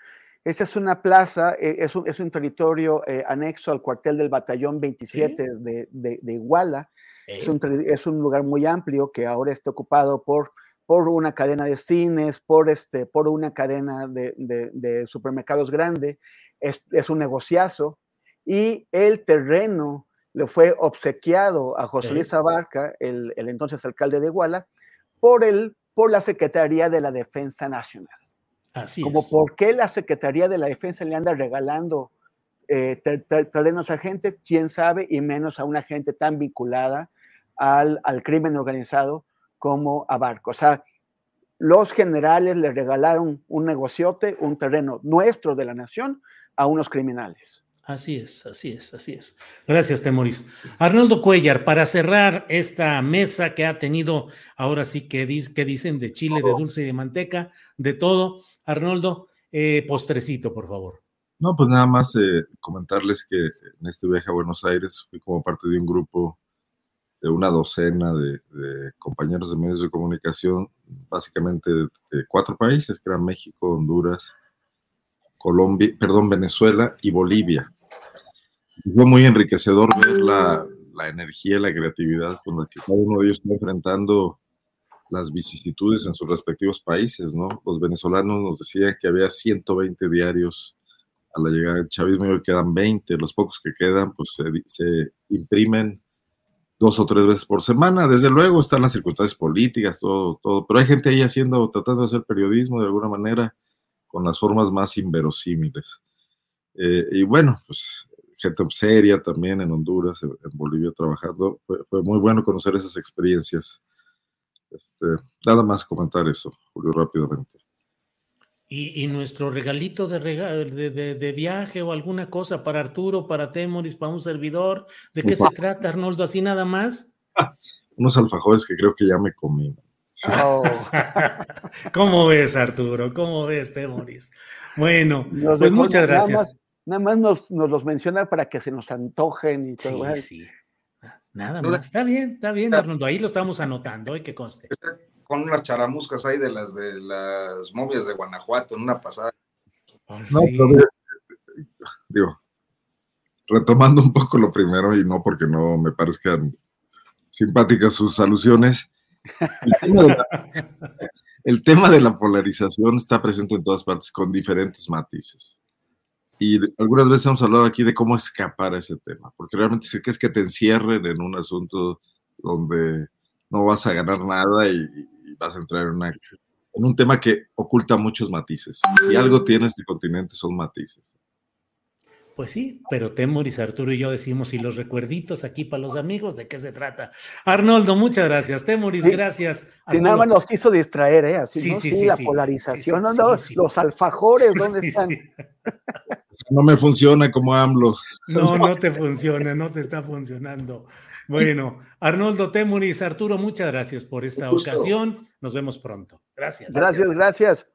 Speaker 13: esa es una plaza, eh, es, un, es, un, territorio eh, anexo al cuartel del batallón 27 de, de, Iguala. Es, un, es, un, lugar muy amplio que ahora está ocupado por, por una cadena de cines, por, este, por una cadena de, de supermercados grande. Es, un negociazo. Y el terreno le fue obsequiado a José Luis Abarca, el, el, entonces alcalde de Iguala, por, el, por la Secretaría de la Defensa Nacional. Como por qué la Secretaría de la Defensa le anda regalando eh, terrenos a gente, quién sabe, y menos a una gente tan vinculada al, al crimen organizado como a Barco. O sea, los generales le regalaron un negociote, un terreno nuestro de la nación, a unos criminales.
Speaker 3: Así es, así es, así es. Gracias, Temoris. Arnoldo Cuellar, para cerrar esta mesa que ha tenido, ahora sí que, que dicen de chile, de dulce y de manteca, de todo. Arnoldo, eh, postrecito, por favor.
Speaker 12: No, pues nada más eh, comentarles que en este viaje a Buenos Aires fui como parte de un grupo de una docena de, compañeros de medios de comunicación, básicamente de, cuatro países, que eran México, Honduras, Colombia, perdón, Venezuela y Bolivia. fue muy enriquecedor ver la, la energía la creatividad con la que cada uno de ellos está enfrentando las vicisitudes en sus respectivos países, ¿no? Los venezolanos nos decían que había 120 diarios a la llegada del chavismo y hoy quedan 20, los pocos que quedan pues se, se imprimen dos o tres veces por semana. Desde luego están las circunstancias políticas, todo, todo, pero hay gente ahí haciendo, tratando de hacer periodismo de alguna manera con las formas más inverosímiles. Eh, y bueno, pues gente seria también en Honduras, en, Bolivia trabajando. Fue, muy bueno conocer esas experiencias. Este, nada más comentar eso, Julio, rápidamente.
Speaker 3: Y, nuestro regalito de, de, de, viaje o alguna cosa para Arturo, para Temoris, para un servidor. ¿De qué se trata, Arnoldo? ¿Así nada más?
Speaker 12: Unos alfajores que creo que ya me comí.
Speaker 3: Oh. ¿Cómo ves, Arturo? ¿Cómo ves, Temoris? Bueno, pues muchas gracias.
Speaker 13: Nada más, nos, los menciona para que se nos antojen y todo.
Speaker 3: Sí, sí. Nada más. Está bien, está bien, Arnoldo. Ahí lo estamos anotando, y que conste
Speaker 14: con unas charamuscas ahí de las de las momias de Guanajuato en una pasada.
Speaker 12: No, digo, retomando un poco lo primero y no porque no me parezcan simpáticas sus alusiones. El tema, de la, polarización está presente en todas partes con diferentes matices. Y algunas veces hemos hablado aquí de cómo escapar a ese tema, porque realmente que es que te encierren en un asunto donde no vas a ganar nada y, vas a entrar en, en un tema que oculta muchos matices. Si algo tiene este continente son matices.
Speaker 3: Pues sí, pero Temoris, Arturo y yo decimos, y los recuerditos aquí para los amigos, ¿de qué se trata? Arnoldo, muchas gracias. Temoris, gracias.
Speaker 13: Si nada más nos quiso distraer, ¿eh? Así, sí, sí, sí, la polarización, no, no, los alfajores, ¿dónde están?
Speaker 12: No me funciona como AMLO.
Speaker 3: No, no te funciona, no te está funcionando. Bueno, Arnoldo Temuris, Arturo, muchas gracias por esta ocasión. Nos vemos pronto. Gracias.
Speaker 13: Gracias, gracias.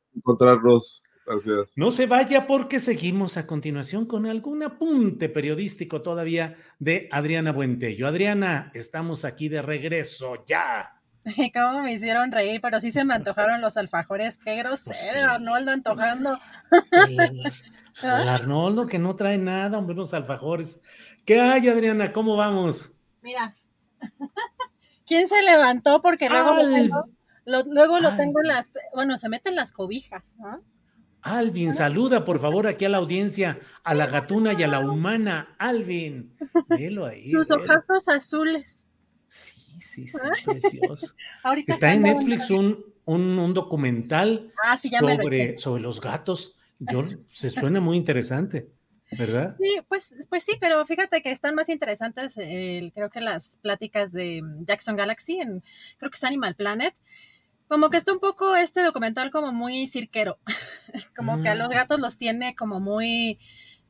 Speaker 3: No se vaya porque seguimos a continuación con algún apunte periodístico todavía de Adriana Buentello. Adriana, estamos aquí de regreso ya.
Speaker 5: ¿Cómo me hicieron reír? Pero sí se me antojaron los alfajores. Qué grosero, pues Arnoldo antojando.
Speaker 3: Arnoldo que no trae nada, hombre, unos alfajores. ¿Qué hay, Adriana? ¿Cómo vamos?
Speaker 5: Mira. ¿Quién se levantó? Porque luego lo tengo, luego lo tengo en las, bueno, se meten las cobijas.
Speaker 3: Alvin, saluda por favor aquí a la audiencia, a la gatuna y a la humana. Alvin, velo ahí.
Speaker 5: Sus ojazos azules.
Speaker 3: Sí, sí, sí, precioso. está en Netflix un, un, documental
Speaker 5: ah,
Speaker 3: sobre, sobre los gatos. Yo, se suena muy interesante. ¿verdad?
Speaker 5: Sí, pues, pues sí, pero fíjate que están más interesantes, creo que las pláticas de Jackson Galaxy, en, creo que es Animal Planet. Como que está un poco este documental como muy cirquero, como que a los mm. gatos los tiene como muy,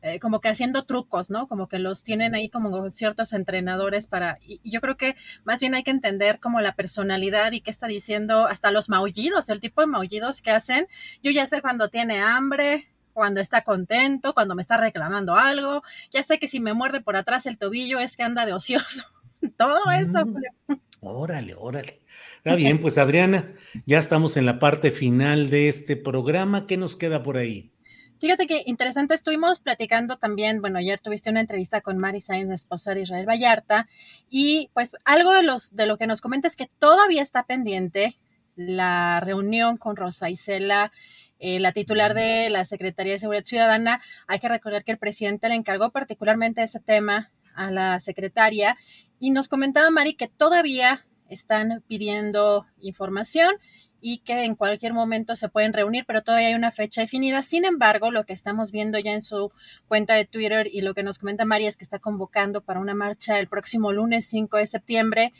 Speaker 5: eh, como que haciendo trucos, ¿no? Como que los tienen ahí como ciertos entrenadores para, y, yo creo que más bien hay que entender como la personalidad y qué está diciendo, hasta los maullidos, el tipo de maullidos que hacen. Yo ya sé cuando tiene hambre, cuando está contento, cuando me está reclamando algo. Ya sé que si me muerde por atrás el tobillo es que anda de ocioso. Todo eso.
Speaker 3: Mm. Órale, órale. Está bien, pues Adriana, ya estamos en la parte final de este programa. ¿Qué nos queda por ahí?
Speaker 5: Fíjate que interesante, estuvimos platicando también, bueno, ayer tuviste una entrevista con Mari Sainz, esposa de Israel Vallarta, y pues algo de, los, de lo que nos comenta es que todavía está pendiente la reunión con Rosa Isela eh, la titular de la Secretaría de Seguridad Ciudadana. Hay que recordar que el presidente le encargó particularmente ese tema a la secretaria y nos comentaba Mari que todavía están pidiendo información y que en cualquier momento se pueden reunir, pero todavía hay una fecha definida. Sin embargo, lo que estamos viendo ya en su cuenta de Twitter y lo que nos comenta Mari es que está convocando para una marcha el próximo lunes 5 de septiembre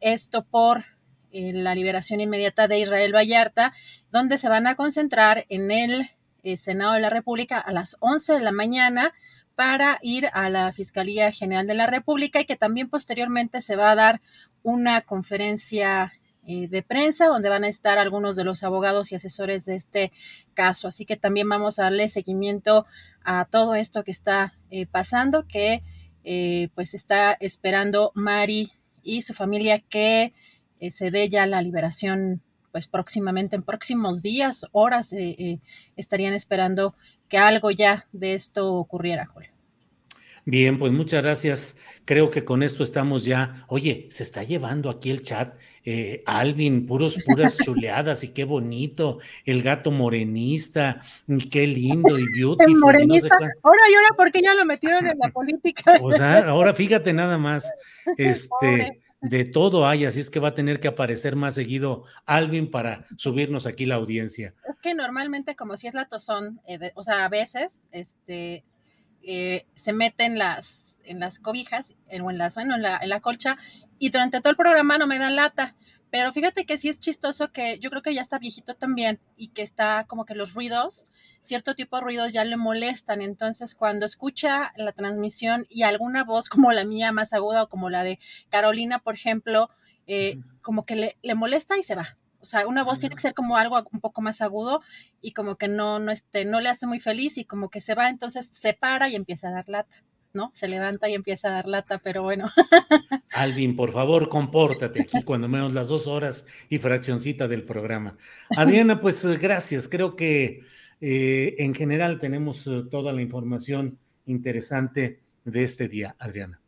Speaker 5: esto por eh, la liberación inmediata de Israel Vallarta, donde se van a concentrar en el eh, Senado de la República a las 11 de la mañana para ir a la Fiscalía General de la República y que también posteriormente se va a dar una conferencia eh, de prensa donde van a estar algunos de los abogados y asesores de este caso. Así que también vamos a darle seguimiento a todo esto que está eh, pasando, que eh, pues está esperando Mari y su familia que se dé ya la liberación pues próximamente, en próximos días, horas, estarían esperando que algo ya de esto ocurriera, Julio.
Speaker 3: Bien, pues muchas gracias. Creo que con esto estamos ya. Oye, se está llevando aquí el chat. Eh, Alvin, puros, puras chuleadas y qué bonito. El gato morenista, qué lindo y beautiful. El
Speaker 5: morenista. ahora y ahora, ¿por qué ya lo metieron en la política?
Speaker 3: O sea, ahora fíjate nada más. Este. De todo hay, así es que va a tener que aparecer más seguido Alvin para subirnos aquí la audiencia.
Speaker 5: Es que normalmente, como si es la tozón, eh, o sea, a veces, este, eh, se mete en las, en las cobijas o en las, bueno, en la, en la colcha y durante todo el programa no me dan lata. Pero fíjate que sí es chistoso que yo creo que ya está viejito también y que está como que los ruidos, cierto tipo de ruidos ya le molestan. Entonces, cuando escucha la transmisión y alguna voz como la mía más aguda o como la de Carolina, por ejemplo, eh, como que le, le molesta y se va. O sea, una voz tiene que ser como algo un poco más agudo y como que no, no, este, no le hace muy feliz y como que se va, entonces se para y empieza a dar lata, ¿no? Se levanta y empieza a dar lata, pero bueno.
Speaker 3: Alvin, por favor, compórtate aquí cuando menos las dos horas y fraccioncita del programa. Adriana, pues eh, gracias. Creo que eh, en general tenemos eh, toda la información interesante de este día, Adriana.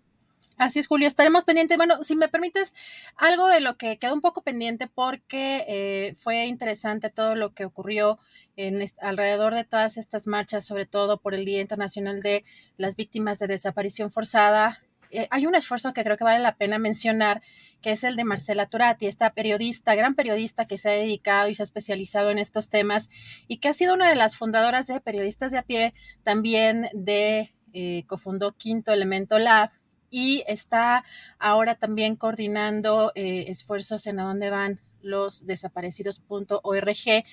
Speaker 5: Así es, Julio, estaremos pendientes. Bueno, si me permites, algo de lo que quedó un poco pendiente porque eh, fue interesante todo lo que ocurrió en alrededor de todas estas marchas, sobre todo por el Día Internacional de las Víctimas de Desaparición Forzada. Eh, hay un esfuerzo que creo que vale la pena mencionar, que es el de Marcela Turati, esta periodista, gran periodista que se ha dedicado y se ha especializado en estos temas y que ha sido una de las fundadoras de Periodistas de a pie, también de eh, cofundó Quinto Elemento Lab y está ahora también coordinando eh, esfuerzos en a dónde van los desaparecidos.org.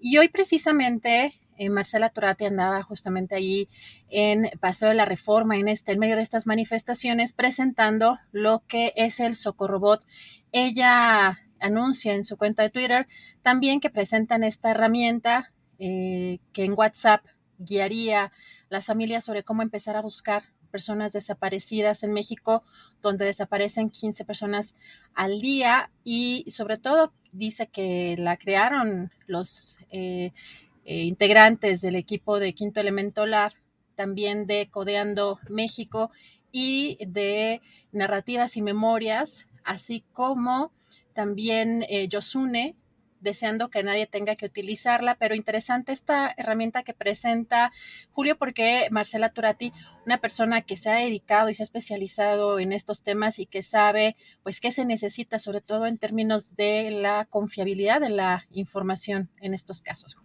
Speaker 5: Y hoy precisamente eh, Marcela Torate andaba justamente allí en Paseo de la Reforma, en, este, en medio de estas manifestaciones, presentando lo que es el Socorrobot. Ella anuncia en su cuenta de Twitter también que presentan esta herramienta eh, que en WhatsApp guiaría las familias sobre cómo empezar a buscar personas desaparecidas en México, donde desaparecen 15 personas al día y sobre todo dice que la crearon los eh, eh, integrantes del equipo de Quinto Elemento LAR, también de Codeando México y de Narrativas y Memorias, así como también eh, Yosune, deseando que nadie tenga que utilizarla, pero interesante esta herramienta que presenta Julio porque Marcela Turati, una persona que se ha dedicado y se ha especializado en estos temas y que sabe pues qué se necesita, sobre todo en términos de la confiabilidad de la información en estos casos.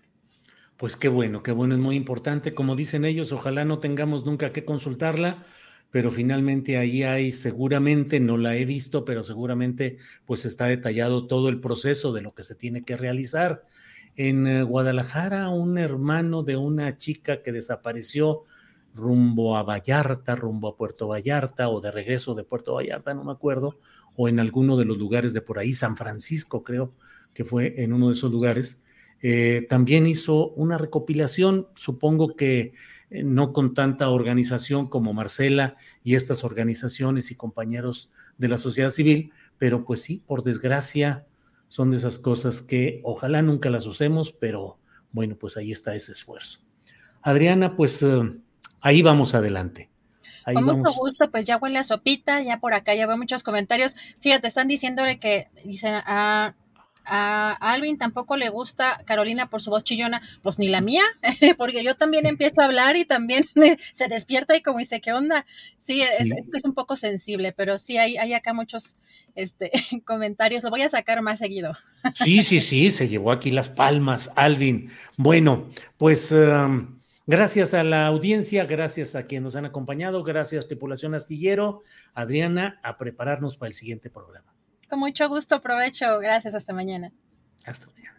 Speaker 3: Pues qué bueno, qué bueno, es muy importante. Como dicen ellos, ojalá no tengamos nunca que consultarla pero finalmente ahí hay seguramente, no la he visto, pero seguramente pues está detallado todo el proceso de lo que se tiene que realizar. En eh, Guadalajara, un hermano de una chica que desapareció rumbo a Vallarta, rumbo a Puerto Vallarta o de regreso de Puerto Vallarta, no me acuerdo, o en alguno de los lugares de por ahí, San Francisco creo que fue en uno de esos lugares, eh, también hizo una recopilación, supongo que no con tanta organización como Marcela y estas organizaciones y compañeros de la sociedad civil, pero pues sí, por desgracia, son de esas cosas que ojalá nunca las usemos, pero bueno, pues ahí está ese esfuerzo. Adriana, pues eh, ahí vamos adelante.
Speaker 5: Ahí Con mucho gusto, pues ya huele a sopita, ya por acá ya veo muchos comentarios. Fíjate, están diciéndole que dicen, ah, a Alvin tampoco le gusta Carolina por su voz chillona, pues ni la mía, porque yo también empiezo a hablar y también se despierta y como dice, ¿qué onda? Sí, Es, un poco sensible, pero sí hay, hay acá muchos este, comentarios, lo voy a sacar más seguido.
Speaker 3: Sí, sí, sí, se llevó aquí las palmas, Alvin. Bueno, pues um, gracias a la audiencia, gracias a quienes nos han acompañado, gracias tripulación astillero, Adriana, a prepararnos para el siguiente programa.
Speaker 5: Con mucho gusto, provecho. Gracias, hasta mañana.
Speaker 3: Hasta mañana.